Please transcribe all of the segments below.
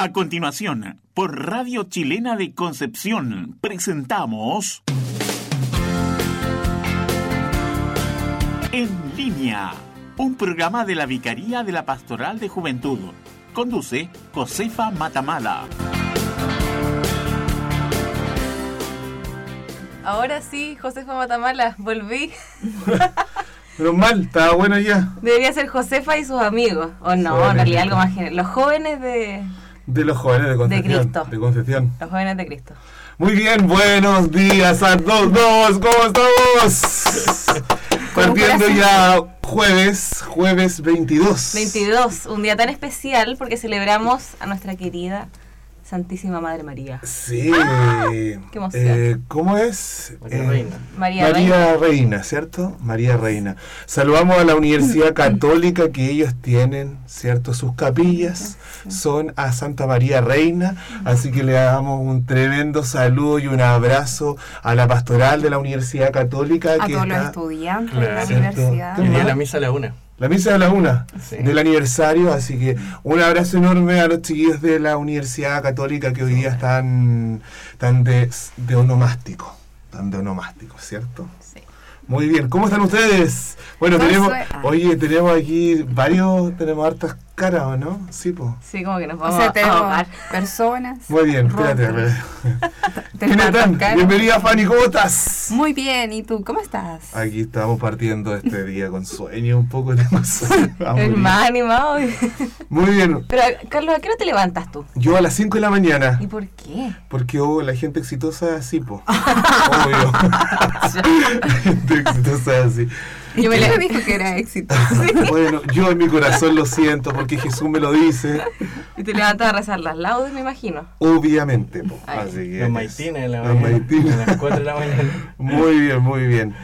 A continuación, por Radio Chilena de Concepción, presentamos... En línea, un programa de la Vicaría de la Pastoral de Juventud. Conduce Josefa Matamala. Ahora sí, Josefa Matamala, volví. Pero mal, estaba bueno ya. Debería ser Josefa y sus amigos. O no, en realidad algo más general. Los jóvenes de... De los jóvenes de Concepción. Cristo. De Concepción. Los jóvenes de Cristo. Muy bien, buenos días a todos. ¿Cómo estamos? Partiendo ya jueves, jueves 22. 22, un día tan especial porque celebramos a nuestra querida Santísima Madre María. Sí. qué emoción. Eh, ¿Cómo es? María Eh, Reina. María, María Reina. Reina, ¿cierto? María Reina. Saludamos a la Universidad Católica que ellos tienen, ¿cierto? Sus capillas son a Santa María Reina, así que le damos un tremendo saludo y un abrazo a la pastoral de la Universidad Católica a que todos los está estudiantes Claro. de la ¿Cierto? universidad. ¿Qué más? la misa a la una. La misa de la una Sí. del aniversario, así que un abrazo enorme a los chiquillos de la Universidad Católica que hoy día están, están de, de onomástico, están de onomástico, ¿cierto? Sí. Muy bien, ¿cómo están ustedes? Bueno, tenemos, oye, tenemos aquí varios, tenemos hartas caras, ¿o no? Sí, pues. Sí, como que nos O vamos sea, a ahogar. personas. Muy bien, espérate. Bienvenida Fanny, ¿cómo estás? Muy bien, ¿y tú? ¿Cómo estás? Aquí estamos partiendo este día con sueño, un poco El más animado. Muy bien, Pero, Carlos, ¿a qué hora te levantas tú? yo a las 5 de la mañana. ¿Y por qué? Porque oh, la gente exitosa es así, po. Obvio. la gente exitosa es así. ¿Y Yo me me dijo que era éxito? Bueno, yo en mi corazón lo siento porque Jesús me lo dice, Y te levantas a rezar las laudes, me imagino. obviamente. po. Así que Los maitines de la Los mañana. maitines. A las 4 de la mañana. Muy bien, muy bien.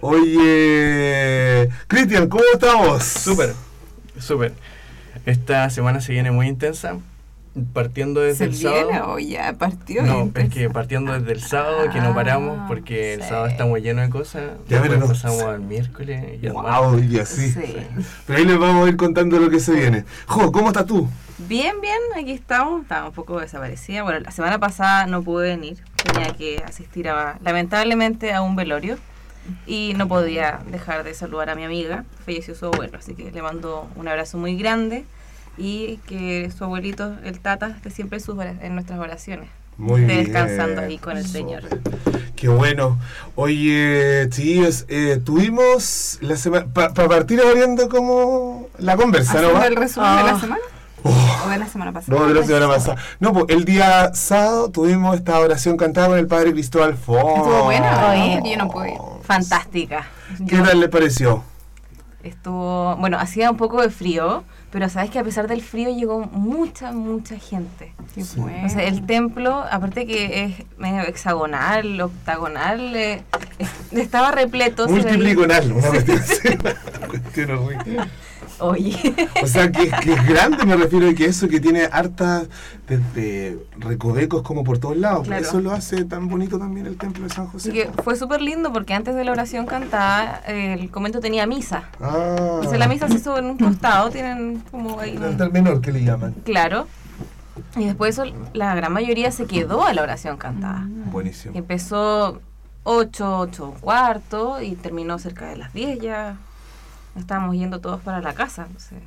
Oye, Cristian, ¿cómo estamos? Súper, súper. Esta semana se viene muy intensa. Partiendo desde ¿Se el sábado. o ya partió? No, es que partiendo desde el sábado que no Ah, paramos porque el sábado estamos llenos de cosas. Ya, pero no- pasamos al miércoles y al Wow, y así. Sí. Pero ahí les vamos a ir contando lo que se viene. Jo, ¿cómo estás tú? Bien, bien, aquí estamos. Estaba un poco desaparecida. Bueno, la semana pasada no pude venir. Tenía que asistir a, lamentablemente a un velorio. Y no podía dejar de saludar a mi amiga. Falleció su abuelo, así que le mando un abrazo muy grande. Y que su abuelito, el Tata, esté siempre en, sus en nuestras oraciones. Muy Esté bien. descansando ahí con el Señor. Qué bueno. Oye, chicos, eh, tuvimos la semana. Para partir abriendo como la conversa, ¿no? El resumen de Ah. la semana? Oh, ¿O de la semana pasada? no, de la semana pasada. No, pues el día sábado tuvimos esta oración cantada con el padre Cristóbal Fon. Estuvo buena, Oye. ¿no? Yo no pude ir. Fantástica. ¿Qué Yo- tal le pareció? Estuvo, bueno, hacía un poco de frío, pero sabes que a pesar del frío llegó mucha, mucha gente. Qué Sí. bueno. O sea, el templo, aparte que es medio hexagonal, octagonal, eh, estaba repleto. se veía- Multipliconal, Oye, O sea, que, que es grande, me refiero a que eso que tiene hartas desde recovecos como por todos lados. Claro. Eso lo hace tan bonito también el templo de San José. así que fue súper lindo porque antes de la oración cantada, eh, el convento tenía misa. Ah, Entonces la misa se hizo en un costado, tienen como ahí el altar menor que le llaman. Claro. Y después eso, la gran mayoría se quedó a la oración cantada. Buenísimo. que empezó 8, 8 un cuarto y terminó cerca de las 10 ya. Estábamos yendo todos para la casa, entonces,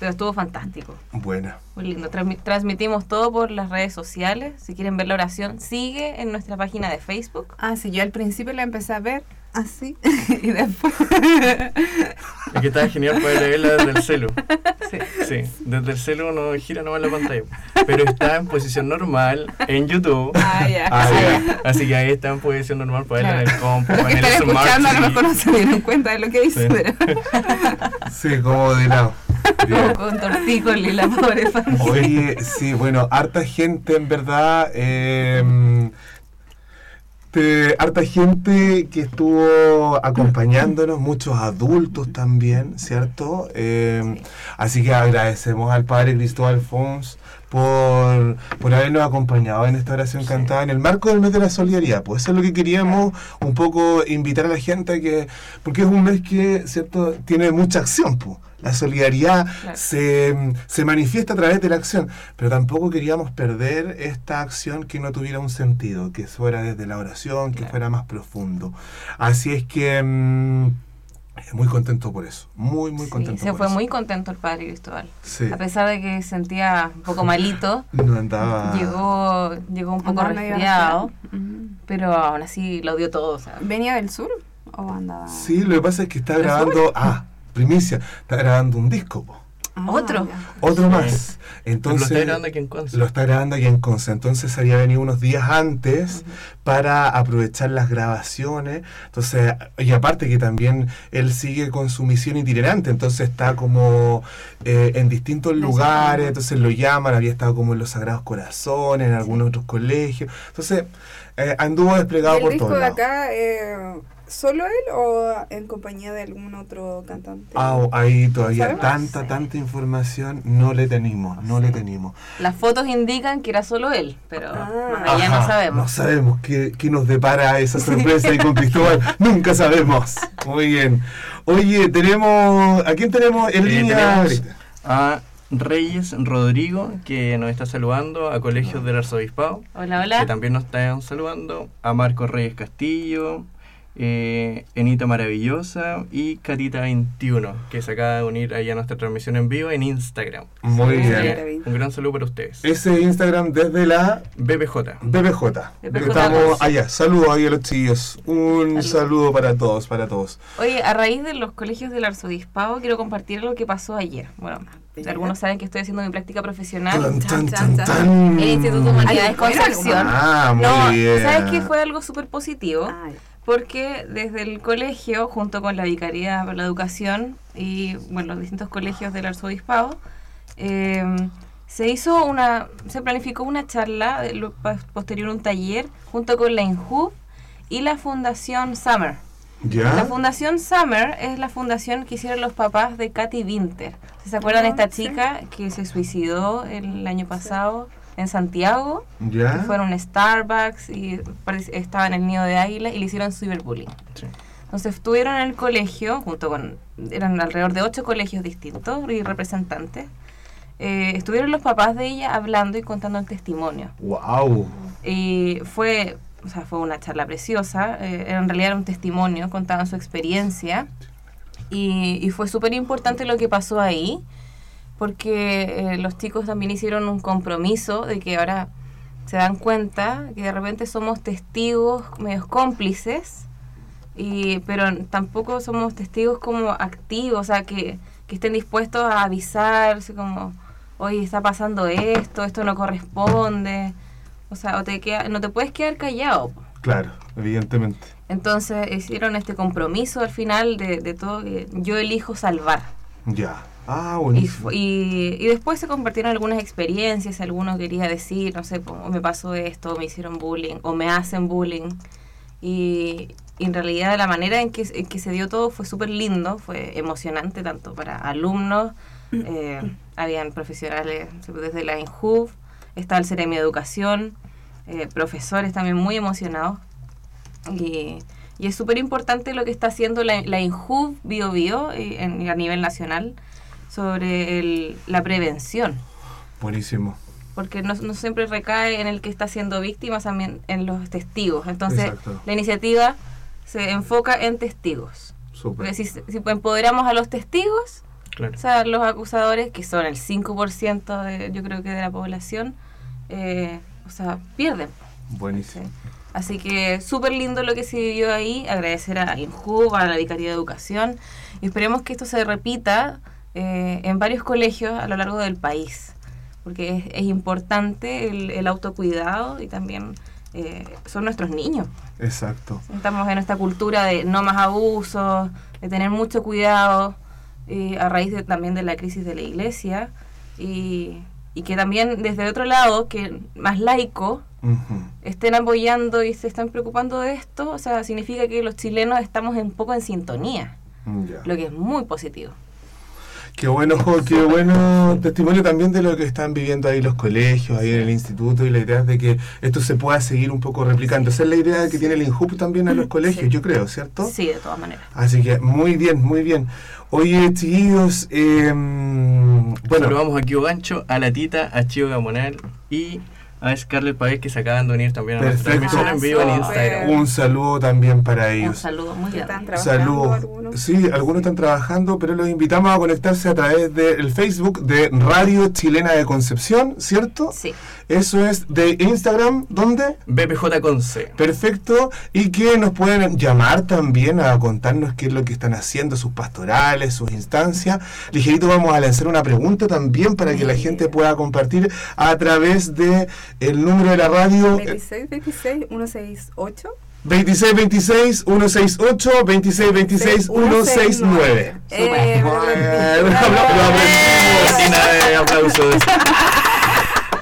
pero estuvo fantástico, Buena. muy lindo. Transmi- transmitimos todo por las redes sociales. Si quieren ver la oración, sigue en nuestra página de Facebook. Ah, sí, yo al principio la empecé a ver así y después... Es que estaba genial poder verla desde el celu. Sí. Sí, desde el celu uno gira nomás la pantalla. Pero está en posición normal en YouTube. ah, ya. Ah, ya. Así que ahí está en posición normal para verla en el compu, Los que el están escuchando a lo mejor no se dieron cuenta de lo que dice, Sí. pero... Sí, como de lado. Bien. Con tortícolis, la pobre familia. Oye, sí, bueno, harta gente en verdad. eh, te- harta gente que estuvo acompañándonos, muchos adultos también, ¿cierto? Eh, Así que agradecemos al padre Cristóbal Fons por, por habernos acompañado en esta oración cantada en el marco del mes de la solidaridad. Pues eso es lo que queríamos un poco invitar a la gente a que, porque es un mes que, ¿cierto?, tiene mucha acción, pues. La solidaridad Claro. se, se manifiesta a través de la acción, pero tampoco queríamos perder esta acción que no tuviera un sentido, que fuera desde la oración, que Claro. fuera más profundo. Así es que mm, muy contento por eso, muy, muy Sí, contento. se por fue eso. muy contento el padre Cristóbal. Sí. A pesar de que se sentía un poco malito, No andaba. llegó, llegó un poco Andaba resfriado, pero aún así lo dio todo. o sea, ¿Venía del sur o andaba? Sí, lo que pasa es que está ¿Del grabando. Ah, primicia, está grabando un disco. po. Ah, ¿Otro? Otro Sí. más. Entonces, lo está grabando aquí en Conce. Lo está grabando aquí en Conce. Entonces había venido unos días antes para aprovechar las grabaciones. Entonces, y aparte que también él sigue con su misión itinerante. Entonces está como eh, en distintos lugares. Entonces lo llaman. Había estado como en los Sagrados Corazones, en algunos otros colegios. Entonces eh, anduvo desplegado ¿Y el por disco todos de lados. acá, eh, solo él o en compañía de algún otro cantante? Ah, ahí todavía ¿Sabemos? tanta, Sí. tanta información no le tenemos, no le tenemos. las fotos indican que era solo él, pero Ah. más allá no Ajá, sabemos. No sabemos qué, qué nos depara esa sorpresa y con Cristóbal nunca sabemos. Muy bien. Oye, tenemos. ¿A quién tenemos en Eh, línea? tenemos a Reyes Rodrigo, que nos está saludando, a Colegios del Arzobispado, Hola, que hola. también nos están saludando, a Marco Reyes Castillo, eh, Enita Maravillosa y Catita21, que se acaba de unir ahí a nuestra transmisión en vivo en Instagram. Muy Sí. bien. Un gran saludo para ustedes. Ese Instagram desde la BPJ. BBJ. BBJ Estamos allá. Saludos ahí a los chillos. Un saludo para todos, para todos. Oye, a raíz de los colegios del arzobispado, quiero compartir lo que pasó ayer. Bueno, algunos saben que estoy haciendo mi práctica profesional Tan, tan, tan, el Instituto de Humanidades Ay, Concepción. Ah, muy no, bien. ¿sabes qué? Fue algo súper positivo. Ya. Porque desde el colegio, junto con la Vicaría para la Educación y bueno, los distintos colegios del arzobispado, eh, se hizo una, se planificó una charla, eh, posterior un taller, junto con la INJUB y la Fundación Summer. La ¿Ya? Fundación Summer es la fundación que hicieron los papás de Katy Winter. ¿Se acuerdan de Ah, esta sí. chica que se suicidó el año pasado en Santiago? que ¿Ya? fueron a Starbucks y estaba en el nido de águila y le hicieron cyberbullying. Sí. Entonces estuvieron en el colegio, junto con, eran alrededor de ocho colegios distintos y representantes. Eh, estuvieron los papás de ella hablando y contando el testimonio. ¡Wow! Y fue, o sea, fue una charla preciosa, eh, en realidad era un testimonio, contaban su experiencia. Y, y fue súper importante lo que pasó ahí, porque eh, los chicos también hicieron un compromiso de que ahora se dan cuenta que de repente somos testigos medios cómplices, y, pero tampoco somos testigos como activos, o sea, que, que estén dispuestos a avisar, así como, oye, está pasando esto, esto no corresponde, o sea, o te queda, no te puedes quedar callado. Claro, evidentemente. Entonces hicieron este compromiso al final de, de todo, que yo elijo salvar. Ya. Ah, Y, buenísimo. y, y después se compartieron algunas experiencias, alguno quería decir, no sé, me pasó esto, me hicieron bullying, o me hacen bullying. Y, y en realidad la manera en que, en que se dio todo fue súper lindo, fue emocionante tanto para alumnos, eh, habían profesionales desde la INJUV, estaba el Ceremi de Educación, eh, profesores también muy emocionados. Y, y es súper importante lo que está haciendo la, la INJUV Bio Bio eh, a nivel nacional sobre el- la prevención, Buenísimo. porque no, no siempre recae en el que está siendo víctima, también en los testigos. Entonces, Exacto. la iniciativa se enfoca en testigos. Porque si, si empoderamos a los testigos, Claro. o sea, los acusadores, que son el 5% de, yo creo que de la población, eh, o sea, pierden. Buenísimo. Sí. Así que súper lindo lo que se vivió ahí. Agradecer a INJUB, a la Vicaría de Educación. Y esperemos que esto se repita eh, en varios colegios a lo largo del país. Porque es, es importante el, el autocuidado y también eh, son nuestros niños. Exacto. Estamos en esta cultura de no más abusos, de tener mucho cuidado, eh, a raíz de, también de la crisis de la iglesia. Y, y que también desde otro lado, que más laico, estén apoyando y se están preocupando de esto, o sea, significa que los chilenos estamos un poco en sintonía, lo que es muy positivo. Qué bueno, qué bueno testimonio también de lo que están viviendo ahí los colegios, ahí en el instituto, y la idea es de que esto se pueda seguir un poco replicando. Esa es la idea que tiene el INJUP también a los colegios, Sí. yo creo, ¿cierto? Sí, de todas maneras. Así que muy bien, muy bien. Oye, chiquillos, eh, bueno, Saludamos a Kio Gancho, a la Tita, a Chio Gamonal y a Scarlett Pavés que se acaban de unir también a nuestra Perfecto. transmisión en vivo en Ah, Instagram. un saludo también para Un ellos. saludo muy grande. trabajando Saludos. algunos. Sí, algunos están trabajando, pero los invitamos a conectarse a través del Facebook de Radio Chilena de Concepción, ¿cierto? Sí. Eso es de Instagram, ¿dónde? BPJ con C. Perfecto. Y que nos pueden llamar también a contarnos qué es lo que están haciendo, sus pastorales, sus instancias. Ligerito vamos a lanzar una pregunta también para que la gente pueda compartir a través de el número de la radio. eh, 26, 26, 168. 2626 168 2626 169. Eh. Cortina de aplausos.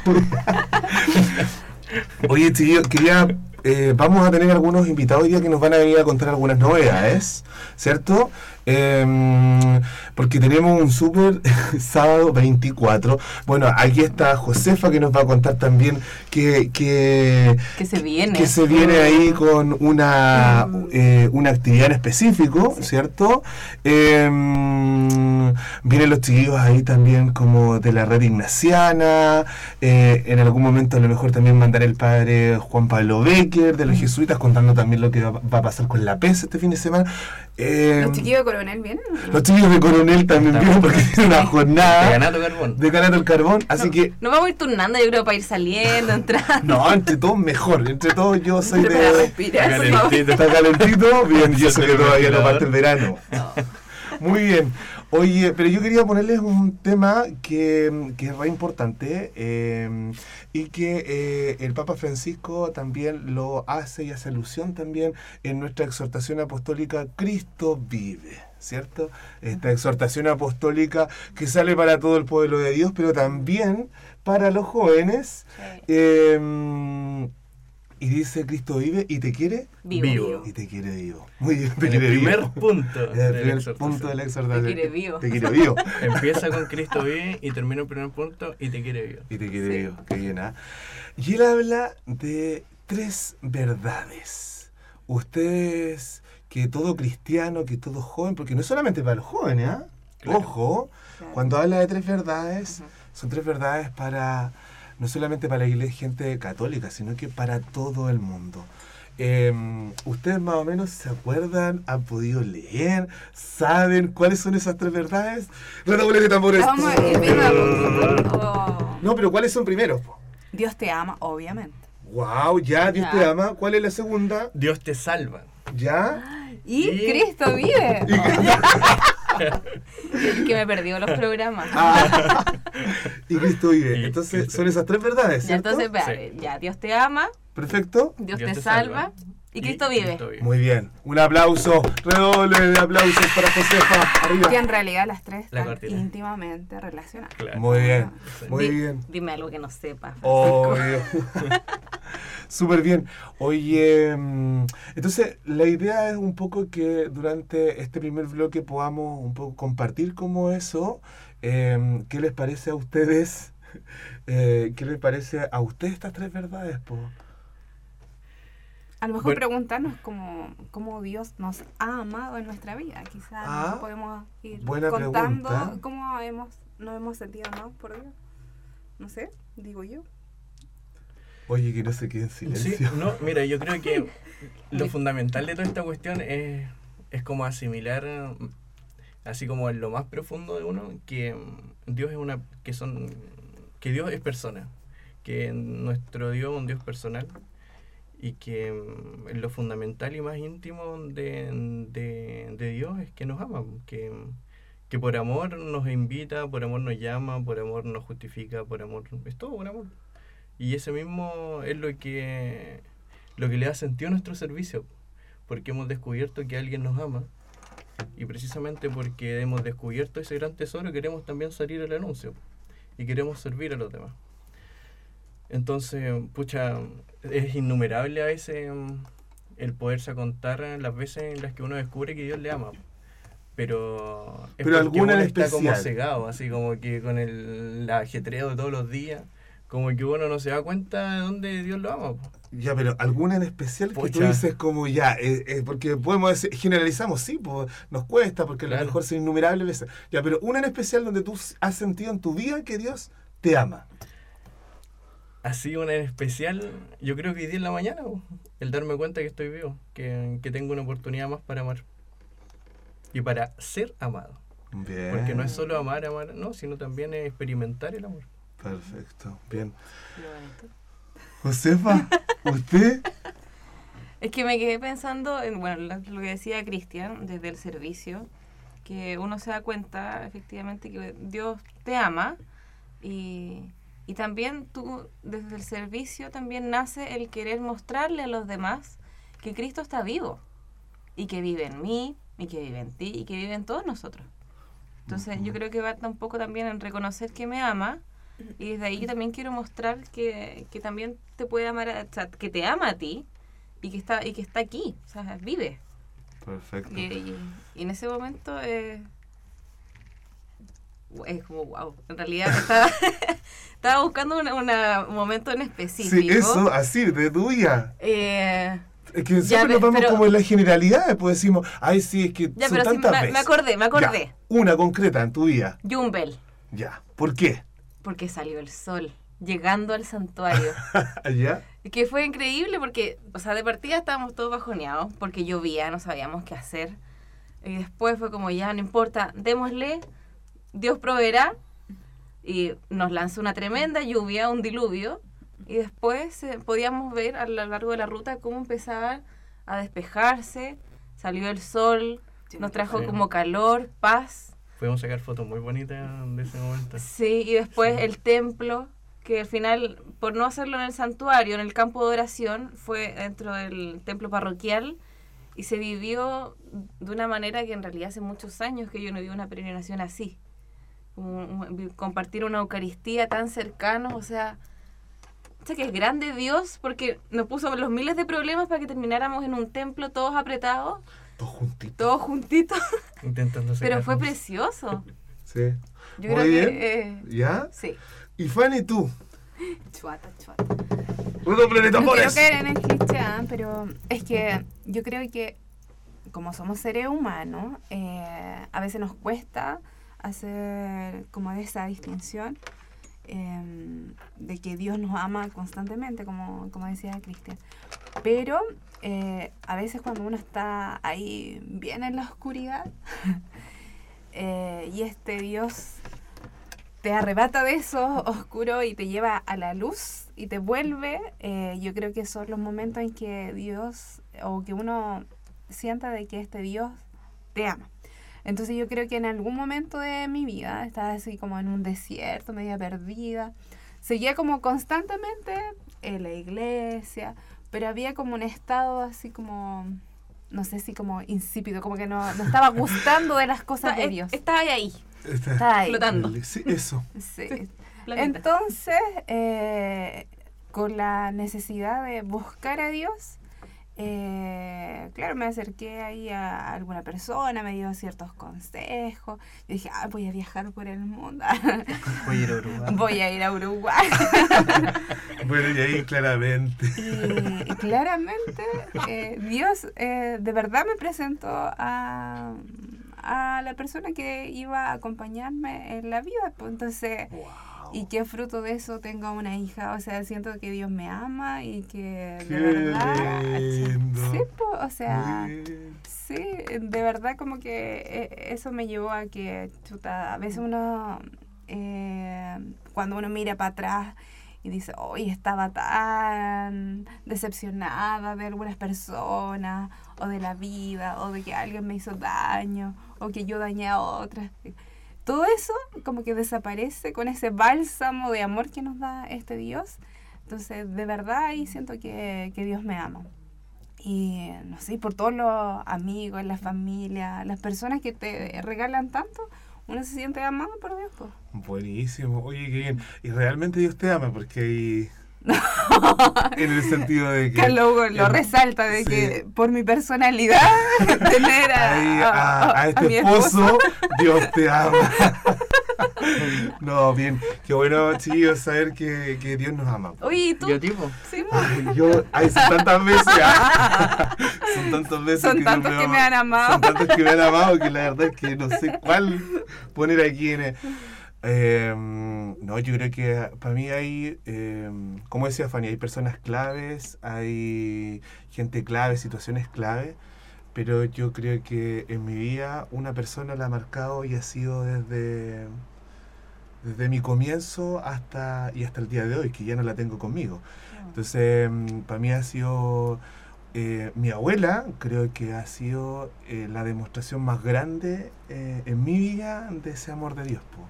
Oye, chiquillos, quería. eh, vamos a tener algunos invitados hoy que nos van a venir a contar algunas novedades, ¿cierto? Em, porque tenemos un súper sábado 24. Bueno, aquí está Josefa que nos va a contar también que, que, Que se viene. que se viene ahí con una, eh, una actividad en específico, ¿cierto? Em, vienen los chiquillos ahí también como de la red ignaciana, eh, en algún momento a lo mejor también mandar el padre Juan Pablo Becker de los jesuitas contando también lo que va, va a pasar con la PES este fin de semana. Em, ¿Los chiquillos de Coronel vienen? o no? los chiquillos de Coronel también vienen porque tienen una De jornada Ganato Carbón. de Canato el Carbón, así que... Nos vamos a ir turnando, yo creo, para ir saliendo, entrando. No, entre todos mejor. Entre todos yo soy Para de... respirar. Está calentito. Está calentito, bien, y eso que todavía no parte el verano. Muy bien. Oye, pero yo quería ponerles un tema que, que es re importante eh, y que eh, el Papa Francisco también lo hace y hace alusión también en nuestra exhortación apostólica Cristo vive, ¿cierto? Esta exhortación apostólica que sale para todo el pueblo de Dios, pero también para los jóvenes. eh, y dice Cristo vive y te quiere Vivo. Vivo. y te quiere vivo. Muy bien, te En el quiere primer vivo. punto. Es el primer punto de la exhortación. Te quiere vivo. Te quiere vivo. Empieza con Cristo vive y termina el primer punto y te quiere vivo. Y te quiere Sí. vivo. Qué bien, ¿ah? Y él habla de tres verdades. Ustedes, que todo cristiano, que todo joven, porque no es solamente para los jóvenes, ¿ah? Claro. Ojo, Claro. cuando habla de tres verdades, Ujú. son tres verdades para, no solamente para la iglesia, gente católica, sino que para todo el mundo. Eh, ¿Ustedes más o menos se acuerdan? ¿Han podido leer? ¿Saben cuáles son esas tres verdades? Redoble de tambores. Vamos a ir No, pero ¿cuáles son primeros? po? Dios te ama, obviamente. Wow, ya, Dios Ya. te ama. ¿Cuál es la segunda? Dios te salva. ¿Ya? Y Y- Cristo vive. que me perdió los programas. Ah, y Cristo vive. Y Entonces, Cristo. son esas tres verdades, Ya, ¿cierto? entonces, vea, Sí. ya, Dios te ama, Perfecto. Dios, Dios te, te salva, salva. Y Cristo vive. Muy bien. Un aplauso. Redoble de aplausos para Josefa. Arriba. Que en realidad las tres La están íntimamente relacionadas. Claro. Muy bien. Muy Di- bien. Dime algo que no sepa. Obvio. Súper bien. Oye, mm, entonces la idea es un poco que durante este primer bloque podamos un poco compartir como eso. eh, ¿Qué les parece a ustedes? Eh, ¿Qué les parece a ustedes estas tres verdades? Po? A lo mejor Bueno. preguntarnos cómo, cómo Dios nos ha amado en nuestra vida. Quizás Ah, podemos ir buena contando pregunta. cómo hemos, nos hemos sentido amados por Dios. No sé, digo yo. Oye, que no se quede en Sí, silencio. no, mira, yo creo que lo fundamental de toda esta cuestión es, es como asimilar, así como en lo más profundo de uno, que Dios es una, que son, que Dios es persona, que nuestro Dios es un Dios personal y que mm, lo fundamental y más íntimo de, de, de Dios es que nos ama, que, que por amor nos invita, por amor nos llama, por amor nos justifica, por amor, es todo por amor. Y ese mismo es lo que, lo que le da sentido a nuestro servicio, porque hemos descubierto que alguien nos ama y precisamente porque hemos descubierto ese gran tesoro queremos también salir al anuncio y queremos servir a los demás. Entonces, pucha, es innumerable a veces mm, el poderse contar las veces en las que uno descubre que Dios le ama. pero es Pero porque alguna uno está como cegado, así como que con el, el ajetreo de todos los días, como que uno no se da cuenta de dónde Dios lo ama. po. Ya, pero alguna en especial que tú dices como ya, eh, eh, porque podemos decir, generalizamos, sí, pues nos cuesta, porque a lo mejor son innumerables veces. Ya, pero una en especial donde tú has sentido en tu vida que Dios te ama. Así una en especial, yo creo que hoy día en la mañana, el darme cuenta que estoy vivo, que, que tengo una oportunidad más para amar. Y para ser amado. Bien. Porque no es solo amar, amar, no, sino también experimentar el amor. Perfecto, bien. Josefa, ¿usted? Es que me quedé pensando en bueno, lo, lo que decía Cristian desde el servicio, que uno se da cuenta efectivamente que Dios te ama y, y también tú desde el servicio también nace el querer mostrarle a los demás que Cristo está vivo y que vive en mí y que vive en ti y que vive en todos nosotros. Entonces yo creo que va un poco también en reconocer que me ama y desde ahí también quiero mostrar que, que también te puede amar, a- o sea, que te ama a ti y que está y que está aquí, o sea, vive. Perfecto. Y, y- y en ese momento eh, es como wow. En realidad estaba, estaba buscando una- una- un momento en específico. Sí, eso, así, de tuya. Eh, Es que Ya, siempre nos pe- vamos como en la generalidad, después decimos, ay, sí, es que ya, son pero sí, tantas me, veces. me acordé, me acordé. Ya, una concreta en tu vida. Jumbel, Ya. ¿Por qué? porque salió el sol, llegando al santuario. ¿Ya? Que fue increíble porque, o sea, de partida estábamos todos bajoneados porque llovía, no sabíamos qué hacer. Y después fue como, ya, no importa, démosle, Dios proveerá. Y nos lanzó una tremenda lluvia, un diluvio. Y después eh, podíamos ver a lo largo de la ruta cómo empezaba a despejarse, salió el sol, nos trajo Sí. como calor, paz. Podemos sacar fotos muy bonitas de ese momento. Sí, y después el templo, que al final, por no hacerlo en el santuario, en el campo de oración, fue dentro del templo parroquial y se vivió de una manera que en realidad hace muchos años que yo no vivo una peregrinación así. Un- compartir una Eucaristía tan cercano, o sea, sea que es grande Dios porque nos puso los miles de problemas para que termináramos en un templo todos apretados, Todos juntitos. todos juntitos, Intentando pero fue precioso. Sí. Yo Muy creo bien. que... eh, ¿Ya? sí. Y Fanny, tú. Chuata, chuata. Uno planeta No quiero caer en el cliché, ¿ah? pero es que yo creo que como somos seres humanos, eh, a veces nos cuesta hacer como esa distinción eh, de que Dios nos ama constantemente, como, como decía Cristian. Pero eh, a veces cuando uno está ahí bien en la oscuridad eh, y este Dios te arrebata de eso oscuro y te lleva a la luz y te vuelve, eh, yo creo que son los momentos en que Dios o que uno sienta de que este Dios te ama. Entonces yo creo que en algún momento de mi vida estaba así como en un desierto, media perdida. Seguía como constantemente en la iglesia, pero había como un estado así como, no sé si como insípido, como que no, no estaba gustando de las cosas de Dios. Estaba ahí, Está- Estaba ahí. flotando. Sí, eso. Sí. Entonces, eh, con la necesidad de buscar a Dios, eh, claro, me acerqué ahí a alguna persona, me dio ciertos consejos. Yo dije, ah, voy a viajar por el mundo, Voy a ir a Uruguay. voy a ir a Uruguay. Bueno, y ahí claramente. y, y claramente eh, Dios eh, de verdad me presentó a, a la persona que iba a acompañarme en la vida. pues, entonces... Y que fruto de eso tenga una hija, o sea, siento que Dios me ama y que Qué de verdad, lindo. sí, po, o sea, bien. sí, de verdad como que eh, eso me llevó a que, chuta, a veces uno, eh, cuando uno mira para atrás y dice, hoy estaba tan decepcionada de algunas personas, o de la vida, o de que alguien me hizo daño, o que yo dañé a otras. Todo eso como que desaparece con ese bálsamo de amor que nos da este Dios. Entonces, de verdad ahí siento que, que Dios me ama. Y no sé, por todos los amigos, la familia, las personas que te regalan tanto, uno se siente amado por Dios. Buenísimo. Oye, qué bien. Y realmente Dios te ama porque hay en el sentido de que... Carlos Hugo lo el- resalta de sí. que por mi personalidad tener a, Ahí, a- a, a a este mi esposo, Dios te ama. no, bien, qué bueno, chicos, saber que, que Dios nos ama. Oye, ¿y tú? Yo tipo. Sí. Ay, yo, ay, son tantas veces, ah. son tantas veces Son tantos que ama. me han amado. Son tantos que me han amado que la verdad es que no sé cuál poner aquí en el- Eh, no, yo creo que para mí hay, eh, como decía Fanny, hay personas claves, hay gente clave, situaciones clave, pero yo creo que en mi vida una persona la ha marcado y ha sido desde, desde mi comienzo hasta y hasta el día de hoy, que ya no la tengo conmigo. Entonces, mm, para mí ha sido eh, mi abuela, creo que ha sido eh, la demostración más grande eh, en mi vida de ese amor de Dios. po.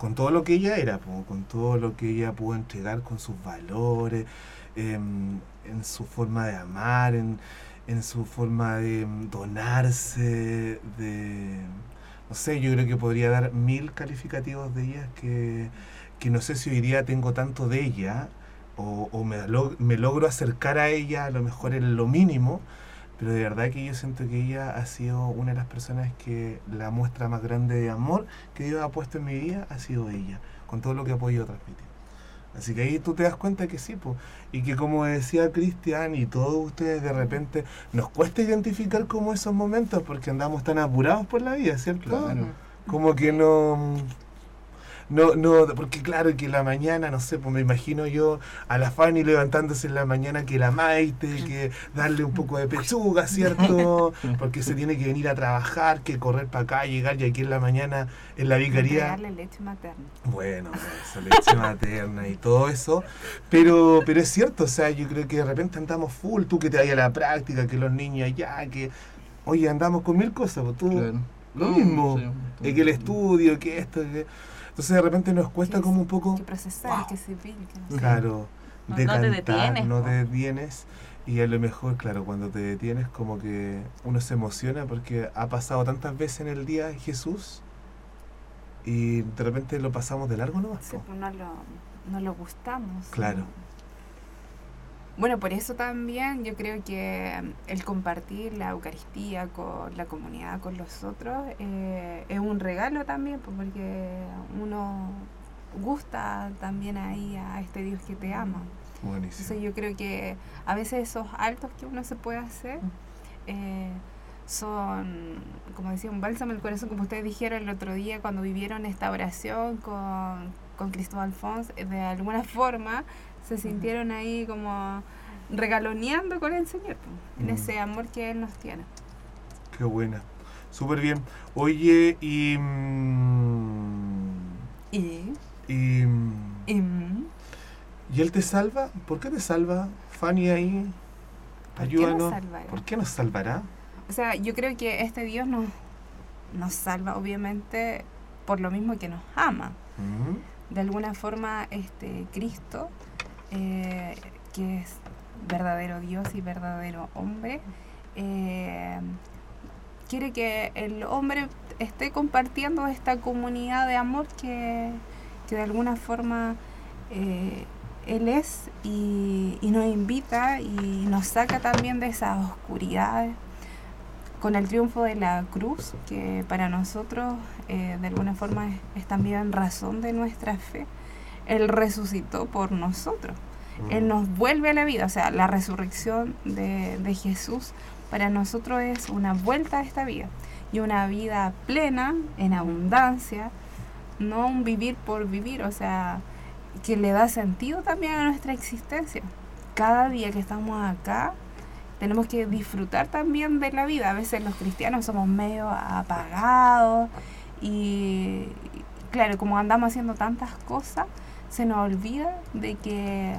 Con todo lo que ella era, con todo lo que ella pudo entregar, con sus valores, em, en su forma de amar, en, en su forma de mm, donarse, de... No sé, yo creo que podría dar mil calificativos de ella que, que no sé si hoy día tengo tanto de ella o, o me, lo- me logro acercar a ella a lo mejor en lo mínimo, pero de verdad que yo siento que ella ha sido una de las personas que la muestra más grande de amor que Dios ha puesto en mi vida ha sido ella, con todo lo que ha podido transmitir. Así que ahí tú te das cuenta que sí, po. y que como decía Cristian y todos ustedes de repente nos cuesta identificar como esos momentos porque andamos tan apurados por la vida, ¿cierto? Claro. Como que no... No, no, porque claro que la mañana, no sé, pues me imagino yo a la Fanny levantándose en la mañana que la Maite, que darle un poco de pechuga, ¿cierto? Porque se tiene que venir a trabajar, que correr para acá, llegar y aquí en la mañana en la vicaría. Entregarle leche materna. Bueno, eso, leche materna y todo eso. Pero, pero es cierto, o sea, yo creo que de repente andamos full, tú que te vayas a la práctica, que los niños allá, que. Oye, andamos con mil cosas, pues tú. Claro. Lo mismo. sí. eh, que el estudio, que esto, que. Entonces de repente nos cuesta Que como un poco. Que procesar, que civil, que no. Claro, No- de no te cantar, detienes, no te detienes. Y a lo mejor, claro, cuando te detienes, como que uno se emociona porque ha pasado tantas veces en el día Jesús y de repente lo pasamos de largo nomás. Sí, pues no lo, no lo gustamos. Claro. ¿No? Bueno, por eso también yo creo que el compartir la Eucaristía con la comunidad, con los otros, eh, es un regalo también, pues, porque uno gusta también ahí a este Dios que te ama. Buenísimo. Entonces yo creo que a veces esos altos que uno se puede hacer eh, son, como decía, un bálsamo al corazón, como ustedes dijeron el otro día cuando vivieron esta oración con, con Cristóbal Fons, de alguna forma se sintieron ahí como regaloneando con el Señor, en Mm. ese amor que Él nos tiene. Qué buena. Súper bien. Oye, y. mm, Y, y, mm, y, ¿y él te salva? ¿Por qué te salva? Fanny ahí. ¿Por qué nos Ayúdanos. ¿Por qué nos salvará? O sea, yo creo que este Dios nos, nos salva, obviamente, por lo mismo que nos ama. Mm, de alguna forma este Cristo, eh, que es verdadero Dios y verdadero hombre, eh, quiere que el hombre esté compartiendo esta comunidad de amor que, que de alguna forma eh, Él es y, nos invita y nos saca también de esas oscuridades con el triunfo de la cruz, que para nosotros de alguna forma es, es también razón de nuestra fe. Él resucitó por nosotros. mm. Él nos vuelve a la vida. O sea, la resurrección de, de Jesús para nosotros es una vuelta a esta vida. Y una vida plena, en abundancia, no un vivir por vivir. O sea, que le da sentido también a nuestra existencia. Cada día que estamos acá, tenemos que disfrutar también de la vida. A veces los cristianos somos medio apagados y claro, como andamos haciendo tantas cosas, se nos olvida de que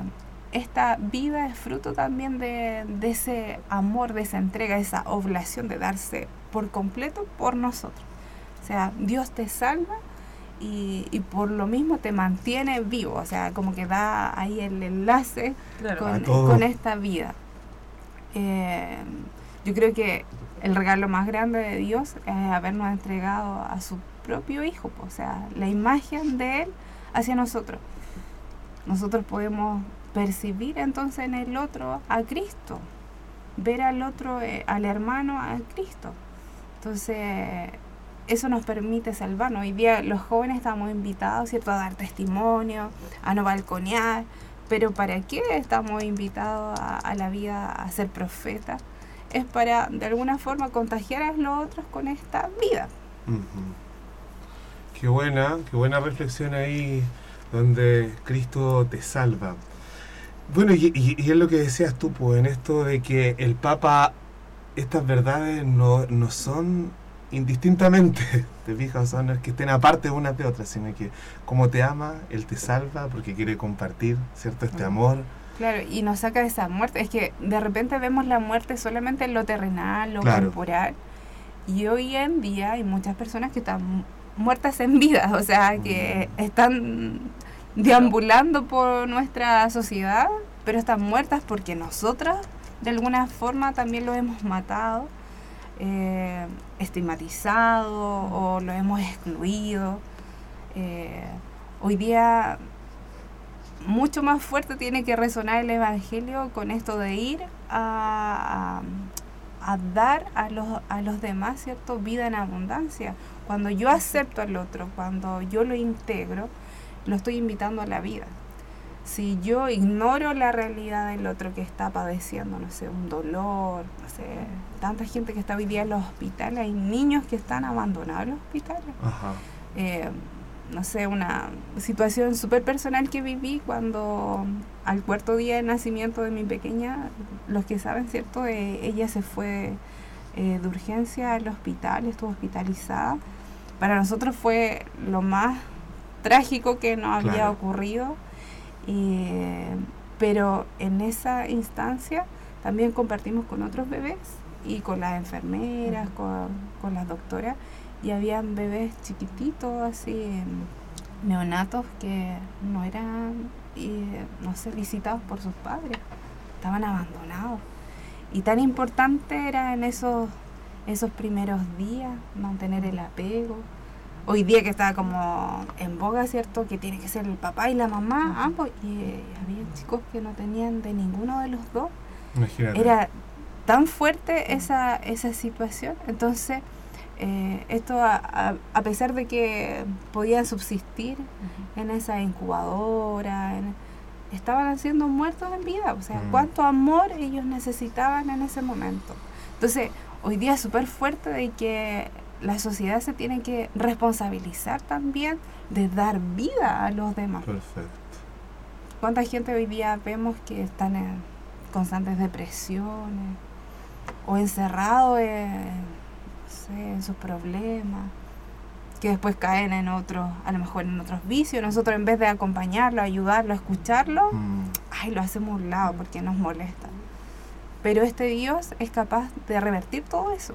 esta vida es fruto también de, de ese amor, de esa entrega, de esa oblación de darse por completo por nosotros. O sea, Dios te salva y, y por lo mismo te mantiene vivo, o sea, como que da ahí el enlace Claro. Con, esta vida. Eh, yo creo que el regalo más grande de Dios es habernos entregado a su propio Hijo, o sea, la imagen de Él hacia nosotros. Nosotros podemos percibir entonces en el otro a Cristo, ver al otro, eh, al hermano a Cristo. Entonces, eso nos permite salvarnos. Hoy día los jóvenes estamos invitados, ¿cierto?, a dar testimonio, a no balconear, pero ¿para qué estamos invitados a, la vida a ser profetas? Es para, de alguna forma, contagiar a los otros con esta vida. Qué buena, qué buena reflexión ahí donde Cristo te salva. Bueno, y, y- y es lo que decías tú, pues, en esto de que el Papa, estas verdades no, no son indistintamente, te fijas, o sea, no es que estén aparte unas de otras, sino que como te ama, Él te salva porque quiere compartir, ¿cierto? Este amor. Claro, y nos saca de esa muerte. Es que de repente vemos la muerte solamente en lo terrenal, lo Claro. corporal. Y hoy en día hay muchas personas que están mu- muertas en vida, o sea, que Mm. están deambulando por nuestra sociedad, pero están muertas porque nosotras de alguna forma también lo hemos matado, eh, estigmatizado o lo hemos excluido. Eh, hoy día mucho más fuerte tiene que resonar el Evangelio con esto de ir a dar a los, a los demás, ¿cierto? Vida en abundancia. Cuando yo acepto al otro, cuando yo lo integro, lo estoy invitando a la vida. Si yo ignoro la realidad del otro que está padeciendo, no sé, un dolor, no sé, tanta gente que está hoy día en los hospitales, hay niños que están abandonados en los hospitales Ajá. eh, no sé, una situación súper personal que viví cuando al cuarto día de nacimiento de mi pequeña, los que saben, ¿cierto? Eh, ella se fue eh, de urgencia al hospital, estuvo hospitalizada. Para nosotros fue lo más trágico que nos había Claro. ocurrido, eh, pero en esa instancia también compartimos con otros bebés y con las enfermeras, con, con las doctoras y habían bebés chiquititos, así, neonatos, que no eran, eh, no sé, visitados por sus padres, estaban abandonados. Y tan importante era en esos, esos primeros días mantener el apego. Hoy día que está como en boga, ¿cierto? Que tiene que ser el papá y la mamá, ambos. Y eh, había chicos que no tenían de ninguno de los dos Imagínate. era tan fuerte esa, esa situación. Entonces, eh, esto a, a- a pesar de que podían subsistir en esa incubadora, en- estaban siendo muertos en vida. O sea, Mm. cuánto amor ellos necesitaban en ese momento. Entonces, hoy día es súper fuerte de que la sociedad se tiene que responsabilizar también de dar vida a los demás. Perfecto. ¿Cuánta gente hoy día vemos que están en constantes depresiones o encerrados en, no sé, en sus problemas? Que después caen en otros, a lo mejor en otros vicios. Nosotros en vez de acompañarlo, ayudarlo, escucharlo, Mm. ay, lo hacemos a un lado porque nos molesta. Pero este Dios es capaz de revertir todo eso,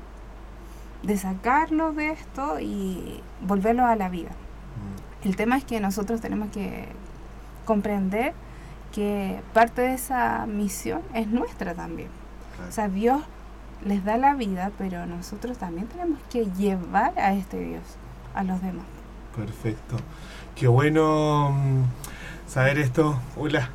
de sacarlo de esto y volverlo a la vida. Mm. El tema es que nosotros tenemos que comprender que parte de esa misión es nuestra también. Claro. O sea, Dios les da la vida, pero nosotros también tenemos que llevar a este Dios a los demás. Perfecto. Qué bueno mm, saber esto. Hola.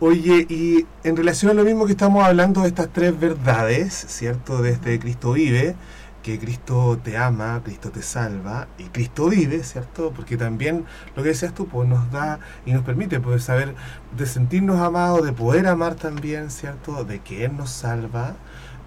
Oye, y en relación a lo mismo que estamos hablando de estas tres verdades, ¿cierto? Desde Cristo vive, que Cristo te ama, Cristo te salva y Cristo vive, ¿cierto? Porque también lo que decías tú, pues nos da y nos permite poder saber de sentirnos amados, de poder amar también, ¿cierto? De que Él nos salva,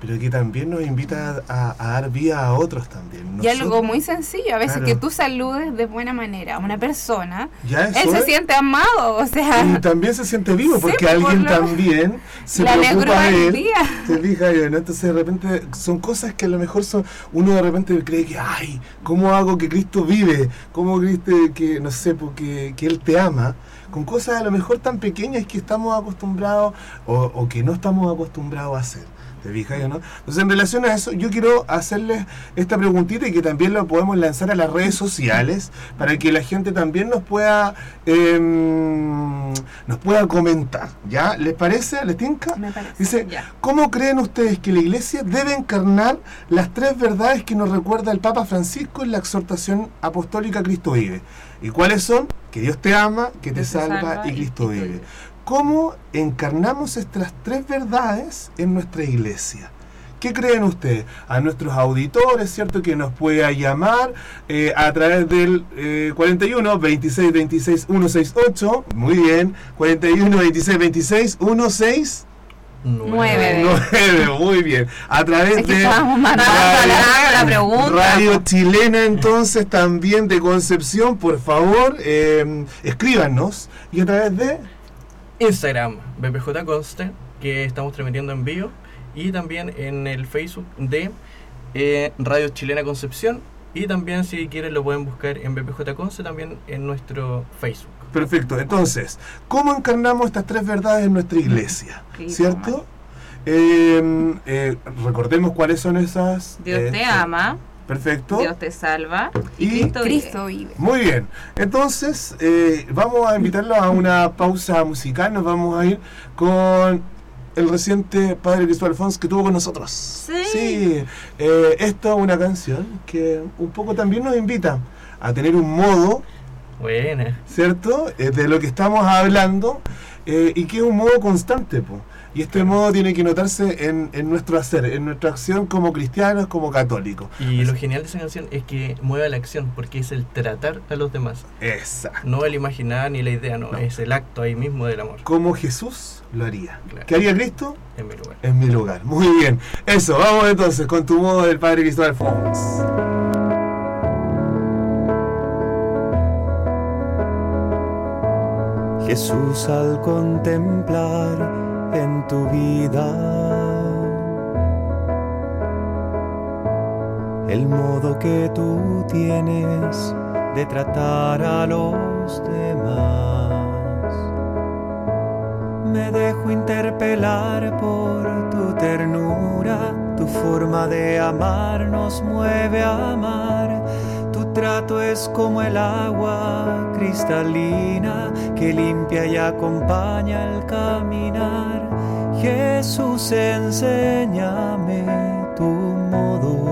pero que también nos invita a, a dar vida a otros también. y algo Nosotros- muy sencillo, a veces Claro. que tú saludes de buena manera a una persona, ya él se es- siente amado, o sea, Y también se siente vivo Sí, porque pues, por alguien lo- también se alegró preocupa de él. día. Se fija yo, ¿no? Entonces de repente son cosas que a lo mejor son, uno de repente cree que, ay, ¿cómo hago que Cristo vive? ¿Cómo Cristo, que no sé, porque que Él te ama? Con cosas a lo mejor tan pequeñas que estamos acostumbrados o, o que no estamos acostumbrados a hacer. ¿Te fijas no? Entonces en relación a eso, yo quiero hacerles esta preguntita y que también lo podemos lanzar a las redes sociales para que la gente también nos pueda em, nos pueda comentar. ¿Ya? ¿Les parece? ¿Les tinca? Me parece. Dice, Ya. ¿cómo creen ustedes que la iglesia debe encarnar las tres verdades que nos recuerda el Papa Francisco en la exhortación apostólica Cristo vive? ¿Y cuáles son? Que Dios te ama, que te salva, salva y y Cristo Cristo vive. vive. ¿Cómo encarnamos estas tres verdades en nuestra iglesia? ¿Qué creen ustedes? A nuestros auditores, ¿cierto? Que nos pueda llamar eh, a través del eh, 41 26 26 168. Muy bien. 41 26 26 16. Nueve. 9, muy bien. A través Es que de la, la pregunta. Radio Chilena, entonces también de Concepción, por favor, eh, escríbanos. Y a través de. Instagram, BPJ Conste, que estamos transmitiendo en vivo. Y también en el Facebook de eh, Radio Chilena Concepción. Y también, si quieren, lo pueden buscar en BPJ Conce, también en nuestro Facebook. Perfecto. Entonces, ¿cómo encarnamos estas tres verdades en nuestra iglesia? Sí, ¿Cierto? Eh, eh, recordemos cuáles son esas. Dios eh, te ama, Perfecto. Dios te salva Y y Cristo, Cristo vive. vive. Muy bien. Entonces, eh, vamos a invitarlos a una pausa musical. Nos vamos a ir con el reciente Padre Cristóbal Fons que tuvo con nosotros. Sí. Eh, esto es una canción que un poco también nos invita a tener un modo, Buena. ¿cierto? Eh, de lo que estamos hablando eh, y que es un modo constante. po. Y este modo tiene que notarse en, en nuestro hacer, en nuestra acción como cristianos, como católicos. Y lo genial de esa canción es que mueve la acción, porque es el tratar a los demás. Exacto. No el imaginar ni la idea, no, No. es el acto ahí mismo del amor. Como Jesús lo haría. Claro. ¿Qué haría Cristo? En mi lugar. en mi lugar. Muy bien. Eso, vamos entonces con tu modo del Padre Cristóbal Fons. Jesús al contemplar en tu vida el modo que tú tienes de tratar a los demás. Me dejo interpelar por tu ternura, tu forma de amar nos mueve a amar. Tu trato es como el agua cristalina que limpia y acompaña el caminar. Jesús, enséñame tu modo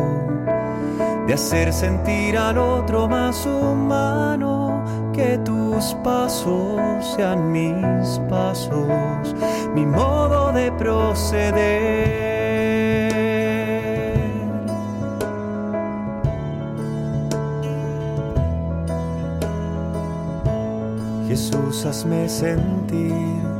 de hacer sentir al otro más humano, que tus pasos sean mis pasos, mi modo de proceder. Jesús, hazme sentir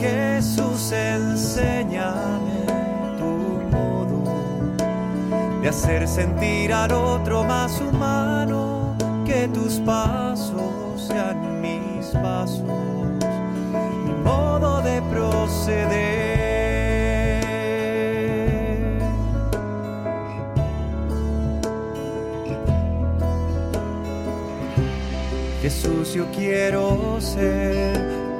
Jesús, enséñame tu modo de hacer sentir al otro más humano, que tus pasos sean mis pasos, mi modo de proceder. Jesús, yo quiero ser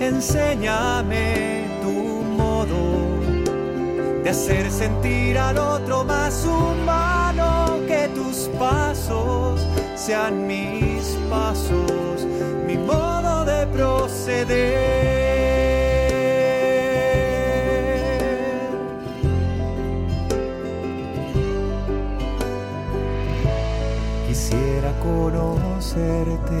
Enséñame tu modo de hacer sentir al otro más humano, que tus pasos sean mis pasos, mi modo de proceder. Quisiera conocerte,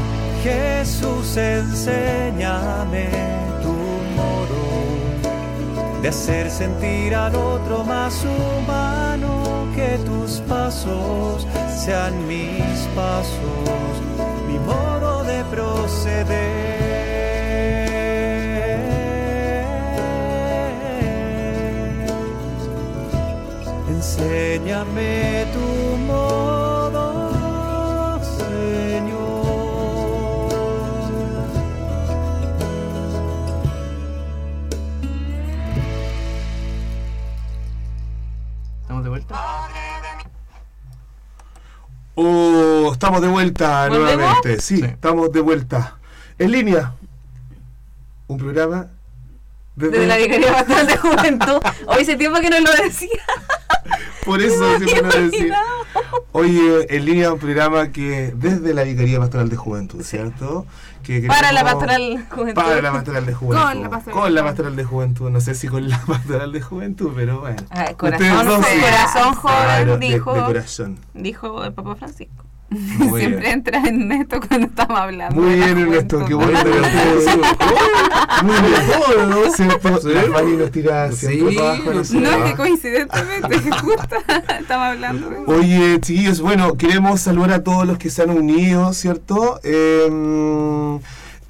Jesús, enséñame tu modo de hacer sentir al otro más humano, que tus pasos sean mis pasos, mi modo de proceder. Enséñame tu modo, Oh, estamos de vuelta ¿Volvemos? nuevamente. Sí, Sí. estamos de vuelta. En línea. Un programa Desde la Vicaría Pastoral de Juventud. Hoy hace tiempo que no lo decía. Por eso siempre decía. Oye, en línea un programa que desde la Vicaría Pastoral de Juventud, ¿cierto? Que Para la Pastoral Juventud. Para la Pastoral de Juventud. Con la Pastoral Con de la Juventud. Pastoral de Juventud. No sé si con la Pastoral de Juventud, pero bueno. Ah, corazón, sí. corazón joven, Claro, de- dijo, de corazón. dijo el Papa Francisco. Muy Siempre bien. entra en esto cuando estamos hablando. Muy bien, Ernesto, qué bueno Muy bien. ¿Cierto? La Fanny nos tira siempre Sí, abajo, no sé, No, es que coincidentemente, justo estamos hablando de eso. Oye, chiquillos, bueno, queremos saludar a todos los que se han unido, ¿cierto? Eh,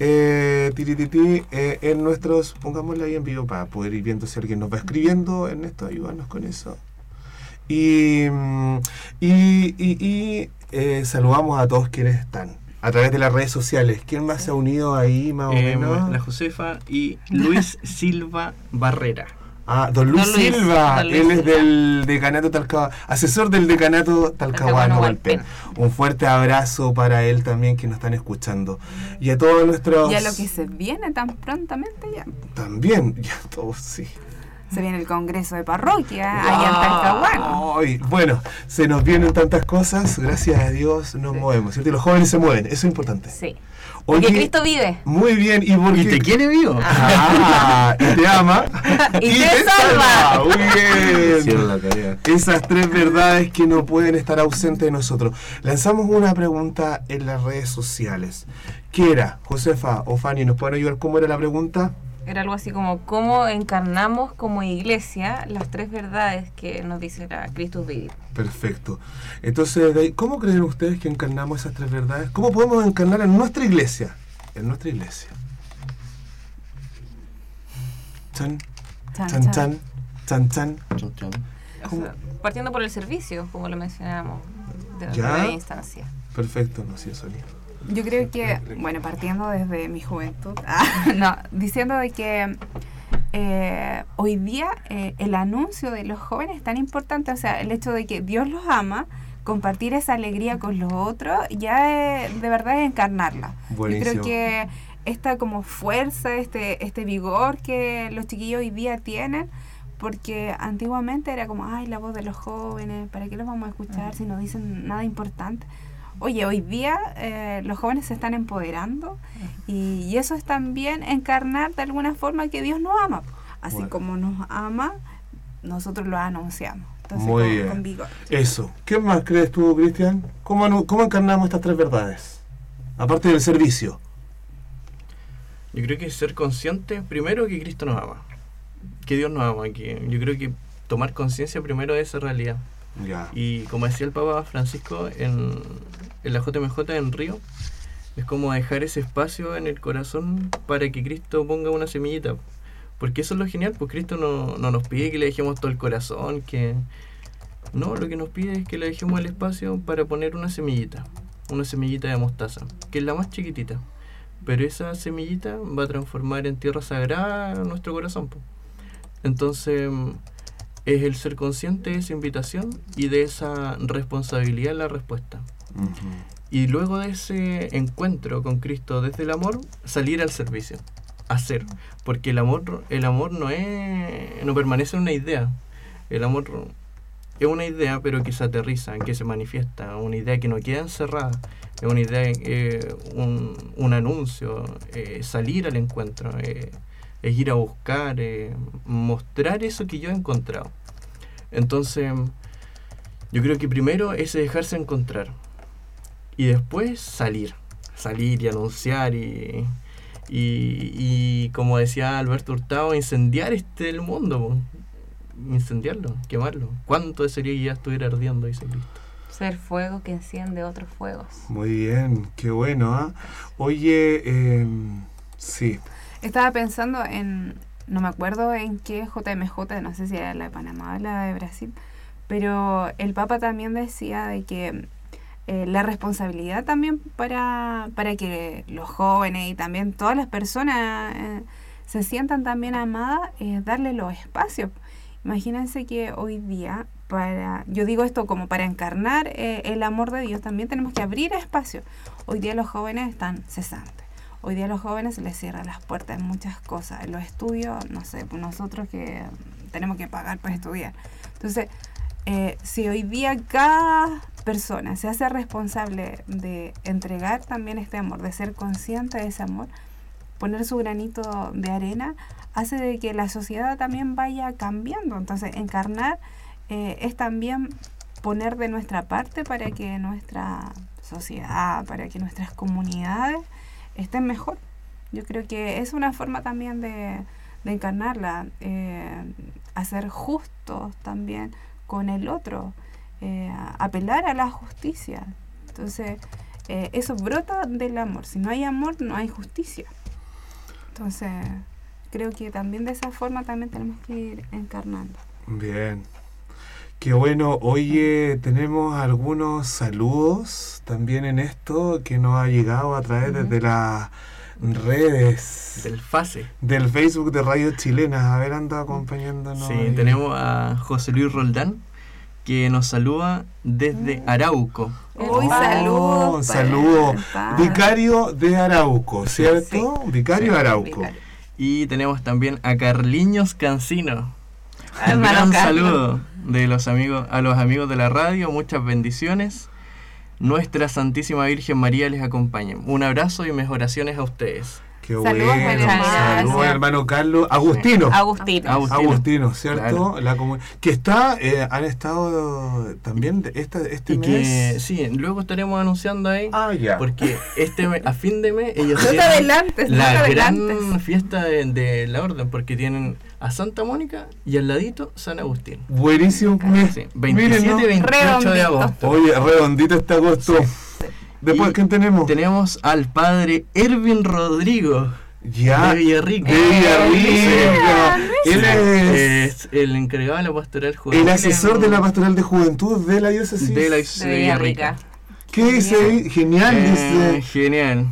eh, tirititi, eh, en nuestros, pongámosle ahí en vivo para poder ir viendo si alguien nos va escribiendo. Ernesto, ayúdanos con eso. Y, mm, y, y- y, eh, saludamos a todos quienes están a través de las redes sociales. ¿Quién más se ha unido ahí, más o Eh, menos? la Josefa y Luis Silva Barrera. Ah, don Luis Don Luis, Silva, don Luis él es Silva. del decanato Talcahuano, asesor del decanato Talcahuano. Valpen. Un fuerte abrazo para él también que nos están escuchando. Y a todos nuestros... Y a lo que se viene tan prontamente ya. También, ya todos, sí. Se viene el congreso de parroquia allá en Talcahuano. Bueno, se nos vienen tantas cosas, gracias a Dios nos movemos, ¿cierto? Y los jóvenes se mueven, eso es importante. Sí. Oye, Porque Cristo vive. Muy bien, y porque... ¿Y te quiere vivo? Ah, y te ama. Y te salva. Muy bien. Esas tres verdades que no pueden estar ausentes de nosotros. Lanzamos una pregunta en las redes sociales. ¿Qué era? Josefa o Fanny, ¿nos pueden ayudar? ¿Cómo era la pregunta? Era algo así como cómo encarnamos como iglesia las tres verdades que nos dice la Cristo vive. Perfecto. Entonces, ¿cómo creen ustedes que encarnamos esas tres verdades? ¿Cómo podemos encarnar en nuestra iglesia? En nuestra iglesia. Chan, Chan, chan, chan. chan. O sea, partiendo por el servicio, como lo mencionábamos de la primera instancia. Perfecto, no sé, Sonia. Yo creo que, bueno, partiendo desde mi juventud, ah, no, diciendo de que eh, hoy día eh, el anuncio de los jóvenes es tan importante, o sea, el hecho de que Dios los ama, compartir esa alegría con los otros, ya es- de verdad es encarnarla. Yo Buenísimo. creo que esta como fuerza, este, este vigor que los chiquillos hoy día tienen, porque antiguamente era como, ay, la voz de los jóvenes, ¿para qué los vamos a escuchar si no dicen nada importante? Oye, hoy día eh, los jóvenes se están empoderando y, y eso es también encarnar de alguna forma que Dios nos ama. Así Bueno. como nos ama, nosotros lo anunciamos. Entonces, Muy con, bien. con vigor. Eso. ¿Qué más crees tú, Cristian? ¿Cómo, anu- ¿Cómo encarnamos estas tres verdades? Aparte del servicio. Yo creo que ser consciente primero que Cristo nos ama, que Dios nos ama, que yo creo que tomar conciencia primero de esa realidad. Ya. Y como decía el Papa Francisco en, en la JMJ en Río, es como dejar ese espacio en el corazón para que Cristo ponga una semillita. Porque eso es lo genial, pues Cristo no, no nos pide que le dejemos todo el corazón, que... No, lo que nos pide es que le dejemos el espacio para poner una semillita, una semillita de mostaza, que es la más chiquitita. Pero esa semillita va a transformar en tierra sagrada nuestro corazón. pues. Entonces, es el ser consciente de esa invitación y de esa responsabilidad en la respuesta. Y luego de ese encuentro con Cristo desde el amor, salir al servicio, hacer. Porque el amor, el amor no es, no permanece una idea. El amor es una idea, pero que se aterriza, que se manifiesta, una idea que no queda encerrada, es una idea, eh, un, un anuncio, eh, salir al encuentro, eh, es ir a buscar, mostrar eso que yo he encontrado. Entonces, yo creo que primero es dejarse encontrar y después salir, salir y anunciar y, y, y como decía Alberto Hurtado, incendiar este el mundo, po. incendiarlo, quemarlo. ¿Cuánto sería que ya estuviera ardiendo, dice Cristo? Ser fuego que enciende otros fuegos. Muy bien, qué bueno. ¿ah? Oye, eh, sí, Estaba pensando en, no me acuerdo en qué JMJ, no sé si era la de Panamá o la de Brasil, pero el Papa también decía de que eh, la responsabilidad también para, para que los jóvenes y también todas las personas eh, se sientan también amadas es darle los espacios. Imagínense que hoy día, para, yo digo esto como para encarnar eh, el amor de Dios, también tenemos que abrir espacio. Hoy día los jóvenes están cesantes. Hoy día a los jóvenes les cierran las puertas en muchas cosas. En los estudios, no sé, nosotros que tenemos que pagar para estudiar. Entonces, si hoy día cada persona se hace responsable de entregar también este amor, de ser consciente de ese amor, poner su granito de arena, hace de que la sociedad también vaya cambiando. Entonces, encarnar eh, es también poner de nuestra parte para que nuestra sociedad, para que nuestras comunidades estén mejor. Yo creo que es una forma también de, encarnarla, eh, hacer justos también con el otro, eh, apelar a la justicia. Entonces, eh, eso brota del amor. Si no hay amor, no hay justicia. Entonces, creo que también de esa forma también tenemos que ir encarnando. Bien. Qué bueno. Oye, tenemos algunos saludos también en esto que nos ha llegado a través Ujú. desde las redes Del FASE. del Facebook de Radio Chilena. A ver, anda acompañándonos. Sí, ahí. tenemos a José Luis Roldán que nos saluda desde Arauco. Hoy Oh, saludos. saludo. Vicario de Arauco, ¿cierto? Vicario Sí, de Arauco. Vicario. Y tenemos también a Carliños Cancino. Un gran Carlos. saludo de los amigos, a los amigos de la radio, muchas bendiciones. Nuestra Santísima Virgen María les acompañe. Un abrazo y mejores oraciones a ustedes. Qué Saludos, bueno. hermano. Saludos, Gracias. hermano Carlos. Agustino. Agustino. Agustino. Agustino, ¿cierto? Claro. La comu- que está, eh, han estado también de esta, este Y mes. que sí, luego estaremos anunciando ahí. Ah, ya. Porque este a fin de mes ellos No tienen adelantes, no te la adelantes. gran fiesta de, de la orden porque tienen a Santa Mónica y al ladito San Agustín. Buenísimo. mes. Sí, Miren, 27 y ¿no? 28 de Redondito. agosto. Oye, redondito este agosto. Después, Y ¿quién tenemos? Tenemos al padre Ervin Rodrigo ya. de Villarrica. De Villarrica. Él es Es el encargado de la pastoral juvenil. el asesor de la pastoral de juventud de la diócesis. de la diócesis De de Villarrica. ¿Qué dice ahí? Genial, Eh, dice. genial.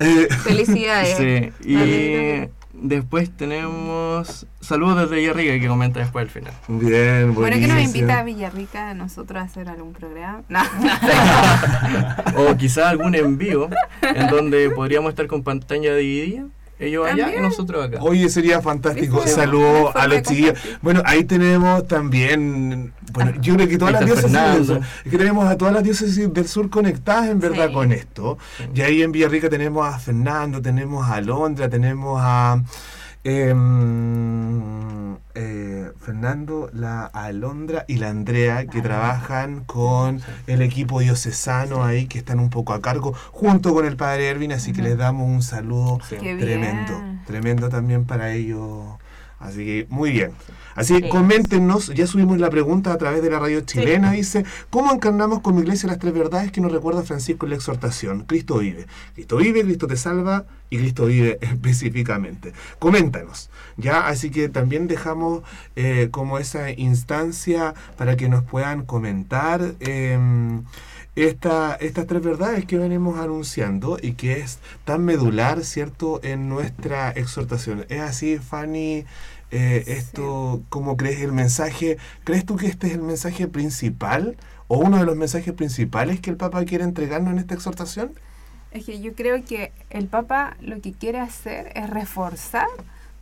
Eh, Felicidades. Sí. Y después tenemos saludos desde Villarrica que comenta después al final. bien, Bueno, que nos buenísimo. invita a Villarrica a nosotros a hacer algún programa. No, O quizás algún envío en donde podríamos estar con pantalla dividida. Ellos allá y nosotros acá. Oye, sería fantástico. ¿Viste? Saludos a los chiquillos. Bueno, ahí tenemos también. Bueno, yo creo que todas las diócesis del sur, es que tenemos a todas las diócesis del sur conectadas en verdad Sí. con esto. Y ahí en Villarrica tenemos a Fernando, tenemos a Londra, tenemos a. em, eh, Fernando, la Alondra y la Andrea que trabajan con el equipo diocesano ahí que están un poco a cargo junto con el padre Ervin así que les damos un saludo. Qué Tremendo, bien. tremendo también para ellos. Así que muy bien. Así Sí. coméntenos, ya subimos la pregunta a través de la radio chilena, dice, ¿cómo encarnamos como iglesia las tres verdades que nos recuerda Francisco en la exhortación? Cristo vive. Cristo vive, Cristo te salva y Cristo vive específicamente. Coméntanos, ¿ya? Así que también dejamos eh, como esa instancia para que nos puedan comentar. em, esta, estas tres verdades que venimos anunciando y que es tan medular, ¿cierto?, en nuestra exhortación. ¿Es así, Fanny? Eh, esto, ¿cómo crees el mensaje? ¿Crees tú que este es el mensaje principal o uno de los mensajes principales que el Papa quiere entregarnos en esta exhortación? Es que yo creo que el Papa lo que quiere hacer es reforzar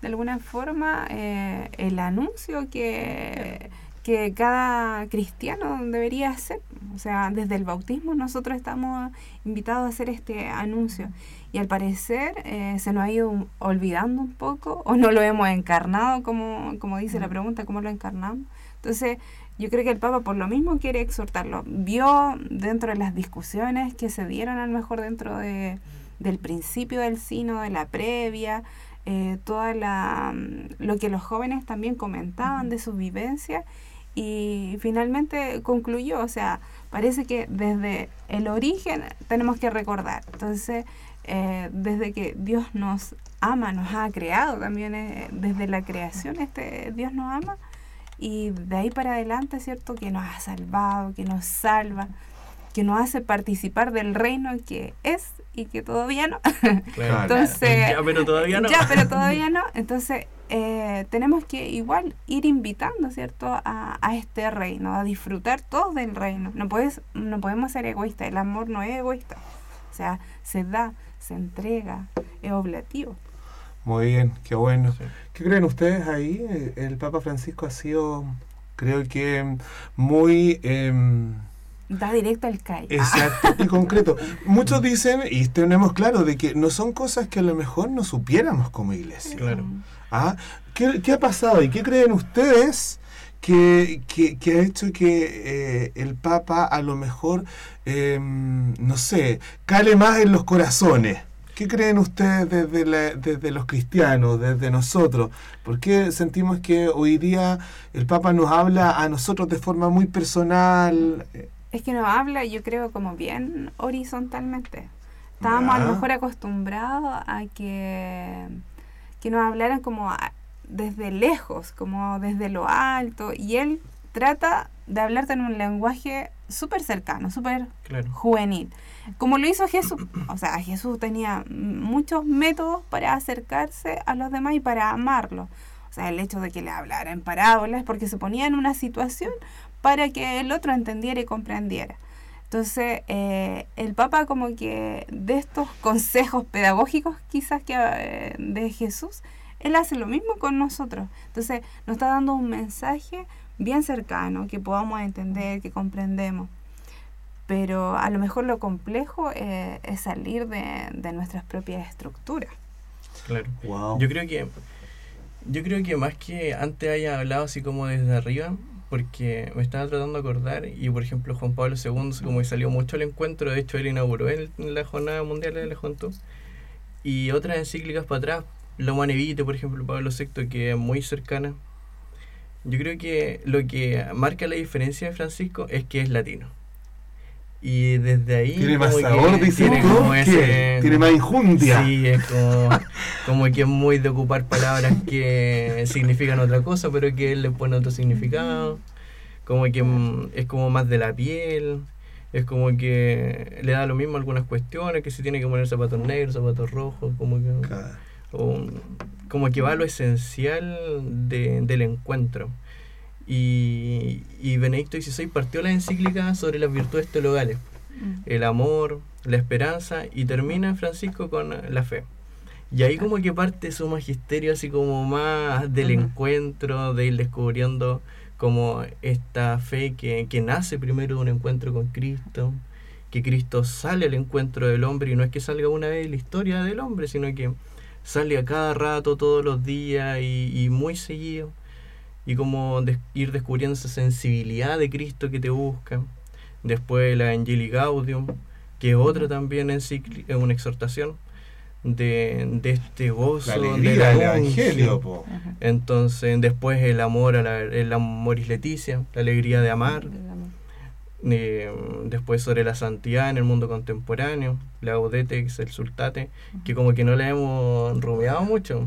de alguna forma eh, el anuncio que, que cada cristiano debería hacer. O sea, desde el bautismo nosotros estamos invitados a hacer este anuncio. Y al parecer eh, se nos ha ido olvidando un poco o no lo hemos encarnado, como, como dice la pregunta, ¿cómo lo encarnamos? Entonces, yo creo que el Papa por lo mismo quiere exhortarlo. Vio dentro de las discusiones que se dieron a lo mejor dentro de, del principio del sino, de la previa, eh, toda la, lo que los jóvenes también comentaban de sus vivencias y finalmente concluyó, o sea, parece que desde el origen tenemos que recordar. Entonces, eh, desde que Dios nos ama, nos ha creado también, eh, desde la creación este Dios nos ama, y de ahí para adelante, ¿cierto? Que nos ha salvado, que nos salva, que nos hace participar del reino que es y que todavía no. Entonces, ya, pero todavía no. Ya, pero todavía no. Entonces, eh, tenemos que igual ir invitando, ¿cierto?, a, a, este reino, a disfrutar todos del reino. No, puedes, no podemos ser egoístas, el amor no es egoísta. O sea, se da, se entrega, es oblativo. Muy bien, qué bueno. ¿Qué creen ustedes ahí? El Papa Francisco ha sido, creo que, muy... Eh, Da directo al CAI. Exacto, y concreto. Muchos dicen, y tenemos claro, de que no son cosas que a lo mejor no supiéramos como iglesia. Claro. ¿Ah? ¿Qué, ¿Qué, ha pasado y qué creen ustedes que, que, que ha hecho que eh, el Papa a lo mejor, eh, no sé, cale más en los corazones? ¿Qué creen ustedes desde, la, desde los cristianos, desde nosotros? ¿Por qué sentimos que hoy día el Papa nos habla a nosotros de forma muy personal? Es que nos habla, yo creo, como bien horizontalmente. Estábamos a lo mejor acostumbrados a que, que nos hablaran como a, desde lejos, como desde lo alto, y él trata de hablarte en un lenguaje súper cercano, súper claro. juvenil. Como lo hizo Jesús. O sea, Jesús tenía muchos métodos para acercarse a los demás y para amarlos. O sea, el hecho de que le hablara en parábolas porque se ponía en una situación para que el otro entendiera y comprendiera. Entonces, eh, el Papa como que de estos consejos pedagógicos quizás que eh, de Jesús, él hace lo mismo con nosotros. Entonces, nos está dando un mensaje bien cercano, que podamos entender, que comprendemos. Pero a lo mejor lo complejo eh, es salir de, de, nuestras propias estructuras. Claro. Wow. Yo creo que yo creo que más que antes haya hablado así como desde arriba, porque me estaba tratando de acordar y por ejemplo Juan Pablo II como salió mucho al encuentro, de hecho él inauguró en la Jornada Mundial de la Juventud y otras encíclicas para atrás, la Humanevite por ejemplo Pablo VI que es muy cercana. Yo creo que lo que marca la diferencia de Francisco es que es latino. Y desde ahí. Tiene más sabor, dice tiene, como ese, tiene más injundia. Sí, es como, como que es muy de ocupar palabras que significan otra cosa, pero que él le pone otro significado. Como que es como más de la piel. Es como que le da lo mismo algunas cuestiones, que si tiene que poner zapatos negros, zapatos rojos, como que. O, como que va a lo esencial de, del encuentro. Y, y Benedicto XVI partió la encíclica sobre las virtudes teologales, mm. el amor, la esperanza, y termina Francisco con la fe. Y ahí como que parte su magisterio así como más del uh -huh. encuentro, de ir descubriendo como esta fe que, que nace primero de un encuentro con Cristo, que Cristo sale al encuentro del hombre y no es que salga una vez la historia del hombre, sino que sale a cada rato, todos los días y, y muy seguido y como de, ir descubriendo esa sensibilidad de Cristo que te busca. Después la Angeli Gaudium, que es otra también es una exhortación de, de este gozo la alegría del Evangelio. Po. Entonces, después el amor a la, el amoris leticia, la alegría de amar. Eh, después sobre la santidad en el mundo contemporáneo, la Gaudete, el Sultate, que como que no la hemos rumiado mucho.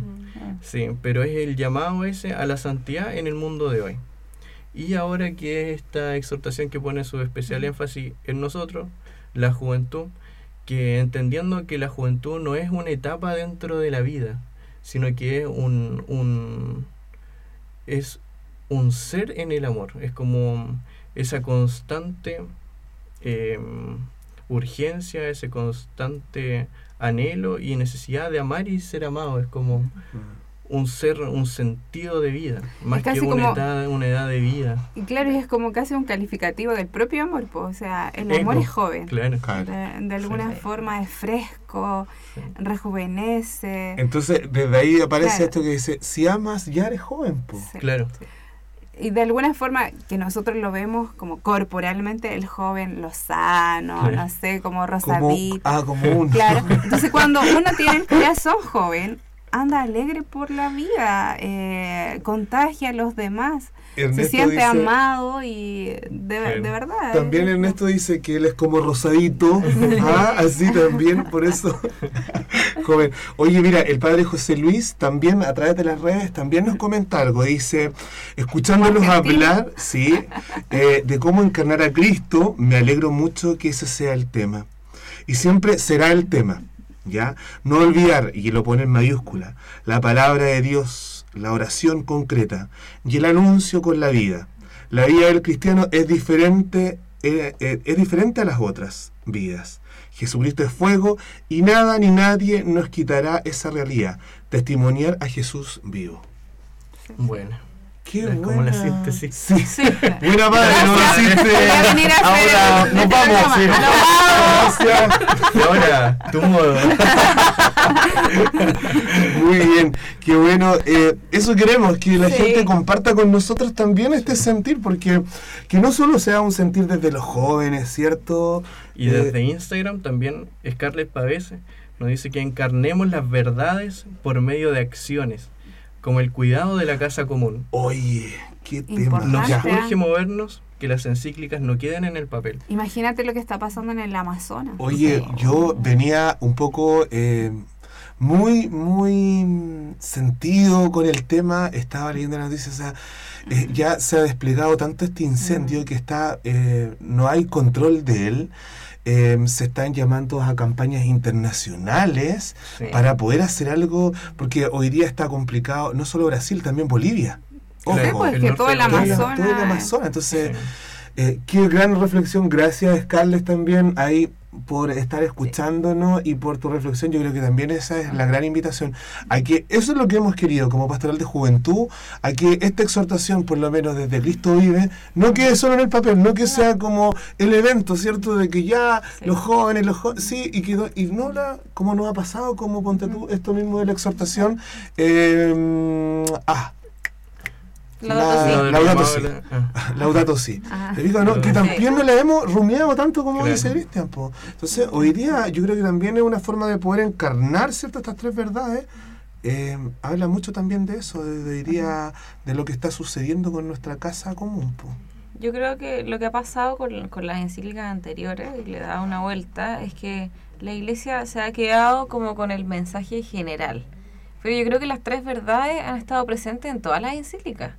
Sí, pero es el llamado ese a la santidad en el mundo de hoy. Y ahora que esta exhortación que pone su especial énfasis en nosotros, la juventud, que entendiendo que la juventud no es una etapa dentro de la vida, sino que es un, un es un ser en el amor, es como esa constante eh, urgencia, ese constante anhelo y necesidad de amar y ser amado, es como un ser, un sentido de vida, más que una, como- edad, una edad de vida. Y claro, es como casi un calificativo del propio amor, pues, o sea, el amor es joven. Claro. Claro. De, de alguna sí. forma es fresco, Sí. rejuvenece. Entonces, desde ahí aparece Claro. esto que dice, si amas, ya eres joven, po. Sí. Claro. Y de alguna forma que nosotros lo vemos como corporalmente, el joven lozano, Claro. no sé, como Como, rosadito. ah, como un... Claro. Entonces cuando uno tiene el corazón joven, anda alegre por la vida, eh, contagia a los demás, se siente dice- amado y de, verdad. También es- Ernesto dice que él es como rosadito, ah, así también, por eso, joven. Oye, mira, el padre José Luis también a través de las redes también nos comenta algo, dice, escuchándolos hablar, sí, eh, de cómo encarnar a Cristo, me alegro mucho que ese sea el tema. Y siempre será el tema, ¿ya? No olvidar, y lo pone en mayúscula, la palabra de Dios, la oración concreta y el anuncio con la vida. La vida del cristiano es diferente, eh, eh, es diferente a las otras vidas. Jesucristo es fuego y nada ni nadie nos quitará esa realidad. Testimoniar a Jesús vivo. Bueno. Qué Es como la buena. síntesis. Sí. Sí. Buena madre, no Gracias. hiciste. Ahora nos vamos. sí. Nos Gracias. Y ahora, tu modo. Muy bien, qué bueno. Eh, eso queremos, que la Sí. gente comparta con nosotros también este sentir, porque que no solo sea un sentir desde los jóvenes, ¿cierto? Y Eh, desde Instagram también Scarlett Pavese nos dice que encarnemos las verdades por medio de acciones, como el cuidado de la casa común. Oye, qué tema. Nos Ya. urge movernos, que las encíclicas no queden en el papel. Imagínate lo que está pasando en el Amazonas. Oye, yo venía un poco eh, muy, muy mm, sentido con el tema. Estaba leyendo las noticias. O sea, eh, ya se ha desplegado tanto este incendio que está, eh, no hay control de él. Eh, se están llamando a campañas internacionales Sí. para poder hacer algo, porque hoy día está complicado, no solo Brasil, también Bolivia. Claro, Sí, pues el que norte todo el de Todo el- Amazonas. todo el Amazonas. Entonces, Sí. eh, qué gran reflexión. Gracias, Scarlett, también ahí por estar escuchándonos y por tu reflexión. Yo creo que también esa es la gran invitación. A que eso es lo que hemos querido como pastoral de juventud, a que esta exhortación, por lo menos desde Cristo vive, no quede solo en el papel, no que sea como el evento, ¿cierto? De que ya Sí. los jóvenes, los jóvenes, sí, y, que, y no la, como nos ha pasado, como ponte tú, esto mismo de la exhortación. eh, ah, Laudato de Laudato. Ah. Te digo, ¿no? Que Sí. también no la hemos rumiado tanto como Claro. dice Cristian. Entonces, hoy día yo creo que también es una forma de poder encarnar ciertas estas tres verdades. Eh, habla mucho también de eso, de, de- diría, de lo que está sucediendo con nuestra casa común. po. Yo creo que lo que ha pasado con, con las encíclicas anteriores, y le da una vuelta, es que la iglesia se ha quedado como con el mensaje general. Pero yo creo que las tres verdades han estado presentes en todas las encíclicas.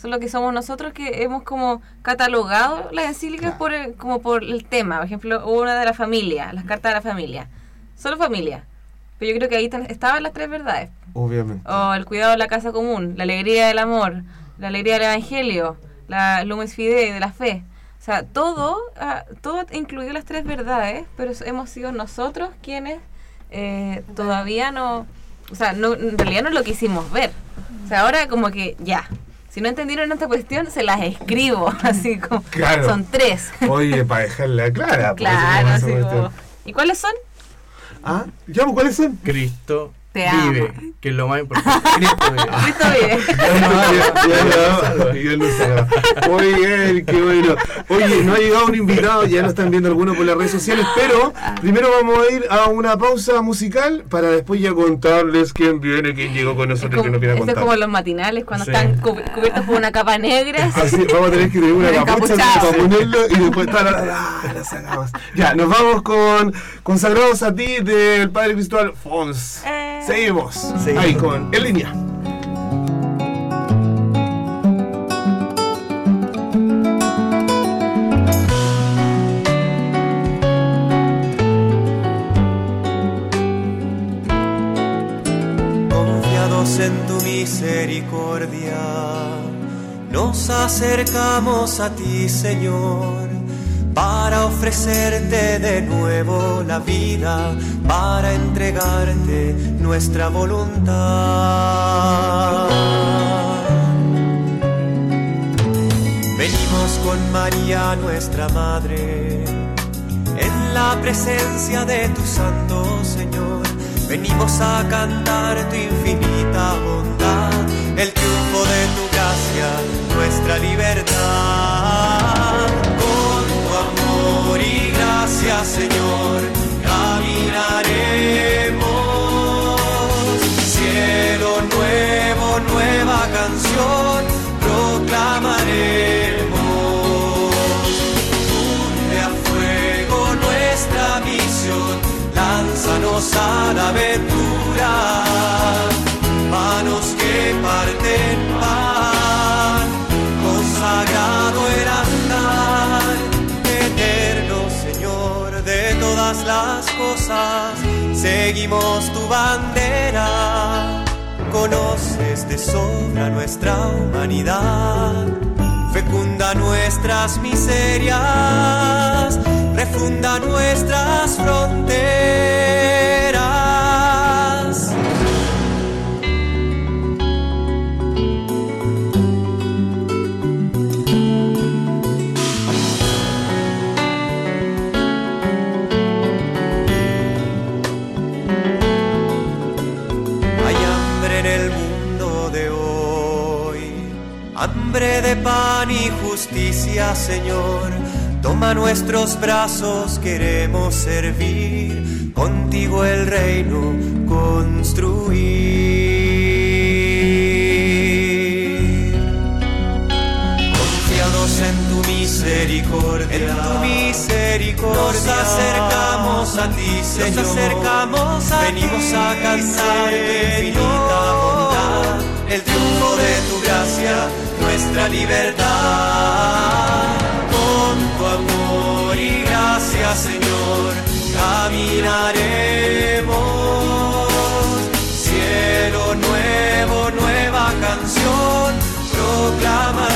Solo que somos nosotros que hemos como catalogado las encíclicas Claro. por el, como por el tema. Por ejemplo, una de la familia, las cartas de la familia. Solo familia. Pero yo creo que ahí estaban las tres verdades. Obviamente. O el cuidado de la casa común, la alegría del amor, la alegría del evangelio, la lumes fidei de la fe. O sea, todo, ah, todo incluyó las tres verdades, pero hemos sido nosotros quienes eh, todavía no, o sea, no, en realidad no lo quisimos ver. O sea, ahora como que ya, si no entendieron esta cuestión, se las escribo, así como, Claro. son tres. Oye, para dejarla clara. claro, así como, ¿Y cuáles son? Ah, ¿ya? ¿Cuáles son? Cristo Te vive, que es lo más importante. Cristo vive. Cristo lo sabía. Oye, qué bueno. Oye, no ha llegado un invitado, ya lo están viendo algunos por las redes sociales, pero primero vamos a ir a una pausa musical para después ya contarles quién viene, quién llegó con Es nosotros, como, que nos viene a esto es contar. como los matinales cuando Sí. están cubi- cubiertos por una capa negra. Así, vamos a tener que tener una capucha para ponerlo y después ta, la, la, la, la sacamos. Ya, nos vamos con Consagrados a ti del Padre Cristóbal Fons. Eh. Seguimos. Seguimos. Ahí con En línea. Confiados en tu misericordia, nos acercamos a ti, Señor, para ofrecerte de nuevo la vida, para entregarte nuestra voluntad. Venimos con María nuestra Madre, en la presencia de tu Santo Señor. Venimos a cantar tu infinita bondad, el triunfo de tu gracia, nuestra libertad. Señor, caminaremos. Cielo nuevo, nueva canción, proclamaremos. Funde a fuego nuestra misión, lánzanos a la aventura. Manos que parten cosas, seguimos tu bandera. Conoces de sobra nuestra humanidad, fecunda nuestras miserias, refunda nuestras fronteras. Justicia, Señor. Toma nuestros brazos, queremos servir, contigo el reino construir. Confiados en tu misericordia, en tu misericordia, nos acercamos a ti, Señor. Nos acercamos a Venimos a cantar infinita bondad, el triunfo de tu gracia, nuestra libertad. Con tu amor y gracia, Señor, caminaremos. Cielo nuevo, nueva canción, proclamaremos.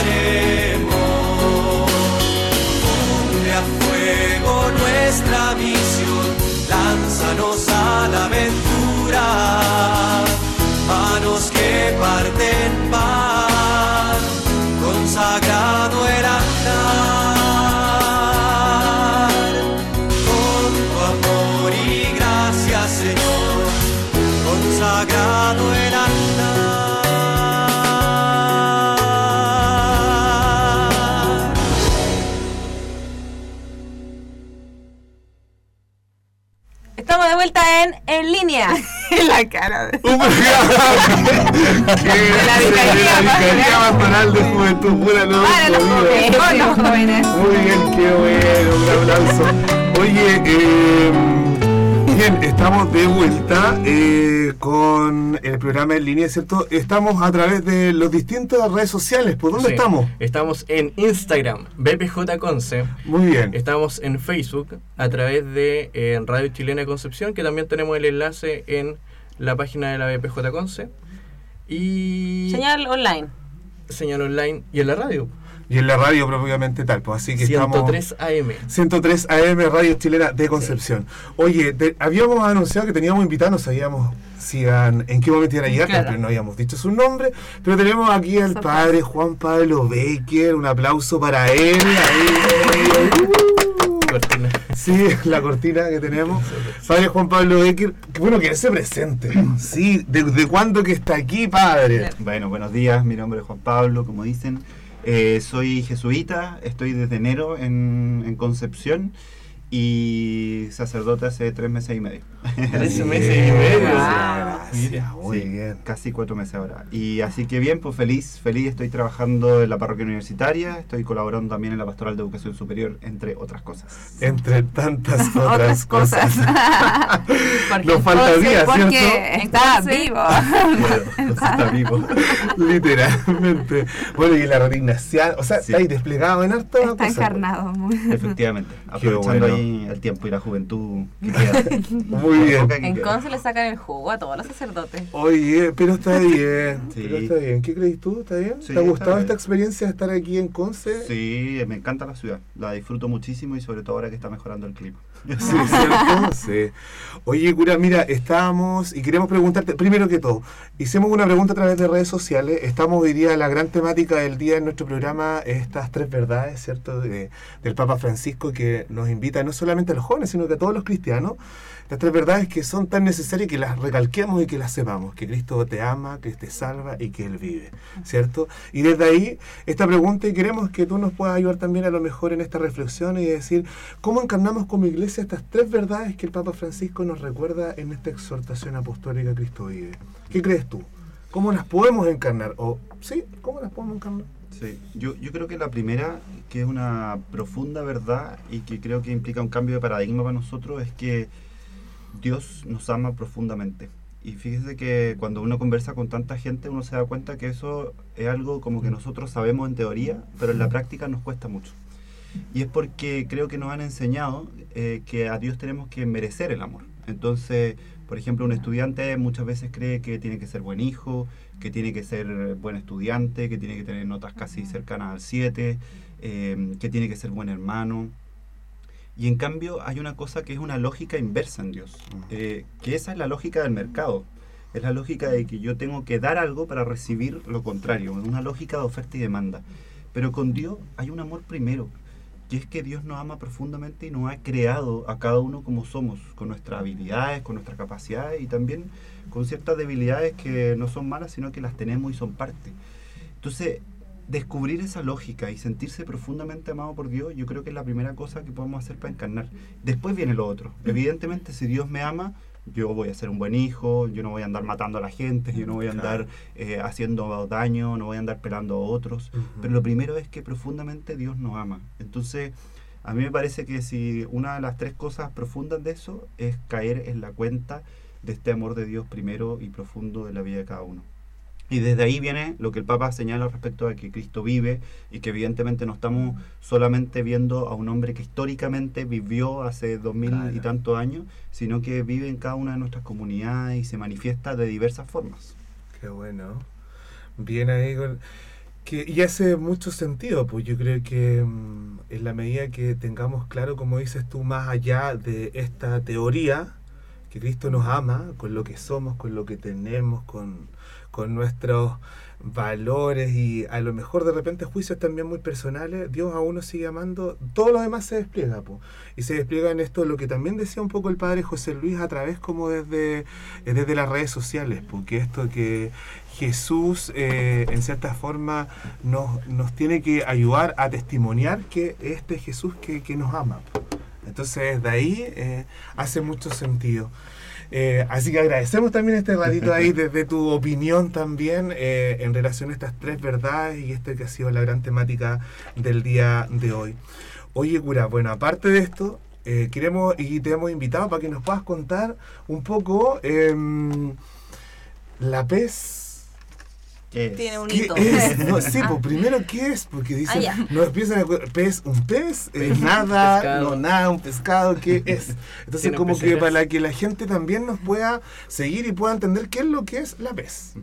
La cara de... Un programa la de Vicaría la Vicaría Pastoral de Juventud Pura no Para los jóvenes, con los jóvenes. Muy bien, qué bueno, un aplauso. Oye, eh, bien, estamos de vuelta eh, con el programa en línea, ¿cierto? Estamos a través de las distintas redes sociales. ¿Por dónde Sí. estamos? Estamos en Instagram, BPJ Conce. Muy bien. Estamos en Facebook a través de eh, Radio Chilena Concepción, que también tenemos el enlace en la página de la BPJ Conce. Y Señal online. señal online y en la radio. Y en la radio propiamente tal, pues así que estamos... 103 AM. 103 AM Radio Chilena de Concepción. Oye, te- habíamos anunciado que teníamos invitados, no sabíamos si iban- en qué momento iban a llegar, Claro. pero no habíamos dicho su nombre, pero tenemos aquí al padre Juan Pablo Baker, un aplauso para él. ahí. Cortina. Sí, la cortina que tenemos. Padre Juan Pablo Becker, qué bueno que él se presente. Sí, ¿desde cuándo que está aquí, padre? Bueno, buenos días, mi nombre es Juan Pablo, como dicen. Eh, soy jesuita, estoy desde enero en, en Concepción y sacerdote hace tres meses y medio. Tres meses y medio. Gracias, muy Sí, bien. Casi cuatro meses ahora. Y así que bien, pues feliz, feliz. Estoy trabajando en la parroquia universitaria, estoy colaborando también en la pastoral de educación superior, entre otras cosas. Entre tantas otras, Otras cosas. Porque Nos faltaría, Porque ¿cierto? está vivo. Está vivo. Literalmente. Bueno, y la resignación, o sea, Sí. está ahí desplegado en harta Está cosa. encarnado. muy- Efectivamente, aprovechando bueno. ahí ahí el tiempo y la juventud que queda. Muy bien. Que En. Conce le sacan el jugo a todos los sacerdotes. Oye, pero está bien. Sí. Pero está bien. ¿Qué crees tú? ¿Está bien? Sí, ¿Te ha gustado esta experiencia de estar aquí en Conce? Sí, me encanta la ciudad. La disfruto muchísimo y sobre todo ahora que está mejorando el clima. Sí, ¿cierto? Sí. Oye, cura, mira, estábamos y queremos preguntarte, primero que todo, hicimos una pregunta a través de redes sociales. Estamos hoy día, la gran temática del día en nuestro programa, estas tres verdades, ¿cierto? De- del Papa Francisco que nos invita no solamente a los jóvenes, sino que a todos los cristianos. Las tres verdades que son tan necesarias que las recalquemos y que las sepamos, que Cristo te ama, que te salva y que Él vive, ¿cierto? Y desde ahí, esta pregunta, y queremos que tú nos puedas ayudar también a lo mejor en esta reflexión y decir, ¿cómo encarnamos como iglesia estas tres verdades que el Papa Francisco nos recuerda en esta exhortación apostólica Cristo vive? ¿Qué crees tú? ¿Cómo las podemos encarnar? O, ¿sí? ¿Cómo las podemos encarnar? Sí, yo, yo creo que la primera, que es una profunda verdad y que creo que implica un cambio de paradigma para nosotros, es que Dios nos ama profundamente. Y fíjese que cuando uno conversa con tanta gente, uno se da cuenta que eso es algo como que nosotros sabemos en teoría, pero en la práctica nos cuesta mucho. Y es porque creo que nos han enseñado eh, que a Dios tenemos que merecer el amor. Entonces, por ejemplo, un estudiante muchas veces cree que tiene que ser buen hijo, que tiene que ser buen estudiante, que tiene que tener notas casi cercanas al 7, eh, que tiene que ser buen hermano. Y en cambio hay una cosa que es una lógica inversa en Dios, eh, que esa es la lógica del mercado. Es la lógica de que yo tengo que dar algo para recibir lo contrario, una lógica de oferta y demanda. Pero con Dios hay un amor primero, que es que Dios nos ama profundamente y nos ha creado a cada uno como somos, con nuestras habilidades, con nuestras capacidades y también con ciertas debilidades que no son malas, sino que las tenemos y son parte. Entonces, descubrir esa lógica y sentirse profundamente amado por Dios, yo creo que es la primera cosa que podemos hacer para encarnar. Después viene lo otro. Evidentemente, si Dios me ama, yo voy a ser un buen hijo, yo no voy a andar matando a la gente, yo no voy a andar eh, haciendo daño, no voy a andar pelando a otros. Pero lo primero es que profundamente Dios nos ama. Entonces, a mí me parece que si una de las tres cosas profundas de eso es caer en la cuenta de este amor de Dios primero y profundo de la vida de cada uno. Y desde ahí viene lo que el Papa señala respecto a que Cristo vive y que evidentemente no estamos solamente viendo a un hombre que históricamente vivió hace dos mil Claro. y tantos años, sino que vive en cada una de nuestras comunidades y se manifiesta de diversas formas. Qué bueno. Bien ahí con- Que, y hace mucho sentido, pues yo creo que mm, en la medida que tengamos claro, como dices tú, más allá de esta teoría, que Cristo nos ama con lo que somos, con lo que tenemos, con, con nuestros valores y a lo mejor de repente juicios también muy personales, Dios a uno sigue amando, todo lo demás se despliega, pues. y se despliega en esto lo que también decía un poco el padre José Luis a través como desde, eh, desde las redes sociales, porque esto que Jesús eh, en cierta forma nos, nos tiene que ayudar a testimoniar que este Jesús que, que nos ama. po. Entonces de ahí eh, hace mucho sentido. Eh, así que agradecemos también este ratito ahí desde tu opinión también eh, en relación a estas tres verdades y este que ha sido la gran temática del día de hoy. Oye, cura, bueno, aparte de esto, eh, queremos y te hemos invitado para que nos puedas contar un poco em, la PES. ¿Qué es? Tiene un ¿Qué hito. es? No, sí, Ah. pues primero, ¿qué es? Porque dicen, Ah, ya. no empiezan a pez, un pez, eh, nada, Pescado. no nada, un pescado, ¿qué es? Entonces, como que para que la gente también nos pueda seguir y pueda entender qué es lo que es la pez.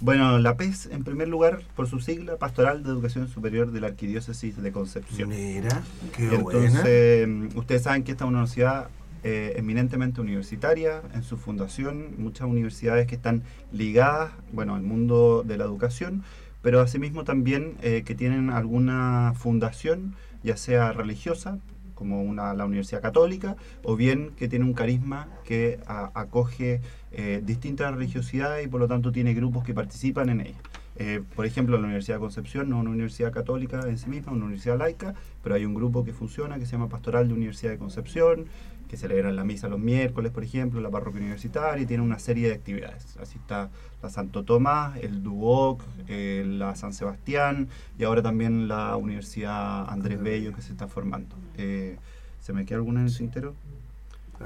Bueno, la PES, en primer lugar, por su sigla, Pastoral de Educación Superior de la Arquidiócesis de Concepción. Mira, qué Entonces, buena. mm, ustedes saben que esta es una universidad eh, eminentemente universitaria, en su fundación, muchas universidades que están ligadas, bueno, al mundo de la educación, pero asimismo también eh, que tienen alguna fundación, ya sea religiosa, como una, la Universidad Católica, o bien que tiene un carisma que acoge eh, distintas religiosidades y por lo tanto tiene grupos que participan en ella. Por ejemplo, la Universidad de Concepción no es una universidad católica en sí misma, una universidad laica, pero hay un grupo que funciona que se llama Pastoral de Universidad de Concepción, que celebran la misa los miércoles, por ejemplo, la parroquia universitaria y tiene una serie de actividades. Así está la Santo Tomás, el Duoc, eh, la San Sebastián y ahora también la Universidad Andrés Bello que se está formando. Eh, ¿Se me queda alguna en el tintero?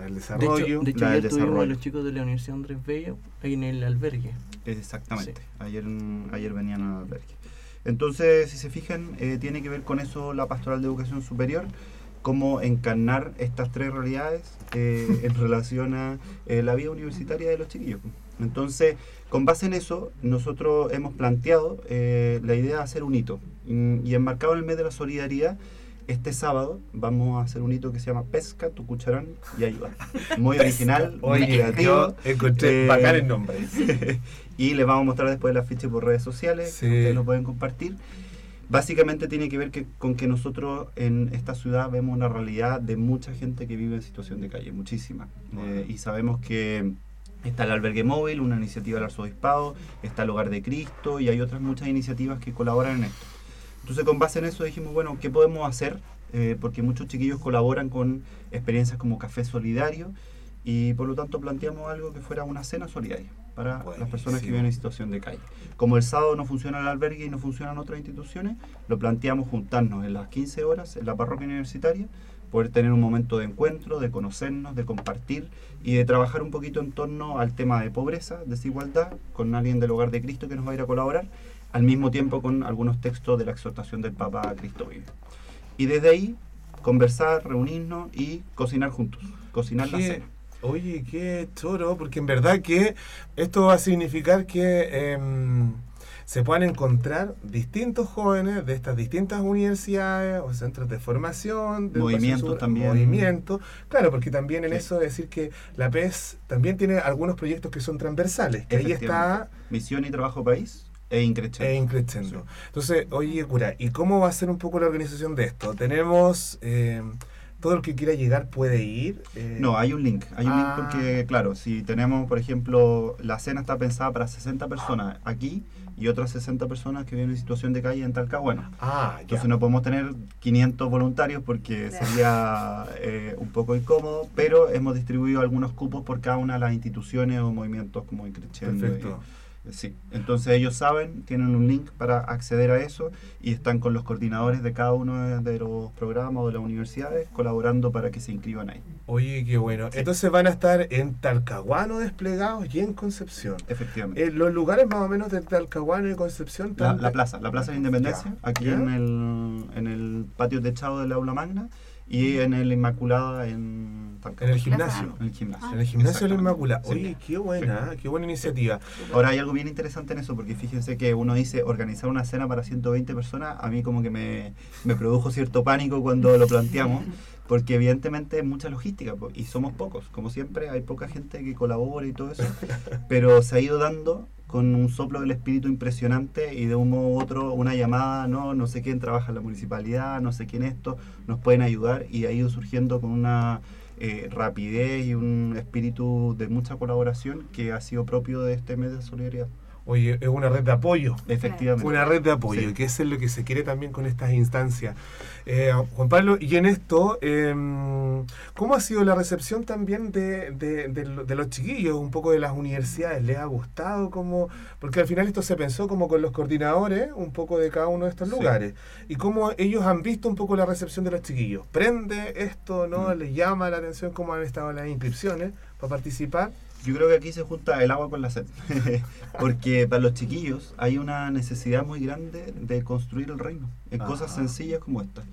El De desarrollo. hecho, de hecho la del ayer a los chicos de la Universidad Andrés Bello ahí en el albergue. Exactamente. Sí. Ayer, ayer venían al albergue. Entonces, si se fijan, eh, tiene que ver con eso la Pastoral de Educación Superior, cómo encarnar estas tres realidades eh, en relación a eh, la vida universitaria de los chiquillos. Entonces, con base en eso, nosotros hemos planteado eh, la idea de hacer un hito. Y, enmarcado en el mes de la solidaridad, este sábado vamos a hacer un hito que se llama Pesca, tu cucharón y ayuda. Muy original, muy creativo. yo encontré Eh, bacán el nombre. y les vamos a mostrar después el afiche por redes sociales, Sí. ustedes lo pueden compartir. Básicamente tiene que ver que, con que nosotros en esta ciudad vemos una realidad de mucha gente que vive en situación de calle, muchísima. Eh, y sabemos que está el albergue móvil, una iniciativa del arzobispado, está el hogar de Cristo y hay otras muchas iniciativas que colaboran en esto. Entonces con base en eso dijimos, bueno, ¿qué podemos hacer? Eh, porque muchos chiquillos colaboran con experiencias como Café Solidario y por lo tanto planteamos algo que fuera una cena solidaria para las personas que Buenísimo. viven en situación de calle. Como el sábado no funciona el albergue y no funcionan otras instituciones, lo planteamos juntarnos en las 15 horas en la parroquia universitaria, poder tener un momento de encuentro, de conocernos, de compartir y de trabajar un poquito en torno al tema de pobreza, desigualdad, con alguien del hogar de Cristo que nos va a ir a colaborar, al mismo tiempo con algunos textos de la exhortación del Papa a Cristo vive. Y desde ahí conversar, reunirnos y cocinar juntos, cocinar la ¿Qué? cena. Oye, qué choro, porque en verdad que esto va a significar que em, se puedan encontrar distintos jóvenes de estas distintas universidades o centros de formación, de Movimientos también. Movimientos, claro, porque también en Sí. eso decir que la PES también tiene algunos proyectos que son transversales, que ahí está. Misión y trabajo país e increchendo. e increciendo. Entonces, oye, cura, ¿y cómo va a ser un poco la organización de esto? Tenemos... em, todo el que quiera llegar puede ir. eh, No, hay un link. Hay un Ah. link porque, claro, si tenemos, por ejemplo, la cena está pensada para 60 personas aquí y otras 60 personas que viven en situación de calle en Talcahuano. Ah, ya. Entonces no podemos tener 500 voluntarios porque sería eh, un poco incómodo, pero hemos distribuido algunos cupos por cada una de las instituciones o movimientos como Increchendo. Perfecto. Sí, entonces ellos saben, tienen un link para acceder a eso y están con los coordinadores de cada uno de- los programas o de las universidades colaborando para que se inscriban ahí. Oye, qué bueno. Sí. Entonces van a estar en Talcahuano desplegados y en Concepción. Efectivamente. Eh, los lugares más o menos de Talcahuano y Concepción. La, la plaza, la plaza de Independencia, Ya. aquí ¿Ya? en el, en el patio techado del aula magna y en el Inmaculada en En el gimnasio. En el gimnasio. En el gimnasio de la. Inmaculada. Sí. Oye, qué buena, qué buena iniciativa. Ahora hay algo bien interesante en eso, porque fíjense que uno dice organizar una cena para 120 personas, a mí como que me, me produjo cierto pánico cuando lo planteamos, porque evidentemente es mucha logística y somos pocos, como siempre hay poca gente que colabora y todo eso, pero se ha ido dando con un soplo del espíritu impresionante y de un modo u otro una llamada, no, no sé quién trabaja en la municipalidad, no sé quién esto, nos pueden ayudar y ha ido surgiendo con una eh, rapidez y un espíritu de mucha colaboración que ha sido propio de este mes de solidaridad. Oye, es una red de apoyo. Efectivamente. Una red de apoyo, Sí. que eso es lo que se quiere también con estas instancias. Eh, Juan Pablo, y en esto, em, ¿cómo ha sido la recepción también de, de- de de los chiquillos, un poco de las universidades? ¿Les ha gustado? como Porque al final esto se pensó como con los coordinadores, un poco de cada uno de estos Sí. lugares. ¿Y cómo ellos han visto un poco la recepción de los chiquillos? ¿Prende esto, no? Mm. ¿Les llama la atención cómo han estado las inscripciones para participar? Yo creo que aquí se junta el agua con la sed, porque para los chiquillos hay una necesidad muy grande de construir el reino, en cosas sencillas como esta.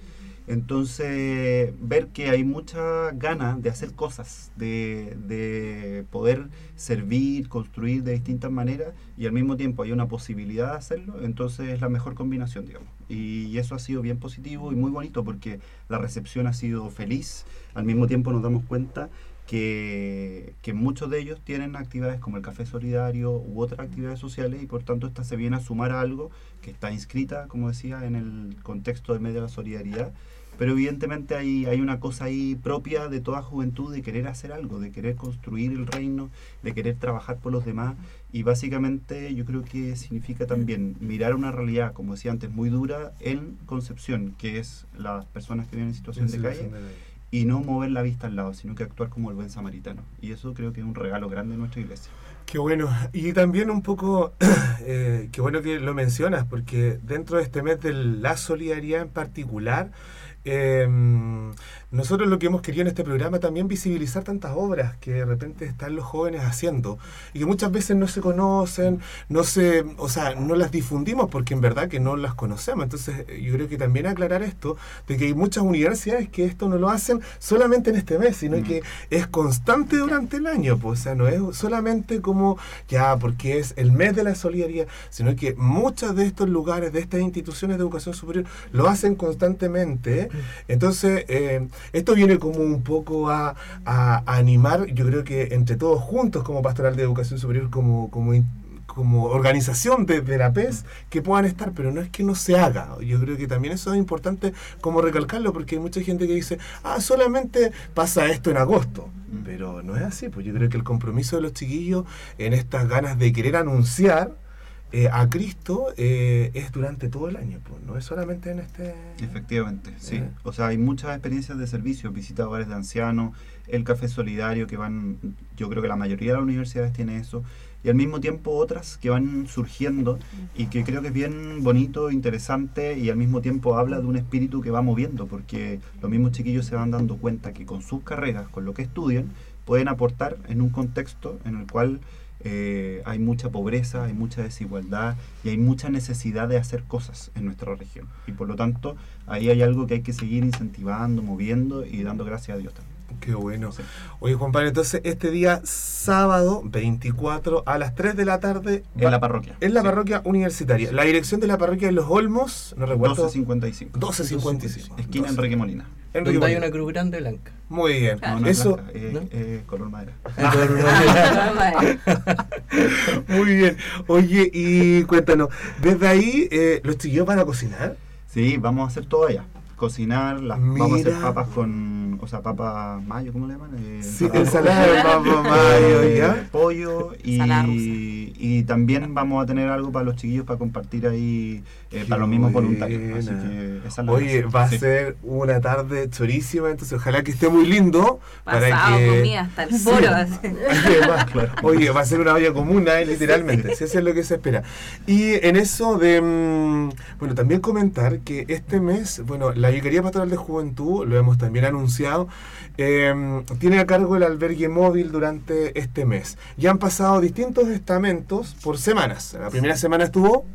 Entonces, ver que hay mucha gana de hacer cosas, de, de poder servir, construir de distintas maneras y al mismo tiempo hay una posibilidad de hacerlo, entonces es la mejor combinación, digamos. Y eso ha sido bien positivo y muy bonito porque la recepción ha sido feliz, al mismo tiempo nos damos cuenta que, que muchos de ellos tienen actividades como el café solidario u otras actividades sociales y por tanto esta se viene a sumar a algo que está inscrita, como decía, en el contexto del medio de la solidaridad. Pero evidentemente hay, hay una cosa ahí propia de toda juventud de querer hacer algo, de querer construir el reino, de querer trabajar por los demás. Y básicamente yo creo que significa también mirar una realidad, como decía antes, muy dura en Concepción, que es las personas que viven en situación de calle y no mover la vista al lado, sino que actuar como el buen samaritano. Y eso creo que es un regalo grande de nuestra iglesia. Qué bueno. Y también un poco, eh, qué bueno que lo mencionas, porque dentro de este mes de la solidaridad en particular, eh, nosotros lo que hemos querido en este programa también visibilizar tantas obras que de repente están los jóvenes haciendo y que muchas veces no se conocen, no se, o sea, no las difundimos porque en verdad que no las conocemos. Entonces, yo creo que también aclarar esto de que hay muchas universidades que esto no lo hacen solamente en este mes, sino Mm. que es constante durante el año, pues, o sea, no es solamente como ya porque es el mes de la solidaridad, sino que muchos de estos lugares, de estas instituciones de educación superior, lo hacen constantemente. Entonces, eh, esto viene como un poco a, a- a animar, yo creo que entre todos juntos como Pastoral de Educación Superior, como, como, como organización de, de la PES, que puedan estar, pero no es que no se haga. Yo creo que también eso es importante como recalcarlo, porque hay mucha gente que dice, ah, solamente pasa esto en agosto. Pero no es así, pues yo creo que el compromiso de los chiquillos en estas ganas de querer anunciar eh, a Cristo eh, es durante todo el año, pues no es solamente en este... Efectivamente, sí. Eh. O sea, hay muchas experiencias de servicio, visita a hogares de ancianos, el café solidario que van, yo creo que la mayoría de las universidades tiene eso, y al mismo tiempo otras que van surgiendo y que creo que es bien bonito, interesante y al mismo tiempo habla de un espíritu que va moviendo, porque los mismos chiquillos se van dando cuenta que con sus carreras, con lo que estudian, pueden aportar en un contexto en el cual eh, hay mucha pobreza, hay mucha desigualdad y hay mucha necesidad de hacer cosas en nuestra región. Y por lo tanto, ahí hay algo que hay que seguir incentivando, moviendo y dando gracias a Dios también. Qué bueno. Sí. Oye, Juan Pablo, entonces este día sábado 24 a las 3 de la tarde En la parroquia. en la Sí. parroquia universitaria. La dirección de la parroquia de Los Olmos, no recuerdo. 1255. 1255. Esquina 12. Enrique Molina. Enrique Donde hay una cruz grande blanca. Muy bien. No, no es Eso, blanca, eh, ¿no? eh, color madera. muy bien. Oye, y cuéntanos, desde ahí, eh, ¿los chiquillos van a cocinar? Sí, vamos a hacer todo allá. Cocinar, las, vamos a hacer papas con, o sea, papas mayo, ¿cómo le llaman? Eh, Sí, ensalada de papa mayo, eh, ¿ya? pollo y, también vamos a tener algo para los chiquillos para compartir ahí, eh, para los mismos voluntarios. Así buena. que esa es la Oye, va a Sí. ser una tarde chorísima, entonces ojalá que esté muy lindo. Pasado, para que... comida hasta el foro. Oye, va a ser una olla común, ¿eh? literalmente, si eso es lo que se espera. Y en eso de, mm, bueno, también comentar que este mes, bueno, la Vicaría Pastoral de Juventud, lo hemos también anunciado, eh, tiene a cargo el albergue móvil durante este mes. Ya han pasado distintos estamentos por semanas. La primera semana estuvo...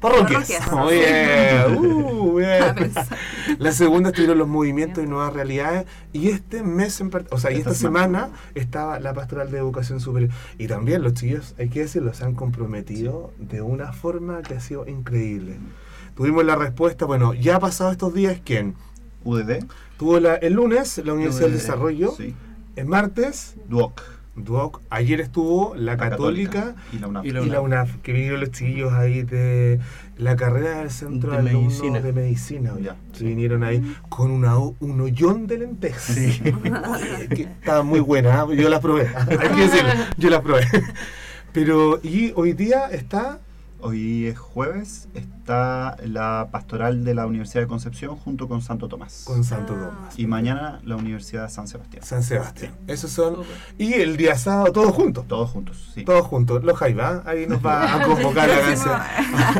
Parroquias. Muy bien. Uh, bien. La segunda estuvieron los movimientos y nuevas realidades. Y este mes, en o sea, y esta, semana. estaba la pastoral de educación superior. Y también los chicos, hay que decirlo, se han comprometido de una forma que ha sido increíble. Tuvimos la respuesta, bueno, ya ha pasado estos días, ¿quién? UDD. Tuvo la- el lunes la Universidad del Desarrollo, Sí. el martes, DUOC. Duoc, ayer estuvo la, la Católica, Y la UNAP. Y la y la UNAF, que vinieron los chiquillos ahí de la carrera del centro De medicina. de medicina, Ya, que sí. vinieron ahí con una, un hoyón de lentejas. Oye, que estaba muy buena, ¿ah? yo las probé, hay que decirlo, yo las probé. Pero, y hoy día está Hoy es jueves, está la pastoral de la Universidad de Concepción junto con Santo Tomás. con Santo Ah. Tomás. Y mañana la Universidad de San Sebastián. San Sebastián. Esos son. Y el día sábado, todos juntos. Todos juntos, sí. Todos juntos. Los Jaiba, ahí nos va a convocar la canción.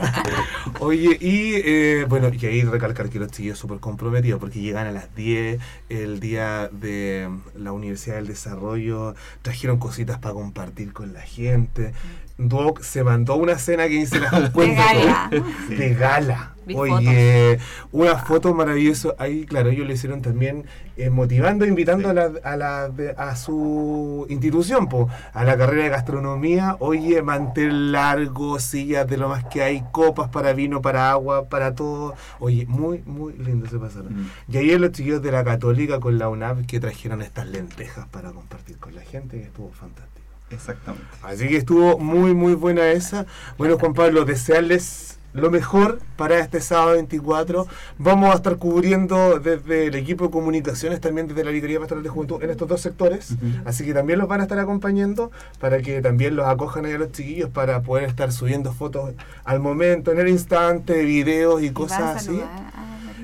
Oye, y eh, bueno, y ahí recalcar que los chillos súper comprometidos porque llegan a las 10 el día de la Universidad del Desarrollo, trajeron cositas para compartir con la gente. Doc se mandó una cena que dice las De gala. Sí. de gala. Oye, una foto maravillosa. Ahí, claro, ellos lo hicieron también eh, motivando, invitando Sí. a, la, a, la, de- a su institución, po, a la carrera de gastronomía. Oye, mantel largo, sillas de lo más que hay, copas para vino, para agua, para todo. Oye, muy, muy lindo se pasaron. Mm. Y ahí los chicos de la Católica con la UNAP que trajeron estas lentejas para compartir con la gente, que estuvo fantástico. Exactamente. Así que estuvo muy, muy buena esa. Bueno, Juan Pablo, desearles lo mejor para este sábado 24. Vamos a estar cubriendo desde el equipo de comunicaciones, también desde la Vicaría Pastoral de Juventud, en estos dos sectores. Así que también los van a estar acompañando para que también los acojan ahí a los chiquillos para poder estar subiendo fotos al momento, en el instante, videos y ¿Y vas a cosas así.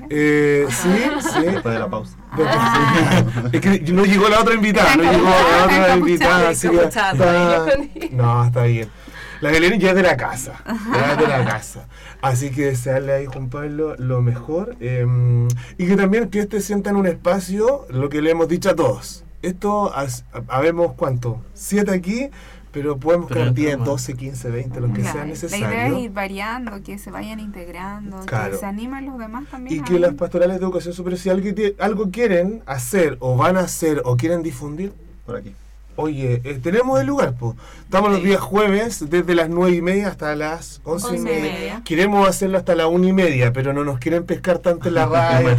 Eh, sí, sí. Después de la pausa. es que no llegó la otra invitada, no llegó la otra invitada, así que está-. No, está bien. La Belén ya es de la casa. Ya es de la casa. Así que desearle ahí, Juan Pablo, lo mejor. eh, y que también que este sienta en un espacio lo que le hemos dicho a todos. Esto, habemos cuánto? Siete aquí, pero quedar otro 10, más. 12, 15, 20, lo que Claro, sea La idea es necesario. ir variando, que se vayan integrando, Claro. que se animen los demás también. Y que las pastorales de educación superior, si algo quieren hacer o van a hacer o quieren difundir, Por aquí. Oye, eh, tenemos el lugar, pues. Estamos los días jueves, desde las nueve y media hasta las once y Once y media. media. Queremos hacerlo hasta la una y media, pero no nos quieren pescar tanto en la radio.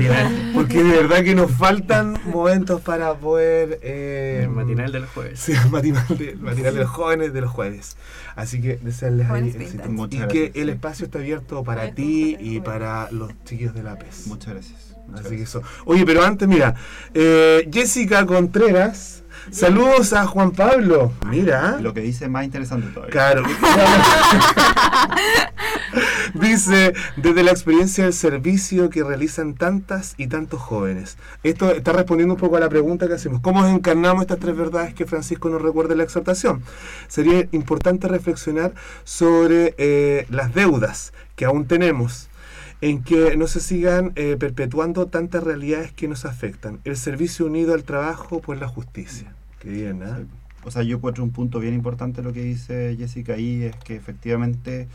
porque de verdad que nos faltan momentos para poder. Eh, El matinal del jueves. Sí, el matinal de, el matinal de los jóvenes de los jueves. Así que desearles ahí éxito. Y gracias. que el espacio está abierto para ti y para los chiquillos de la PES. Muchas gracias. Muchas Así que gracias. eso. Oye, pero antes, mira, eh, Jessica Contreras, saludos a Juan Pablo. Mira. Lo que dice es más interesante todavía. Claro. Dice, desde la experiencia del servicio que realizan tantas y tantos jóvenes. Esto está respondiendo un poco a la pregunta que hacemos. ¿Cómo encarnamos estas tres verdades que Francisco nos recuerda en la exhortación? Sería importante reflexionar sobre eh, las deudas que aún tenemos en que no se sigan eh, perpetuando tantas realidades que nos afectan. El servicio unido al trabajo por la justicia. Qué bien. Sí. O sea, yo encuentro un punto bien importante lo que dice Jessica ahí, es que efectivamente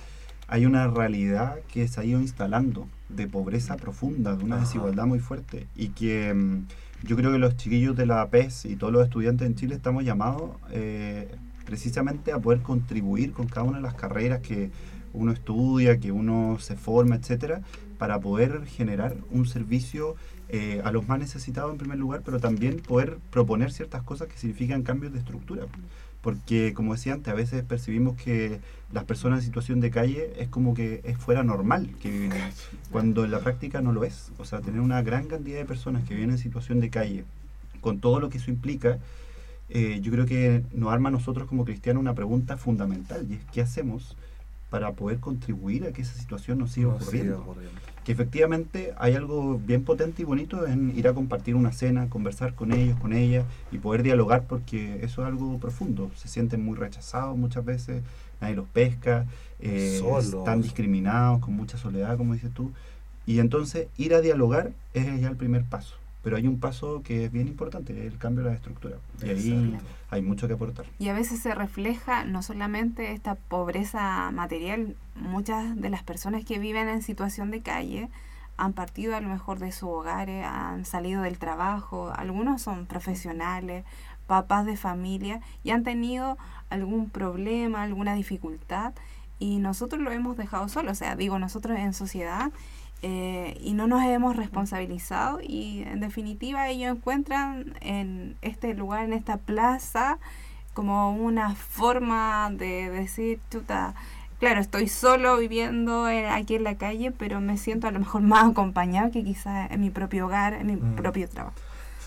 hay una realidad que se ha ido instalando de pobreza profunda, de una Ajá. desigualdad muy fuerte y que mm, yo creo que los chiquillos de la PES y todos los estudiantes en Chile estamos llamados eh, precisamente a poder contribuir con cada una de las carreras que uno estudia, que uno se forma, etcétera, para poder generar un servicio eh, a los más necesitados en primer lugar, pero también poder proponer ciertas cosas que significan cambios de estructura. Porque, como decía antes, a veces percibimos que las personas en situación de calle es como que es fuera normal que viven ahí, cuando en la práctica no lo es. O sea, tener una gran cantidad de personas que viven en situación de calle, con todo lo que eso implica, eh, yo creo que nos arma a nosotros como cristianos una pregunta fundamental, y es ¿qué hacemos para poder contribuir a que esa situación no siga No ocurriendo? ocurriendo. que efectivamente hay algo bien potente y bonito en ir a compartir una cena, conversar con ellos, con ellas y poder dialogar porque eso es algo profundo. Se sienten muy rechazados muchas veces, nadie los pesca, eh, están discriminados, con mucha soledad, como dices tú. Y entonces ir a dialogar es ya el primer paso. Pero hay un paso que es bien importante, el cambio de la estructura. Y ahí hay mucho que aportar. Y a veces se refleja no solamente esta pobreza material, muchas de las personas que viven en situación de calle han partido a lo mejor de sus hogares, han salido del trabajo, algunos son profesionales, papás de familia y han tenido algún problema, alguna dificultad y nosotros lo hemos dejado solo, o sea, digo nosotros en sociedad eh, y no nos hemos responsabilizado y en definitiva ellos encuentran en este lugar, en esta plaza, como una forma de decir, chuta, claro, estoy solo viviendo en- aquí en la calle, pero me siento a lo mejor más acompañado que quizás en mi propio hogar, en mi Mm. propio trabajo.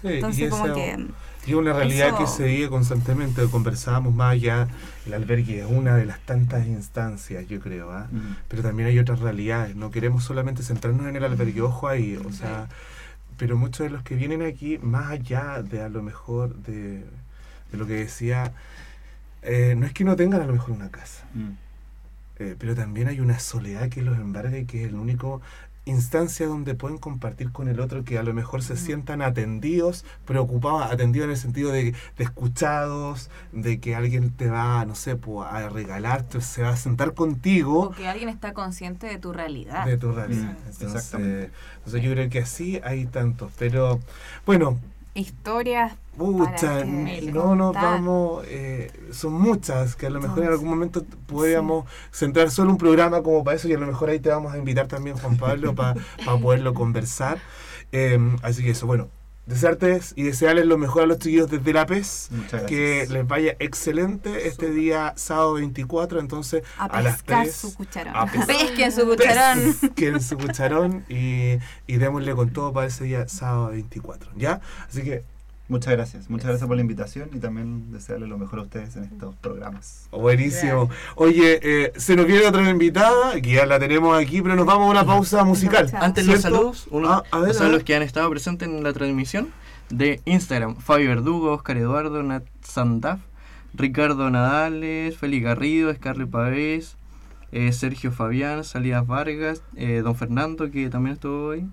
Sí, Entonces como que... Y es una realidad que se vive constantemente, conversábamos más allá, el albergue es una de las tantas instancias, yo creo, ¿ah? pero también hay otras realidades, no queremos solamente centrarnos en el albergue, ojo ahí, o sea, pero muchos de los que vienen aquí, más allá de a lo mejor de, de lo que decía, eh, no es que no tengan a lo mejor una casa, Mm. eh, pero también hay una soledad que los embarga y que es el único instancia donde pueden compartir con el otro que a lo mejor se sientan atendidos, preocupados, atendidos en el sentido de, de escuchados, de que alguien te va, no sé, pues, a regalarte, se va a sentar contigo O que alguien está consciente de tu realidad. de tu realidad. Entonces, exactamente. entonces yo creo que así hay tantos, pero bueno, Historias Que no nos vamos, eh, son muchas, que a lo mejor en algún momento podríamos centrar solo un programa como para eso y a lo mejor ahí te vamos a invitar también, Juan Pablo, para poderlo conversar. Eh, así que eso, bueno, desearles y desearles lo mejor a los chiquillos desde la PES, Muchas que les vaya excelente este día sábado 24, entonces a a, las pescar 3. su cucharón. a pescar. Pesquen su cucharón. Pesquen su cucharón y, y démosle con todo para ese día sábado 24, ¿ya? Así que Muchas gracias. Muchas gracias por la invitación y también desearle lo mejor a ustedes en estos programas. Buenísimo. Oye, eh, se nos viene otra invitada, que ya la tenemos aquí, pero nos vamos a una pausa musical. Antes los ¿Cierto? saludos, uno, Ah, a ver, son a ver. los que han estado presentes en la transmisión de Instagram. Fabio Verdugo, Oscar Eduardo, Nat Sandaf, Ricardo Nadales, Félix Garrido, Scarlett Pavés, eh, Sergio Fabián, Salidas Vargas, eh, Don Fernando, que también estuvo hoy,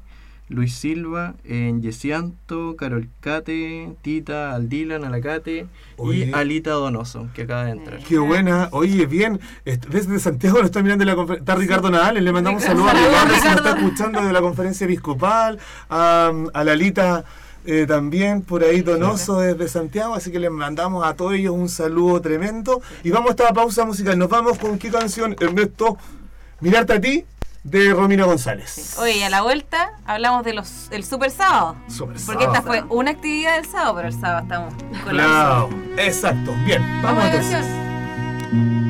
Luis Silva, eh, Yesianto, Carol Cate, Tita, Aldilan, Alacate Oye. y Alita Donoso, que acaba de entrar. Qué buena. Oye, bien. Desde Santiago lo está mirando la confer- Está Ricardo Nadal. Le mandamos un saludo a Saludos, Ricardo, si nos está escuchando de la conferencia episcopal. A, a Lalita eh, también por ahí Donoso desde Santiago. Así que les mandamos a todos ellos un saludo tremendo. Y vamos a esta pausa musical. Nos vamos con qué canción, Ernesto. Mirarte a ti de Romina González. Oye, y a la vuelta hablamos de los el super sábado. Super Porque esta sábado. fue una actividad del sábado, pero el sábado estamos con la Claro, exacto. Bien, vamos Vamos a entonces. canción.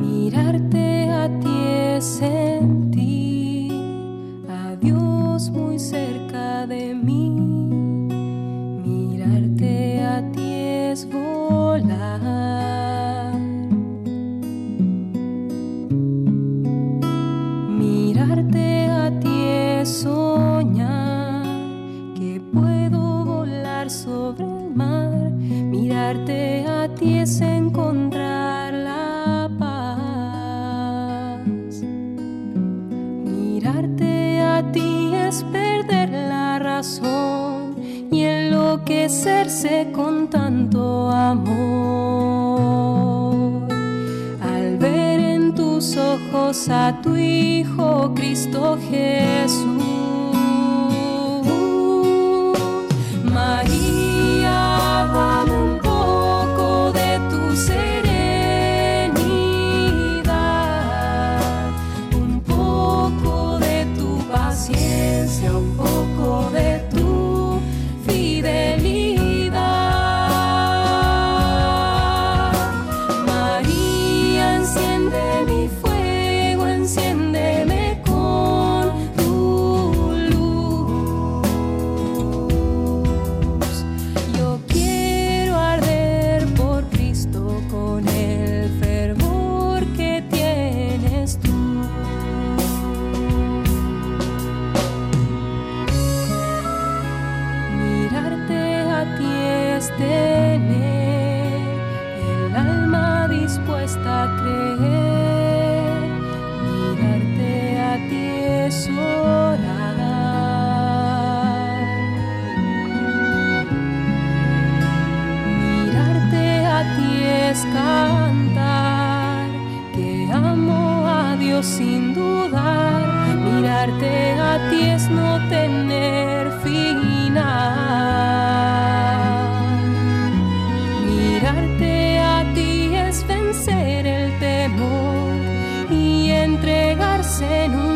Mirarte a ti es con tanto amor. Al ver en tus ojos a tu Hijo Cristo Jesús. En un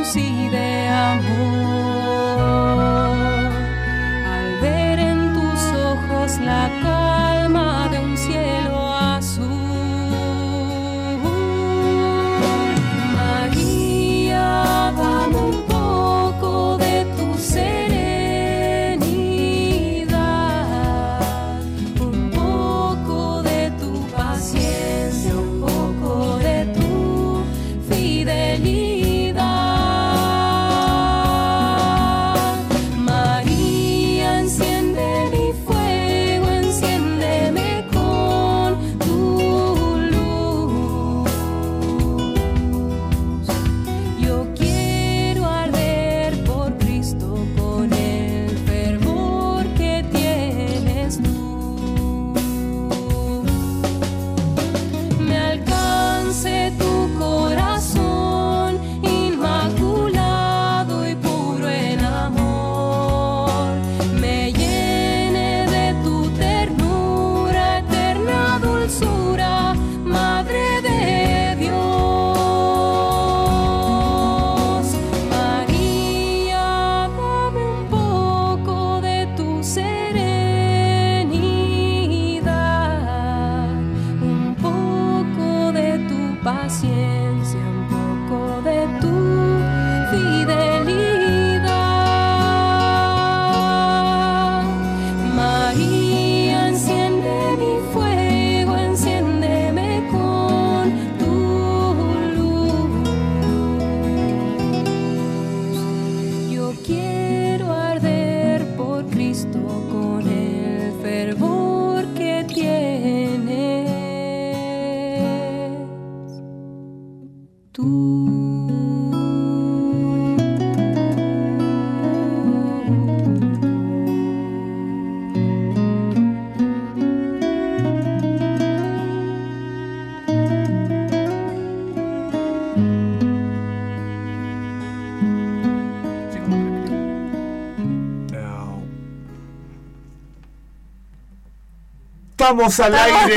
Estamos al aire.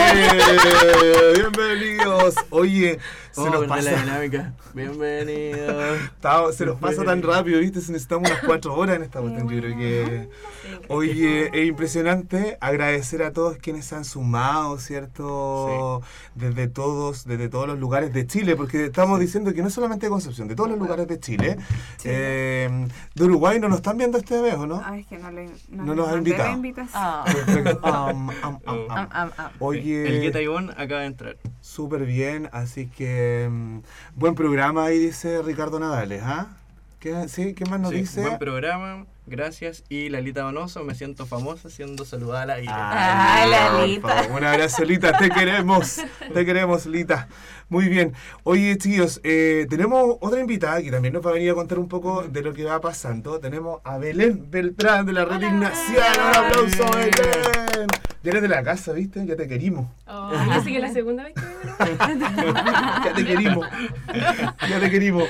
Bienvenidos. Oye, se Oh, nos pasa. la dinámica. Bienvenido. Está- se nos pasa tan rápido, ¿viste? Se necesitamos unas cuatro horas en esta cuestión. Yo creo que. Oye, es impresionante agradecer a todos quienes se han sumado, ¿cierto? Desde todos, desde todos los lugares de Chile, porque estamos diciendo que no solamente de Concepción, de todos los lugares de Chile. Eh, de Uruguay no nos están viendo este vez, ¿o no? Ay, es que no, le, no, No le nos ha mandé la invitado. Ah. Oye. El Guetta Ivonne acaba de entrar. Súper bien, así que mm, buen programa ahí dice Ricardo Nadales, ¿ah? ¿Qué, sí, ¿Qué más nos Sí, dice? Buen programa, gracias. Y Lalita Donoso, me siento famosa siendo saludada al aire. Ah, Ay, por Lalita. Un abrazo, Lita, te queremos, te queremos, Lita. Muy bien. Oye, chicos, eh, tenemos otra invitada que también nos va a venir a contar un poco de lo que va pasando. Tenemos a Belén Beltrán de la Red Ignaciana. Un aplauso, Belén. Ya eres de la casa, ¿viste? Ya te querimos. Oh, yo sé que es la segunda vez que vengo. ya te querimos. Ya te querimos.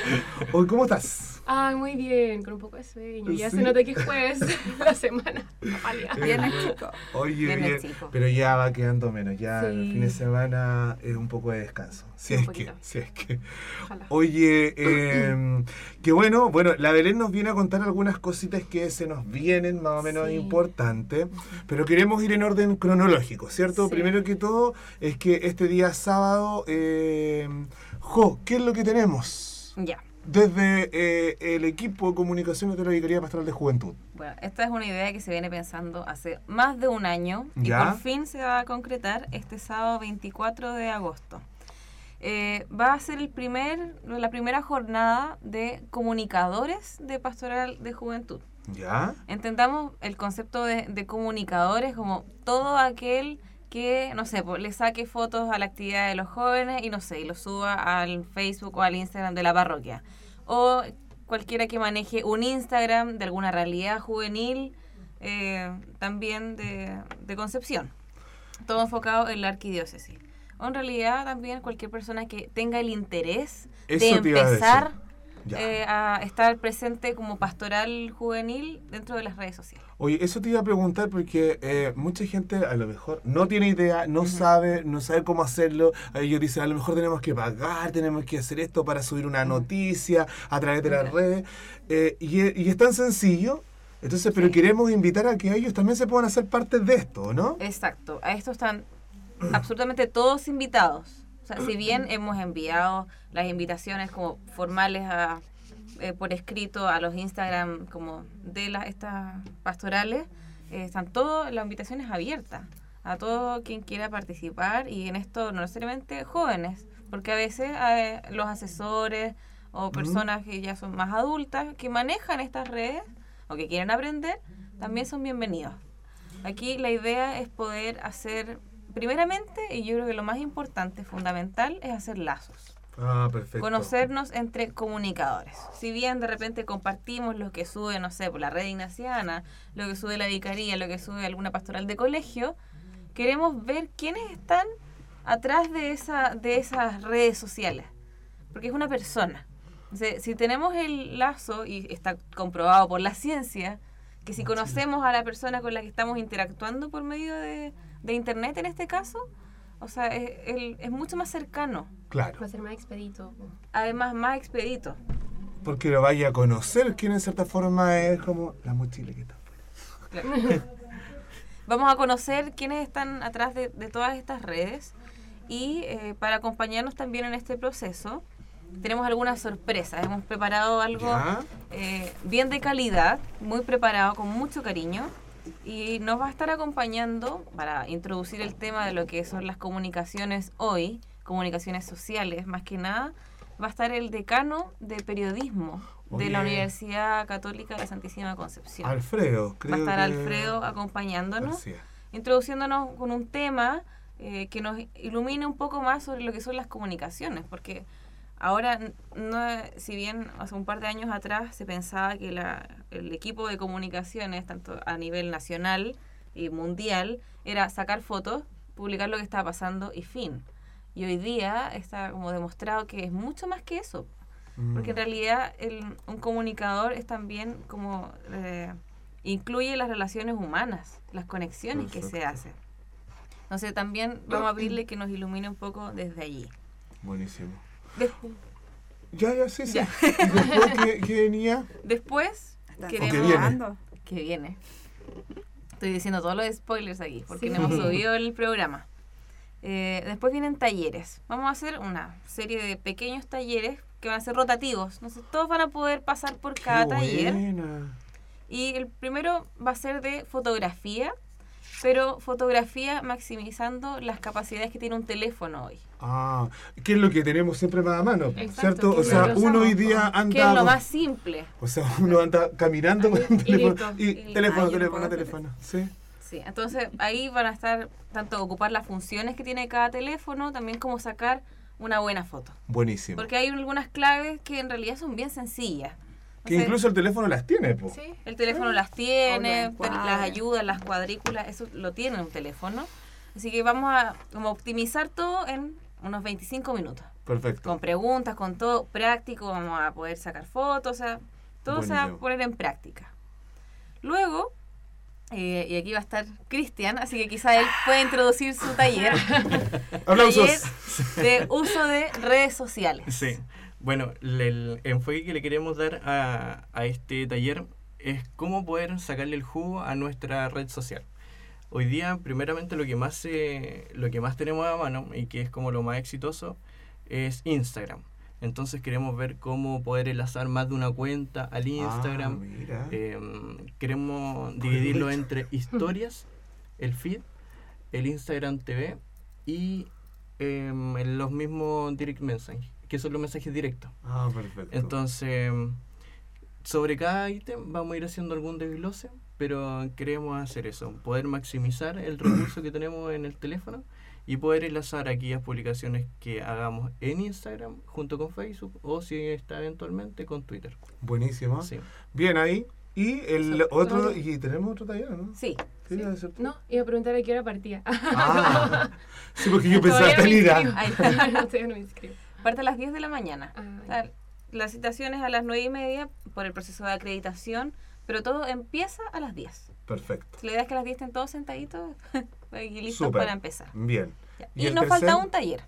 Oye, ¿cómo estás? Ay, muy bien, con un poco de sueño. Ya Sí. se nota que es jueves la semana. Viene chico. Oye, bien, chico. pero ya va quedando menos. Ya el fin de semana es un poco de descanso. Si un es que, si es que. Ojalá. Oye, eh, qué bueno. Bueno, la Belén nos viene a contar algunas cositas que se nos vienen más o menos Sí. importantes, pero queremos ir en orden cronológico, ¿cierto? Sí. Primero que todo es que este día sábado, eh, Jo, ¿qué es lo que tenemos? Ya. Desde eh, el equipo de comunicaciones de la Vicaría Pastoral de Juventud. Bueno, esta es una idea que se viene pensando hace más de un año y por fin se va a concretar este sábado 24 de agosto. Eh, va a ser el primer, la primera jornada de comunicadores de Pastoral de Juventud. ¿Ya? Entendamos el concepto de, de comunicadores como todo aquel que, no sé, le saque fotos a la actividad de los jóvenes y no sé, y lo suba al Facebook o al Instagram de la parroquia. O cualquiera que maneje un Instagram de alguna realidad juvenil, eh, también de, de Concepción. Todo enfocado en la arquidiócesis. O en realidad también cualquier persona que tenga el interés Eso de a empezar eh, a estar presente como pastoral juvenil dentro de las redes sociales. Oye, eso te iba a preguntar porque eh, mucha gente a lo mejor no tiene idea, no sabe, no sabe cómo hacerlo. Ellos dicen, a lo mejor tenemos que pagar, tenemos que hacer esto para subir una noticia a través de las redes. Eh, y, es- y es tan sencillo. Entonces, pero queremos invitar a que ellos también se puedan hacer parte de esto, ¿no? Exacto, a esto están absolutamente todos invitados. O sea, si bien hemos enviado las invitaciones como formales a, eh, por escrito a los Instagram como de las estas pastorales, eh, están todas las invitaciones abiertas a todo quien quiera participar y en esto no necesariamente jóvenes, porque a veces eh, los asesores o personas que ya son más adultas que manejan estas redes o que quieren aprender, también son bienvenidos. Aquí la idea es poder hacer, primeramente, y yo creo que lo más importante, fundamental, es hacer lazos. Ah, perfecto. Conocernos entre comunicadores. Si bien de repente compartimos lo que sube, no sé, por la red ignaciana, lo que sube la vicaría, lo que sube alguna pastoral de colegio, queremos ver quiénes están atrás de, esa, de esas redes sociales. Porque es una persona. Entonces, si tenemos el lazo, y está comprobado por la ciencia, que si conocemos a la persona con la que estamos interactuando por medio de, de Internet en este caso, o sea, es, el- es mucho más cercano. Claro, Va a ser más expedito. Además, más expedito. porque lo vaya a conocer, que en cierta forma es como la mochila que está. Vamos a conocer quiénes están atrás de, de todas estas redes y eh, para acompañarnos también en este proceso tenemos algunas sorpresas. Hemos preparado algo eh, bien de calidad, muy preparado, con mucho cariño y nos va a estar acompañando para introducir el tema de lo que son las comunicaciones hoy, comunicaciones sociales más que nada, va a estar el decano de periodismo de la. Universidad Católica de la Santísima Concepción. Alfredo, creo Va a estar que- Alfredo acompañándonos, introduciéndonos con un tema eh, que nos ilumine un poco más sobre lo que son las comunicaciones, porque ahora, no, si bien hace un par de años atrás se pensaba que la, el equipo de comunicaciones, tanto a nivel nacional y mundial, era sacar fotos, publicar lo que estaba pasando y fin. Y hoy día está como demostrado que es mucho más que eso. Porque en Mm. realidad el, un comunicador es también como eh, incluye las relaciones humanas, las conexiones que se hacen. Entonces también vamos a pedirle que nos ilumine un poco desde allí. Buenísimo. Después, Ya, ya, sí, sí. ¿Y después qué, qué venía? después queremos... que viene. que viene. Estoy diciendo todos los spoilers aquí, porque Sí. no hemos subido el programa. Eh, después vienen talleres. Vamos a hacer una serie de pequeños talleres que van a ser rotativos. No sé, todos van a poder pasar por cada Qué taller. buena. Y el primero va a ser de fotografía, pero fotografía maximizando las capacidades que tiene un teléfono hoy. Ah, ¿qué es lo que tenemos siempre más a mano? Exacto, ¿Cierto? que O sea, uno hoy día anda. Que es lo más simple. O sea, uno anda caminando con un Y teléfono. Y Y- teléfono, ah, teléfono, teléfono. Sí. Sí, entonces ahí van a estar tanto ocupar las funciones que tiene cada teléfono, también como sacar una buena foto. Buenísimo. Porque hay algunas claves que en realidad son bien sencillas. Que incluso el teléfono las tiene, po. Sí. el teléfono las tiene, las ayudas, las cuadrículas, eso lo tiene un teléfono. Así que vamos a como optimizar todo en unos 25 minutos. Perfecto. Con preguntas, con todo práctico, vamos a poder sacar fotos, o sea, todo se va a poner en práctica. Luego, eh, y aquí va a estar Cristian, así que quizá él pueda introducir su taller. Aplausos. Taller de uso de redes sociales. Sí. Bueno, el enfoque que le queremos dar a, a este taller es cómo poder sacarle el jugo a nuestra red social. Hoy día, primeramente, lo que más lo que más tenemos a mano y que es como lo más exitoso es Instagram. Entonces queremos ver cómo poder enlazar más de una cuenta al Instagram. Ah, mira. Em, queremos dividirlo entre historias, el feed, el Instagram TV y em, los mismos direct messages, que son los mensajes directos. ah, perfecto. Entonces, sobre cada ítem vamos a ir haciendo algún desglose, pero queremos hacer eso, poder maximizar el recurso que tenemos en el teléfono y poder enlazar aquellas publicaciones que hagamos en Instagram junto con Facebook o si está eventualmente con Twitter. Buenísimo. Sí. Bien ahí. Y el otro, y tenemos otro taller, ¿no? Sí. No, iba a preguntar a qué hora partía. Ah, sí, porque yo pensaba no, todavía no me inscribo. Parte a las 10 de la mañana. Ah, O sea, la citación es a las 9 y media por el proceso de acreditación, pero todo empieza a las 10. Perfecto. La idea es que a las 10 estén todos sentaditos y listos para empezar. Bien. Ya. ¿Y nos falta un taller,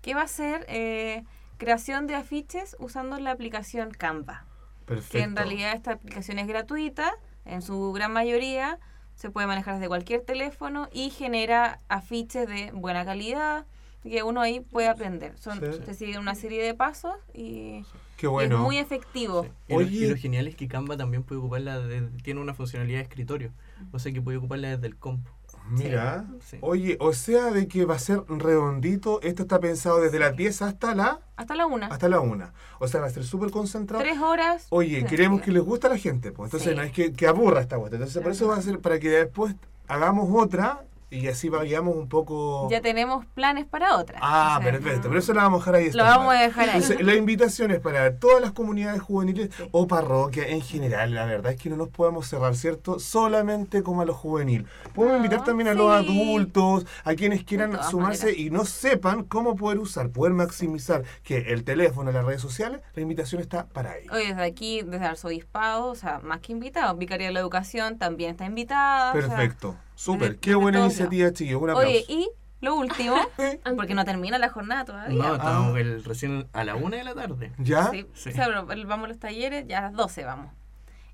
que va a ser eh, creación de afiches usando la aplicación Canva. Perfecto. Que en realidad esta aplicación es gratuita, en su gran mayoría se puede manejar desde cualquier teléfono y genera afiches de buena calidad que uno ahí puede aprender. Son, Sí. Se siguen una serie de pasos y, Qué y bueno. es muy efectivo. Sí. Y, lo, Oye. y lo genial es que Canva también puede ocuparla, de- tiene una funcionalidad de escritorio, o sea que puede ocuparla desde el compu. Mira. Sí. Oye, o sea de que va a ser redondito. Esto está pensado desde las 10 hasta la Hasta la una. hasta la 1. O sea, va a ser súper concentrado. Tres horas. Oye, Sí. queremos que les guste a la gente, pues. Entonces Sí. no es que, que aburra esta vuelta. Entonces, por eso va a ser para que después hagamos otra y así vayamos un poco. Ya tenemos planes para otra. Ah, O sea, perfecto. Pero eso lo vamos a dejar ahí. Lo vamos a dejar ahí. Entonces, la invitación es para todas las comunidades juveniles o parroquias en general. La verdad es que no nos podemos cerrar, ¿cierto? Solamente como a los juveniles. Podemos Ah, invitar también a los adultos, a quienes quieran sumarse maneras. y no sepan cómo poder usar, poder maximizar que el teléfono, las redes sociales, la invitación está para ellos. Hoy desde aquí, desde Arzobispado, o sea, más que invitados. Vicaría de la Educación también está invitada. o sea, Perfecto. Súper. Qué buena iniciativa, chicos. Un aplauso. Oye, y lo último, porque no termina la jornada todavía. No, Ah. estamos el- recién a la una de la tarde. ¿Ya? Sí, Sí. o sea, pero vamos a los talleres, ya a las 12 vamos.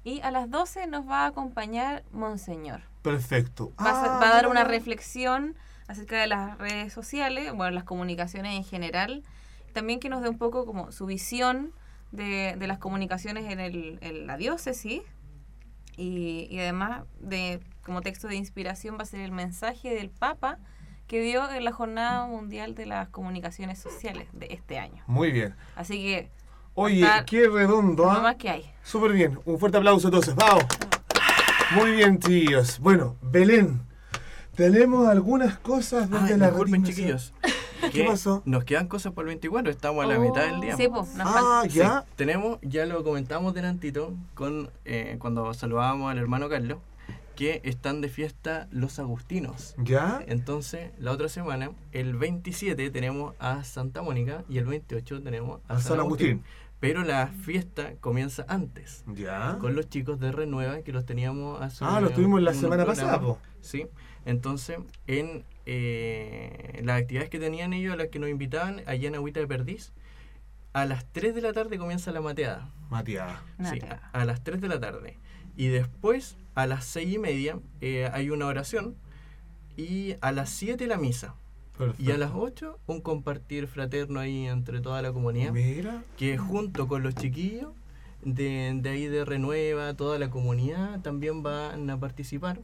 Y a las 12 nos va a acompañar Monseñor. Perfecto. Va, a, ser- Ah, va a dar una ya. reflexión acerca de las redes sociales, bueno, las comunicaciones en general. También que nos dé un poco como su visión de, de las comunicaciones en, el, en la diócesis. Y, y además, de como texto de inspiración, va a ser el mensaje del Papa que dio en la Jornada Mundial de las Comunicaciones Sociales de este año. Muy bien. Así que, Oye, qué redondo, lo ¿ah? más que hay. Súper bien. Un fuerte aplauso entonces. ¡Vamos! Muy bien, tíos. Bueno, Belén, tenemos algunas cosas desde Ah, la disculpen, chiquillos. ¿Qué pasó? Nos quedan cosas para el 24, estamos a la Oh. mitad del día. Sí, pues, Ah, falta. Sí, ya. tenemos, ya lo comentamos delantito con, eh, cuando saludábamos al hermano Carlos, que están de fiesta los agustinos. ¿Ya? Entonces, la otra semana, el 27 tenemos a Santa Mónica y el 28 tenemos a, A San Agustín. Pero la fiesta comienza antes, ¿Ya? con los chicos de Renueva que los teníamos hace Ah, los tuvimos la semana pasada, po. Sí. Entonces, en eh, las actividades que tenían ellos, a las que nos invitaban, allá en Agüita de Perdiz, a las 3 de la tarde comienza la mateada. Matías. Sí, a, a las 3 de la tarde. Y después, a las 6 y media, eh, hay una oración. Y a las 7 la misa. Y a las 8 un compartir fraterno ahí entre toda la comunidad. Mira. Que junto con los chiquillos de, de ahí de Renueva, toda la comunidad también van a participar.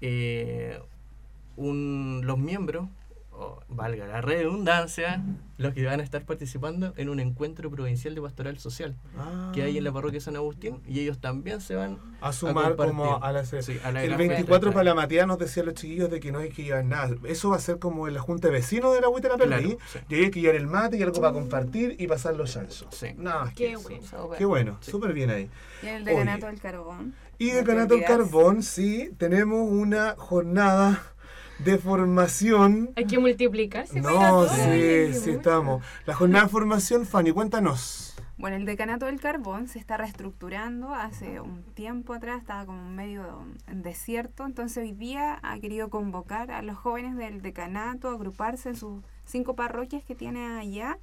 Eh, un- los miembros, o valga la redundancia, los que van a estar participando en un encuentro provincial de pastoral social que hay en la parroquia San Agustín y ellos también se van Ah. A sumar como a la, Sí, a la El gran 24 fiesta. para la Matías nos decían los chiquillos de que no hay que llevar nada. Eso va a ser como en la junta de vecinos de la Agüita de la Perdí. Claro, sí. Y ahí hay que llevar el mate y algo para compartir y pasar los chanchos. Sí. Nada más que Qué eso. bueno. Súper. Qué bueno, Sí. súper bien ahí. Y el decanato del carbón. Y No de te Canato olvidas. Carbón, sí, tenemos una jornada de formación. Hay que multiplicarse. No, sí, sí estamos. La jornada de formación, Fanny, cuéntanos. Bueno, el decanato del carbón se está reestructurando. Hace un tiempo atrás estaba como medio en desierto. Entonces hoy día ha querido convocar a los jóvenes del decanato a agruparse en sus cinco parroquias que tiene allá.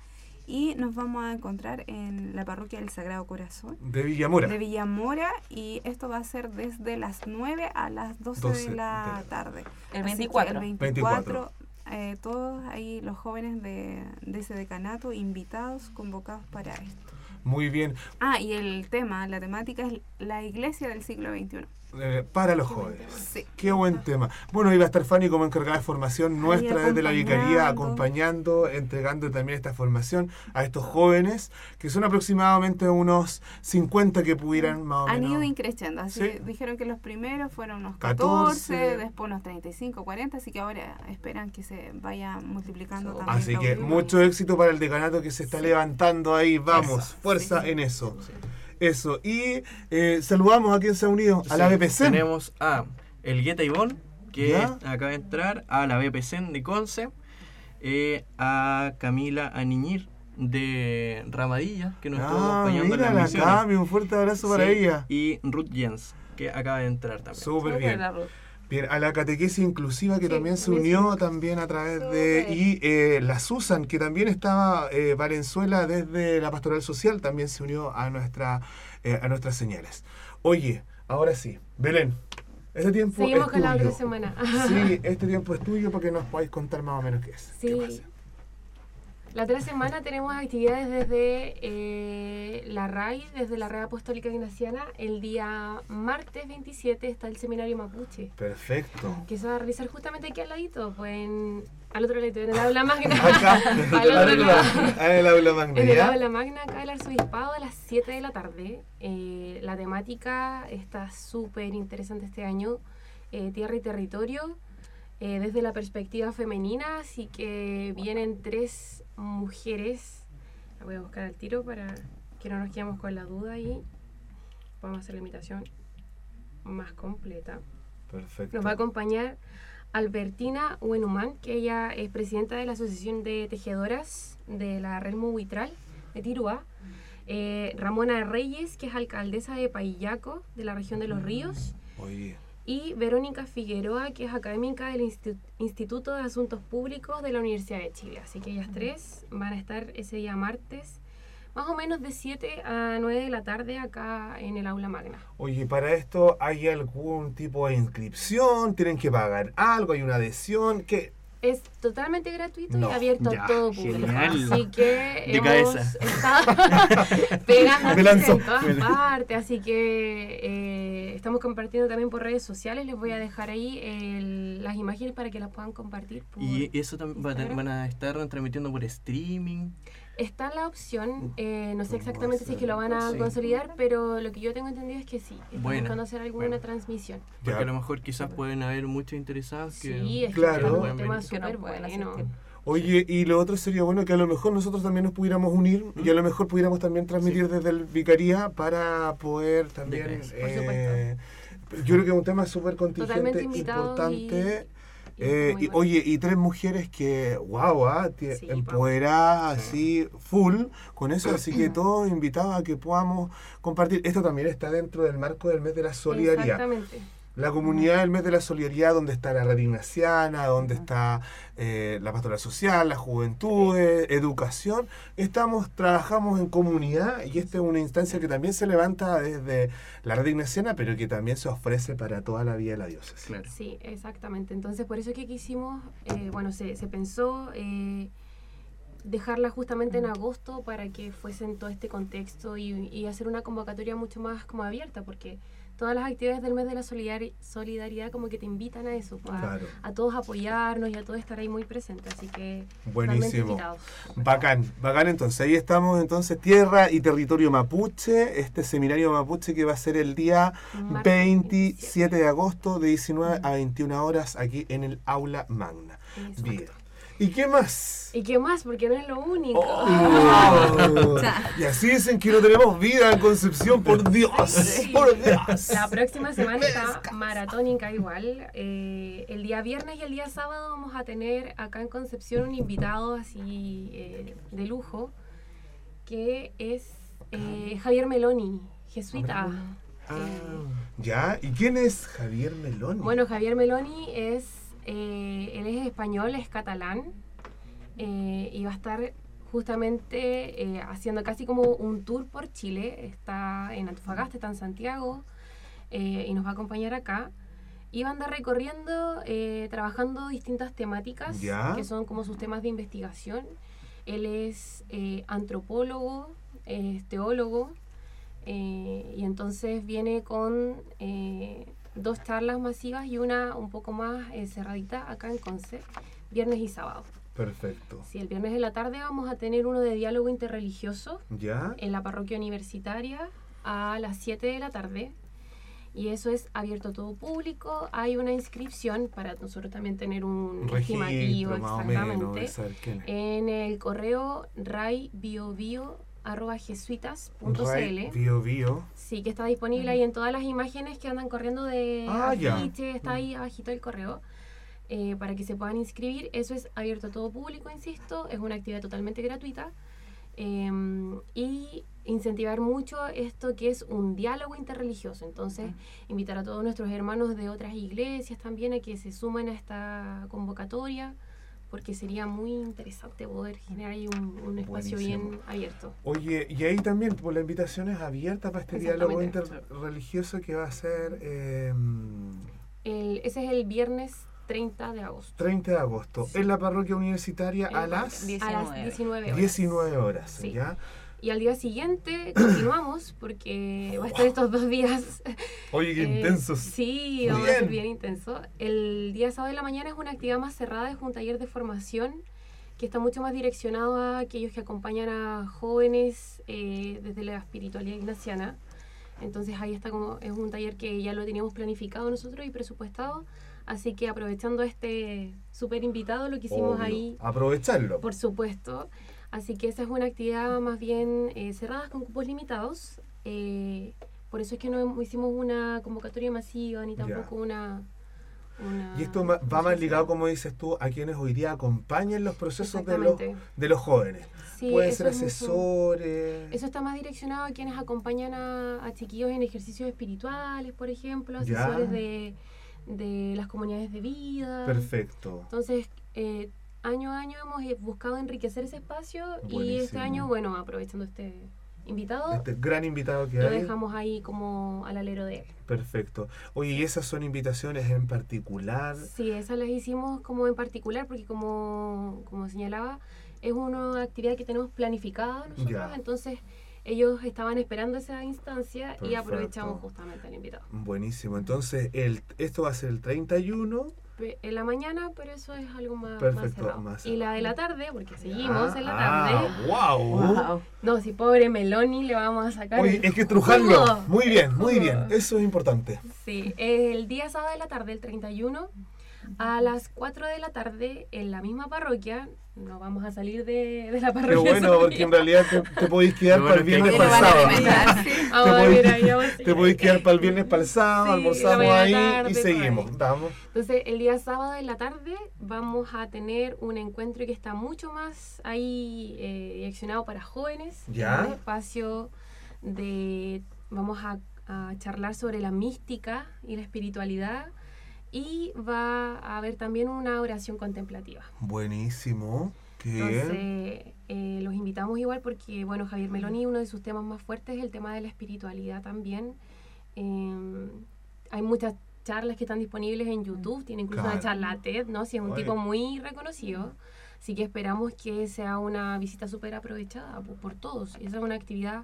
Y nos vamos a encontrar en la parroquia del Sagrado Corazón De Villamora. de Villamora. Y esto va a ser desde las 9 a las 12, 12 de la tarde. El Así que 24. el 24, eh, todos ahí los jóvenes de, de ese decanato invitados, convocados para esto. Muy bien. Ah, y el tema, la temática es la iglesia del siglo XXI. Eh, para los jóvenes. Sí. Qué buen tema. Bueno, iba a estar Fanny como encargada de formación nuestra desde la Vicaría, acompañando. entregando también esta formación a estos jóvenes, que son aproximadamente unos 50 que pudieran más o Han menos. ido increciendo, así Sí. dijeron que los primeros fueron unos 14, 14, después unos 35, 40, así que ahora esperan que se vaya multiplicando también. Así que mucho éxito para el decanato que se está levantando ahí. Vamos, Eso. fuerza Sí. en eso. Eso. Y eh, saludamos a quien se ha unido, a la Sí, BPC. Tenemos a el Gueta Ivón, que Ya. acaba de entrar, a la BPC de Conce, eh, a Camila Aniñir de Ramadilla, que nos estuvo Ah, acompañando en las la. Cami, un fuerte abrazo para ella. Y Ruth Jens, que acaba de entrar también. Súper Súper, bien. La. Bien, a la catequesis inclusiva que Sí, también se unió también a través de... Y eh, la Susan, que también estaba eh, Valenzuela desde la Pastoral Social, también se unió a, nuestra, eh, a nuestras señales. Oye, ahora sí, Belén, este tiempo Seguimos es con la tuyo. otra semana. Sí, este tiempo es tuyo porque nos podáis contar más o menos qué es. qué Sí. pasa. La otra semana tenemos actividades desde eh, la RAI, desde la Red Apostólica Ignaciana. El día martes 27 está el seminario Mapuche, Perfecto. que se va a realizar justamente aquí al ladito, pues en, al otro lado, en el aula magna. Acá, al otro lado. en el aula magna, En el aula magna, acá del arzobispado, a las 7 de la tarde. Eh, la temática está súper interesante este año, eh, tierra y territorio, eh, desde la perspectiva femenina, así que vienen tres mujeres. La voy a buscar al tiro para que no nos quedemos con la duda y vamos a hacer la invitación más completa. Perfecto. Nos va a acompañar Albertina Huenumán, que ella es presidenta de la Asociación de Tejedoras de la Relmo Huitral de Tirúa. Eh, Ramona Reyes, que es alcaldesa de Paillaco, de la región de Los Ríos. Oye, Y Verónica Figueroa, que es académica del Insti- Instituto de Asuntos Públicos de la Universidad de Chile. Así que ellas tres van a estar ese día martes, más o menos de 7 a 9 de la tarde acá en el aula magna. Oye, para esto hay algún tipo de inscripción, tienen que pagar algo, hay una adhesión, ¿qué? Es totalmente gratuito No, y abierto ya, a todo público. genial. Así que De hemos cabeza. estado pegando en todas partes. Así que eh, estamos compartiendo también por redes sociales. Les voy a dejar ahí el- las imágenes para que las puedan compartir. por- Y eso también van a estar transmitiendo por streaming. Está la opción, eh, no sé ¿Cómo exactamente si es que lo van a Sí. consolidar, pero lo que yo tengo entendido es que sí. Están buscando hacer alguna transmisión. Porque Ya. a lo mejor quizás pueden haber muchos interesados que... Sí, es Claro. que es un tema no bueno. Oye, y lo otro sería bueno que a lo mejor nosotros también nos pudiéramos unir y a lo mejor pudiéramos también transmitir desde el Vicaría para poder también... Por eh, yo creo que es un tema súper contingente, importante. y Eh, y, oye, y tres mujeres que, wow, ah, Sí, empoderadas, así, full, con eso, así que todos invitados a que podamos compartir. Esto también está dentro del marco del mes de la solidaridad. Exactamente. La comunidad del mes de la solidaridad, donde está la red ignaciana, donde está eh, la pastoral social, las juventudes, educación, estamos, trabajamos en comunidad y esta es una instancia que también se levanta desde la red ignaciana, pero que también se ofrece para toda la vida de la diócesis. Claro. Sí, exactamente. Entonces, por eso es que quisimos, eh, bueno, se, se pensó eh, dejarla justamente en agosto para que fuese en todo este contexto y, y hacer una convocatoria mucho más como abierta, porque todas las actividades del mes de la solidari- solidaridad como que te invitan a eso, pues, a, Claro. a todos apoyarnos y a todos estar ahí muy presentes. Así que Buenísimo. Bacán, bacán entonces. Ahí estamos entonces, Tierra y Territorio Mapuche, este seminario mapuche que va a ser el día Martes 27 de agosto de 19 a 21 horas aquí en el Aula Magna. Exacto. Bien. ¿Y qué más? ¿Y qué más? Porque no es lo único. Oh, y así dicen que no tenemos vida en Concepción, por Dios, por Dios. La próxima semana está maratónica igual. Eh, el día viernes y el día sábado vamos a tener acá en Concepción un invitado así eh, de lujo, que es eh, Javier Meloni, jesuita. Ah, ya, ¿y quién es Javier Meloni? Bueno, Javier Meloni es, eh, él es español, es catalán, eh, y va a estar justamente eh, haciendo casi como un tour por Chile. Está en Antofagasta, está en Santiago, y nos va a acompañar acá. Y va a andar recorriendo, trabajando distintas temáticas, Ya. que son como sus temas de investigación. Él es antropólogo, es teólogo, y entonces viene con dos charlas masivas y una un poco más eh, cerradita acá en Conce, viernes y sábado. Perfecto. Sí, el viernes de la tarde vamos a tener uno de diálogo interreligioso ¿Ya? en la parroquia universitaria a las 7 de la tarde. Y eso es abierto a todo público. Hay una inscripción para nosotros también tener un, estimativo registro más o menos, exactamente en el correo raybiobio.jesuitas.cl. Ray Bio Bio. Sí, que está disponible ahí en todas las imágenes que andan corriendo de Ah, afiche, está ahí abajito el correo. eh, para que se puedan inscribir. Eso es abierto a todo público, insisto, es una actividad totalmente gratuita. eh, y incentivar mucho esto que es un diálogo interreligioso. Entonces, invitar a todos nuestros hermanos de otras iglesias también a que se sumen a esta convocatoria, porque sería muy interesante poder generar ahí un, un espacio Buenísimo. bien abierto. Oye, y ahí también, pues la invitación es abierta para este diálogo interreligioso que va a ser eh, El- ese es el viernes 30 de agosto. 30 de agosto en la parroquia universitaria a las a las 19 horas. 19 horas. Sí. ¿ya? Y al día siguiente continuamos porque va a estar estos dos días. Oye, qué eh, intensos. Sí, Muy vamos a ser bien. bien intenso. El día sábado de la mañana es una actividad más cerrada, es un taller de formación que está mucho más direccionado a aquellos que acompañan a jóvenes eh, desde la espiritualidad ignaciana. Entonces ahí está como, es un taller que ya lo teníamos planificado nosotros y presupuestado. Así que aprovechando a este súper invitado, lo que hicimos Obvio. ahí Aprovecharlo. por supuesto. Así que esa es una actividad más bien eh, cerrada con cupos limitados. Eh, por eso es que no hicimos una convocatoria masiva ni tampoco una, una- Y esto va más ligado, como dices tú, a quienes hoy día acompañan los procesos de los, de los jóvenes. Sí, Pueden ser es asesores. Eso está más direccionado a quienes acompañan a, a chiquillos en ejercicios espirituales, por ejemplo, asesores de, de las comunidades de vida. Perfecto. Entonces, eh, año a año hemos eh, buscado enriquecer ese espacio y este año, bueno, aprovechando este invitado, Este gran invitado que lo hay. dejamos ahí como al alero de él. Perfecto. Oye, ¿y esas son invitaciones en particular? Sí, esas las hicimos como en particular porque como, como señalaba, es una actividad que tenemos planificada nosotros, Ya. entonces ellos estaban esperando esa instancia y aprovechamos justamente al invitado. Buenísimo. Entonces, el, esto va a ser el 31. En la mañana, pero eso es algo más, más Perfecto, cerrado. más Y la de la tarde, porque seguimos en la tarde. Ah, wow. No, si pobre Meloni le vamos a sacar. Oye, hay que estrujarlo. jugo. Muy bien, muy Jugo. bien. Eso es importante. Sí, el día sábado de la tarde, el 31, a las 4 de la tarde, en la misma parroquia, no vamos a salir de, de la parroquia. bueno, todavía. porque en realidad te, te podéis quedar para el bueno es viernes para el Pero sábado. Te seguir. podéis quedar para el viernes para el sábado, almorzamos ahí tarde, y seguimos. Vamos. Entonces, el día sábado en la tarde vamos a tener un encuentro que está mucho más ahí eh, direccionado para jóvenes. Ya. Un espacio de... Vamos a, a charlar sobre la mística y la espiritualidad y va a haber también una oración contemplativa. Buenísimo. Qué. Entonces, eh, los invitamos igual porque, bueno, Javier Meloni, uno de sus temas más fuertes es el tema de la espiritualidad también. Eh, hay muchas charlas que están disponibles en YouTube, tiene incluso una Claro. charla TED, ¿no? Si es un Oye. tipo muy reconocido. Así que esperamos que sea una visita súper aprovechada por, por todos. Esa es una actividad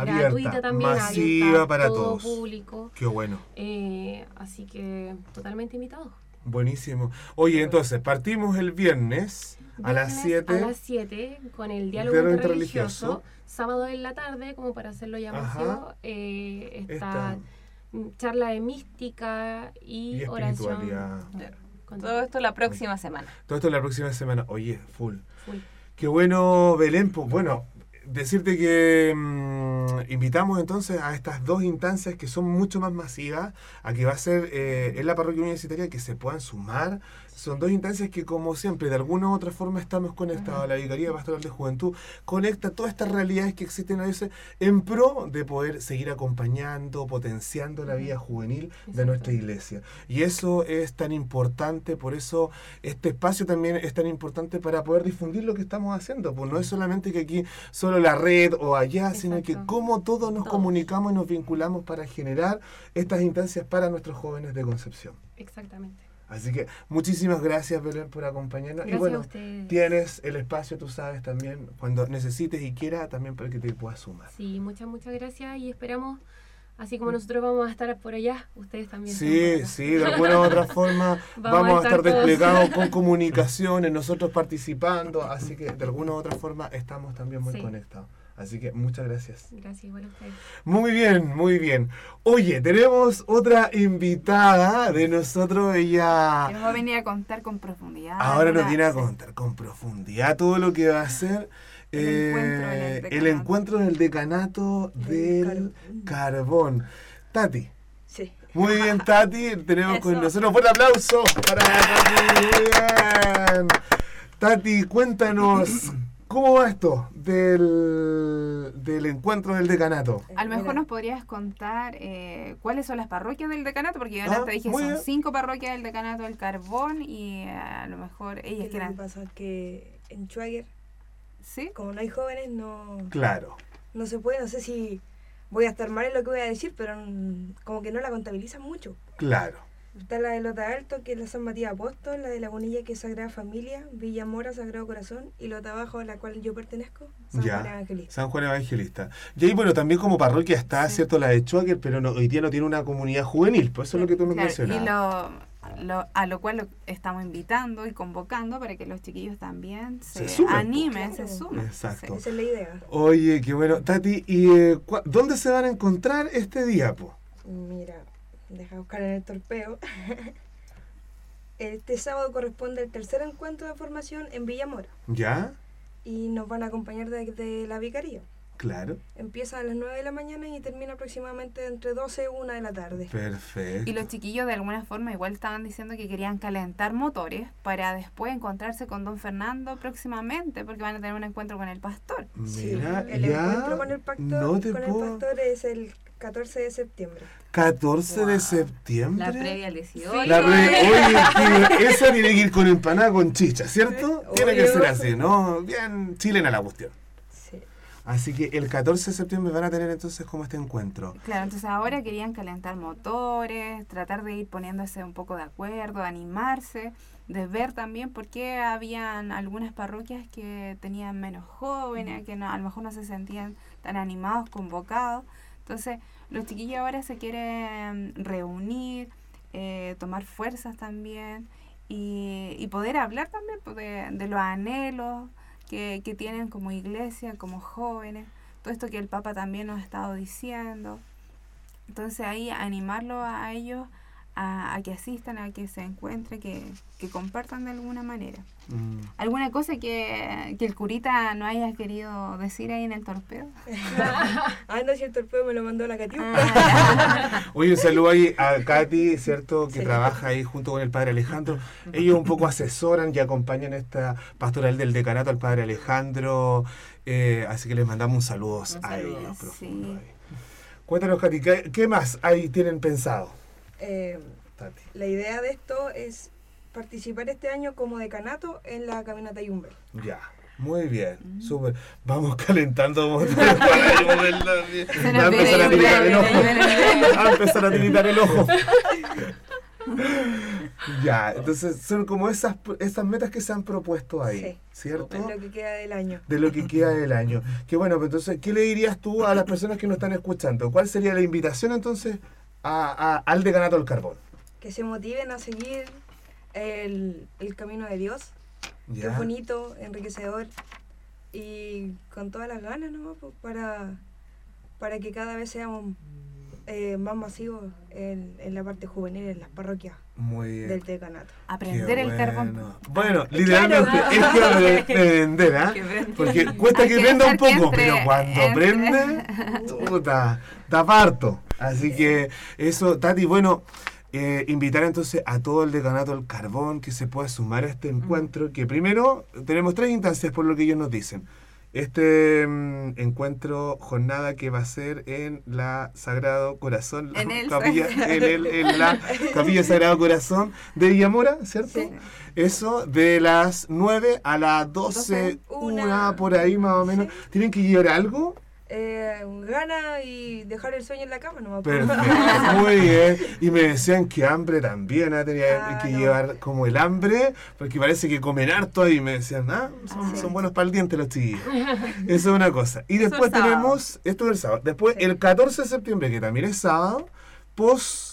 Abierta, gratuita también, masiva abierta para todo todos. público. Qué bueno. Eh, así que totalmente invitados. Buenísimo. Oye, entonces, partimos el viernes a las Viernes 7. A las 7 con el diálogo interreligioso. interreligioso. Sábado en la tarde, como para hacerlo masivo, eh, Esta- está mm, charla de mística y, Y oración. Todo esto la próxima semana. Todo esto la próxima semana. Oye, full. full. Qué bueno, Belén. Pues bueno, decirte que mm, invitamos entonces a estas dos instancias que son mucho más masivas, a que va a ser eh, en la parroquia universitaria que se puedan sumar. Son dos instancias que, como siempre, de alguna u otra forma estamos conectados. La Vicaría Pastoral de Juventud conecta todas estas realidades que existen a veces en pro de poder seguir acompañando, potenciando la vida juvenil de nuestra iglesia. Y eso es tan importante, por eso este espacio también es tan importante para poder difundir lo que estamos haciendo. Pues no es solamente que aquí solo la red o allá, sino que cómo todos nos Todos. comunicamos y nos vinculamos para generar estas instancias para nuestros jóvenes de Concepción. Exactamente. Así que muchísimas gracias, Belén, por acompañarnos. y bueno, a ustedes. tienes el espacio, tú sabes, también, cuando necesites y quieras, también para que te puedas sumar. Sí, muchas, muchas gracias y esperamos, así como nosotros vamos a estar por allá, ustedes también. Sí, sí, de alguna u otra forma Vamos vamos, a estar desplegados con comunicaciones, nosotros participando, así que de alguna u otra forma estamos también muy Sí. conectados. Así que muchas gracias. Gracias, igual a ustedes. Muy bien, muy bien. Oye, tenemos otra invitada de nosotros, ella nos va a venir a contar con profundidad. ahora nos viene a contar con profundidad todo lo que va a ser El eh, encuentro en el el decanato. encuentro en el decanato del carbón. Tati. Sí. Muy bien, Tati. Tenemos con nosotros un fuerte aplauso para Tati. Muy bien. Tati, cuéntanos, ¿cómo va esto del, del encuentro del decanato? A lo mejor Mira, nos podrías contar eh, cuáles son las parroquias del decanato, porque yo Ah, antes dije son bien. cinco parroquias del decanato del carbón y eh, a lo mejor ellas Lo que pasa es que en Schwager, ¿Sí? como no hay jóvenes, no, Claro. no se puede. No sé si voy a estar mal en lo que voy a decir, pero como que no la contabilizan mucho. Claro. Está la de Lota Alto, que es la San Matías Apóstol, la de Lagunilla, que es Sagrada Familia, Villa Mora, Sagrado Corazón, y Lota Abajo, a la cual yo pertenezco, San Ya. Juan Evangelista. San Juan Evangelista. Y ahí, bueno, también como parroquia está, Sí. ¿cierto? La de Chuaker, pero no, hoy día no tiene una comunidad juvenil, pues eso es lo que tú nos Claro, mencionabas. y lo, lo- a lo cual lo estamos invitando y convocando para que los chiquillos también se, Se sumen, pues. animen, Claro. se sumen. Exacto. Esa es la idea. Oye, qué bueno. Tati, ¿y eh, dónde se van a encontrar este día, po? Mira, deja buscar en el torpeo. Este sábado corresponde el tercer encuentro de formación en Villamora ¿Ya? y nos van a acompañar desde la vicaría. Claro. Empieza a las 9 de la mañana y termina aproximadamente entre 12 y 1 de la tarde. Perfecto. Y los chiquillos de alguna forma igual estaban diciendo que querían calentar motores para después encontrarse con don Fernando próximamente porque van a tener un encuentro con el pastor. Mira, el ya. encuentro con el pastor, no te con el puedo- pastor es el 14 de septiembre. 14 de Wow. septiembre. La previa al 18. La pre- Oye, esa tiene que ir con empanada con chicha, ¿cierto? Sí, Tiene que ser así, ¿no? Bien chilena la cuestión. Sí. Así que el 14 de septiembre van a tener entonces como este encuentro. Claro, entonces ahora querían calentar motores, tratar de ir poniéndose un poco de acuerdo, animarse, de ver también por qué habían algunas parroquias que tenían menos jóvenes, que no, a lo mejor no se sentían tan animados, convocados. Entonces, los chiquillos ahora se quieren reunir, eh, tomar fuerzas también y, y poder hablar también pues, de, de los anhelos que, que tienen como iglesia, como jóvenes, todo esto que el Papa también nos ha estado diciendo. Entonces ahí animarlo a ellos a, a que asistan, a que se encuentren, que, que compartan de alguna manera. Mm. ¿Alguna cosa que, que el curita no haya querido decir ahí en el torpeo? ah, no, si el torpeo me lo mandó la Catiuca. Ah, Oye, un saludo ahí a Katy, ¿cierto? Que Sí. trabaja ahí junto con el padre Alejandro. Ellos un poco asesoran y acompañan esta pastoral del decanato al padre Alejandro. eh, así que les mandamos un saludo Un a ellos. Profundo. Cuéntanos, Katy, ¿qué, qué más ahí tienen pensado? Eh, Tati. la idea de esto es participar este año como decanato en la caminata Jumber. Ya. Muy bien, súper. Vamos calentando Va a empezar a tiritar el ojo. Va a empezar a tiritar el ojo. Ya, entonces son como esas, esas metas que se han propuesto ahí, Sí. ¿cierto? En lo que queda del año. de lo que queda del año. Que bueno, pues entonces, ¿qué le dirías tú a las personas que nos están escuchando? ¿Cuál sería la invitación entonces a, a- al decanato del carbón? Que se motiven a seguir el, el camino de Dios. que ¿Ya? es bonito, enriquecedor y con todas las ganas ¿no? Pues para, para que cada vez seamos eh, más masivos en, en la parte juvenil, en las parroquias Muy bien. del decanato. Aprender Qué el bueno. carbón. Bueno, literalmente es que de vender, ¿ah? Porque cuesta Hay que que prenda un poco, entre- pero cuando entre. prende, puta, da parto. Así que eso, Tati, bueno, eh, invitar entonces a todo el decanato del carbón que se pueda sumar a este encuentro, que primero tenemos tres instancias por lo que ellos nos dicen. Este mm, encuentro, jornada que va a ser en la Sagrado Corazón, la En el capilla, en, el- en la capilla Sagrado Corazón de Villamora, ¿cierto? Sí. Eso de las 9 a las 12, Una. una por ahí más o menos. Sí. ¿Tienen que llevar algo? Eh, gana y dejar el sueño en la cama nomás. Perfecto, muy bien. Y me decían que hambre también, ¿ah? tenía Ah, que no. llevar como el hambre, porque parece que comen harto y me decían, ah, son, son buenos para el diente los chiquillos. Eso es una cosa. Y después el sábado. tenemos, esto es el sábado, después Sí. el 14 de septiembre, que también es sábado, post,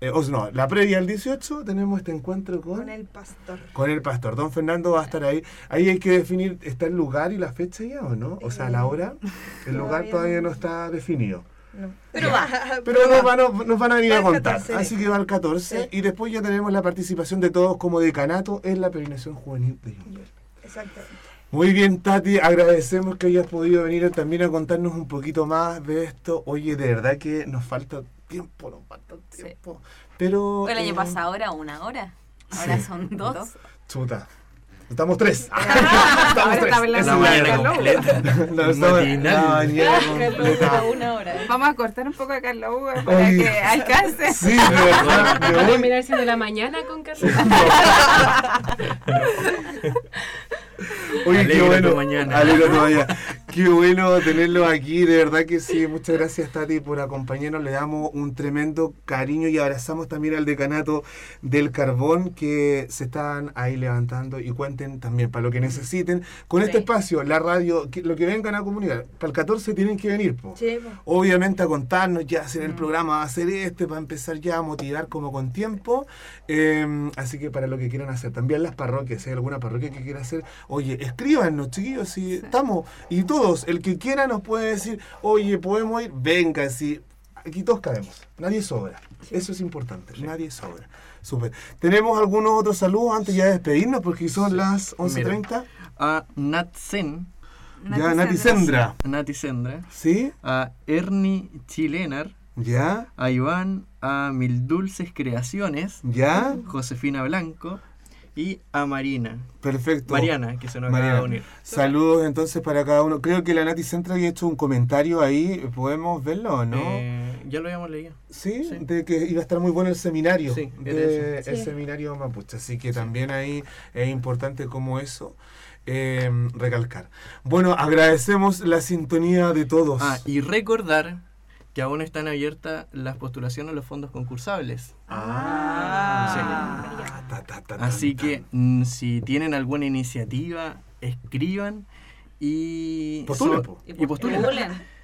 eh, o sea, no, la previa al 18, tenemos este encuentro con... Con el pastor. Con el pastor. Don Fernando va a estar ahí. Ahí hay que definir, ¿está el lugar y la fecha ya o no? O sea, la hora. El lugar Todavía no. está definido. No. Pero va. Pero nos van, a, nos van a venir a Va contar. 14. Así que va el 14. Sí. Y después ya tenemos la participación de todos como decanato en la peregrinación juvenil de Jumber. Exactamente. Muy bien, Tati, agradecemos que hayas podido venir también a contarnos un poquito más de esto. Oye, de verdad que nos falta tiempo, nos falta Sí. tiempo. Pero. El año eh, pasado era una hora. Ahora Sí. son dos. Chuta. Estamos tres. estamos Ahora tres. está hablando Esa La mañana completa. La mañana completa. una hora. Vamos a cortar un poco a Carla Hugo para Oye. que alcance. Sí, de verdad. me Voy a voy. mirar siendo la mañana con Carlos. Oye, qué bueno. tu mañana. Alegra tu mañana. Qué bueno tenerlo aquí, de verdad que sí. Muchas gracias, Tati, por acompañarnos. Le damos un tremendo cariño y abrazamos también al decanato del carbón que se están ahí levantando y cuenten también para lo que necesiten. Con este Sí. espacio, la radio, que- lo que vengan a comunicar, para el 14 tienen que venir, po. Sí, obviamente a contarnos ya hacer el programa, va a hacer este, para empezar ya a motivar como con tiempo. Eh, así que para lo que quieran hacer, también las parroquias, si hay alguna parroquia que quiera hacer, oye, escríbanos, chiquillos, si estamos, y todos, el que quiera nos puede decir, oye, podemos ir, venga, si aquí todos cabemos, nadie sobra. Eso es importante, nadie sobra. Súper. ¿Tenemos algunos otros saludos antes ya de despedirnos? Porque son las 11.30. A Natsen, Ya, Nati Sendra. Nati Sendra, ¿Sí? a Ernie Chilenar, ¿Ya? a Iván, a Mil Dulces Creaciones, ¿Ya? Josefina Blanco y a Marina. Perfecto. Mariana, que se nos acaba de Mariana. unir. Saludos entonces para cada uno. Creo que la Nati Centra había hecho un comentario ahí. ¿Podemos verlo o no? Eh, ya lo habíamos leído. ¿Sí? sí. de que iba a estar muy bueno el seminario. Sí, de de el Sí. seminario mapuche. Así que también ahí es importante como eso eh, recalcar. Bueno, agradecemos la sintonía de todos. Ah, y recordar que aún están abiertas las postulaciones a los fondos concursables. Ah. Ta, ta, ta, ta, Así que mm, si tienen alguna iniciativa, escriban y... Postulen, y postulen.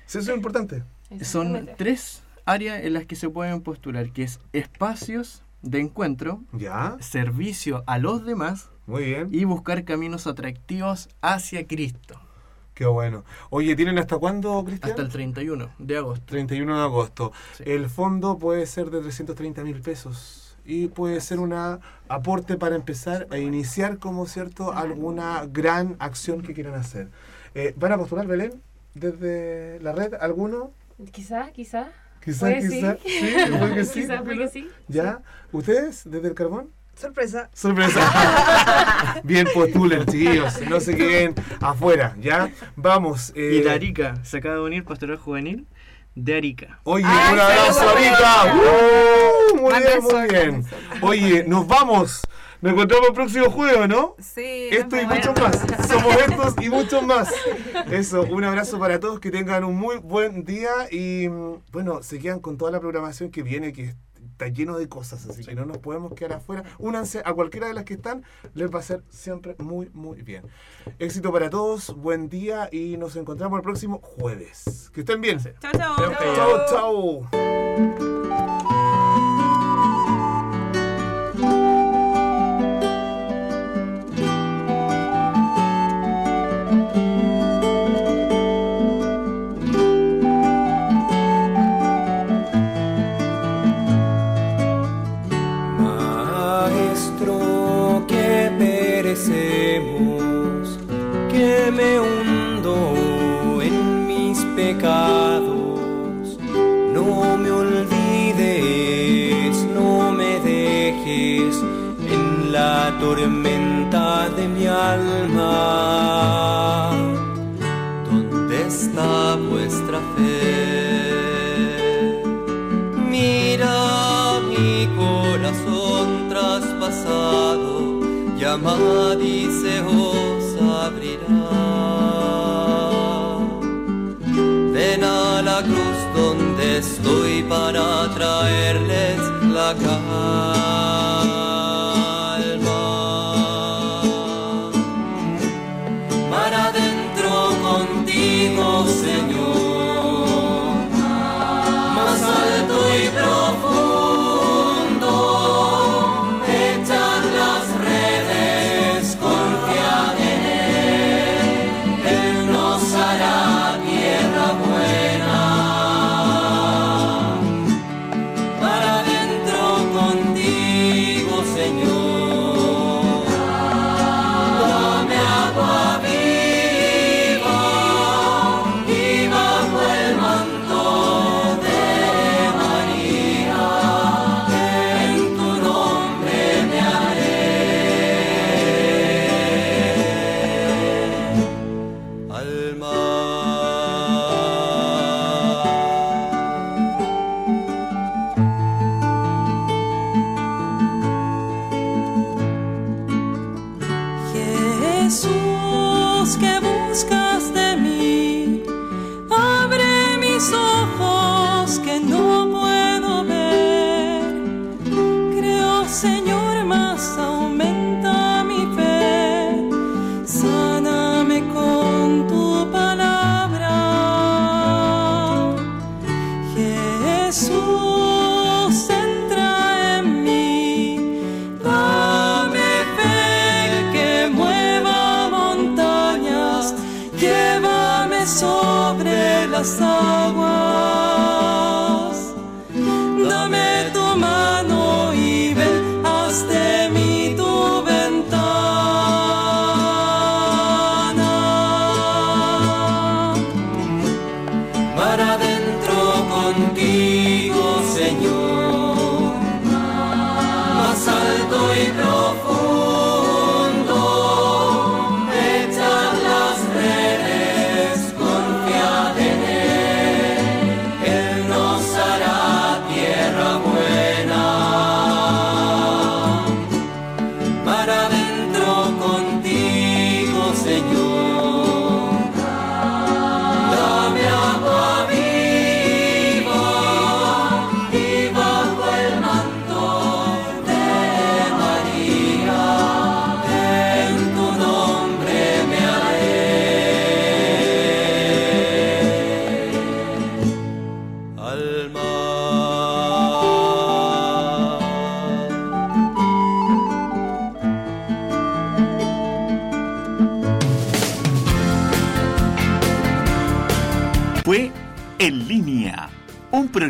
Sí, eso es importante. Son tres áreas en las que se pueden postular, que es espacios de encuentro, Ya, servicio a los demás muy bien. y buscar caminos atractivos hacia Cristo. Qué bueno. Oye, ¿tienen hasta cuándo, Cristian? Hasta el 31 de agosto. 31 de agosto. Sí. El fondo puede ser de 330 mil pesos y puede ser un aporte para empezar a iniciar como cierto alguna gran acción que quieran hacer. Eh, ¿Van a postular Belén desde la red? ¿Alguno? Quizás, quizás. Quizás, Puede sí. quizás. Sí. ¿Ya? ¿Ustedes desde el carbón? Sorpresa. Sorpresa. Bien postulen, chiquillos. No se queden afuera, ¿ya? Vamos. eh, Y Darica se acaba de unir Pastoral Juvenil de Arica. Oye, Ay, un abrazo. Arica. ¡Uh! muy bien, muy bien. Oye, nos vamos. Nos encontramos el próximo jueves, ¿no? Sí. Esto y mucho más. Somos estos y muchos más. Eso, un abrazo para todos, que tengan un muy buen día y mm, bueno, se quedan con toda la programación que viene, que está lleno de cosas, así que no nos podemos quedar afuera. Únanse a cualquiera de las que están, les va a ser siempre muy, muy bien. Éxito para todos, buen día y nos encontramos el próximo jueves. Que estén bien. Chao, chao. Chao, chao. Tormenta de mi alma. ¿Dónde está vuestra fe? Mira mi corazón traspasado, llama y se os abrirá. Ven a la cruz donde estoy para traerles la calma.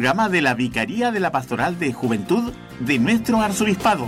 Programa de la Vicaría de la Pastoral de Juventud de nuestro Arzobispado.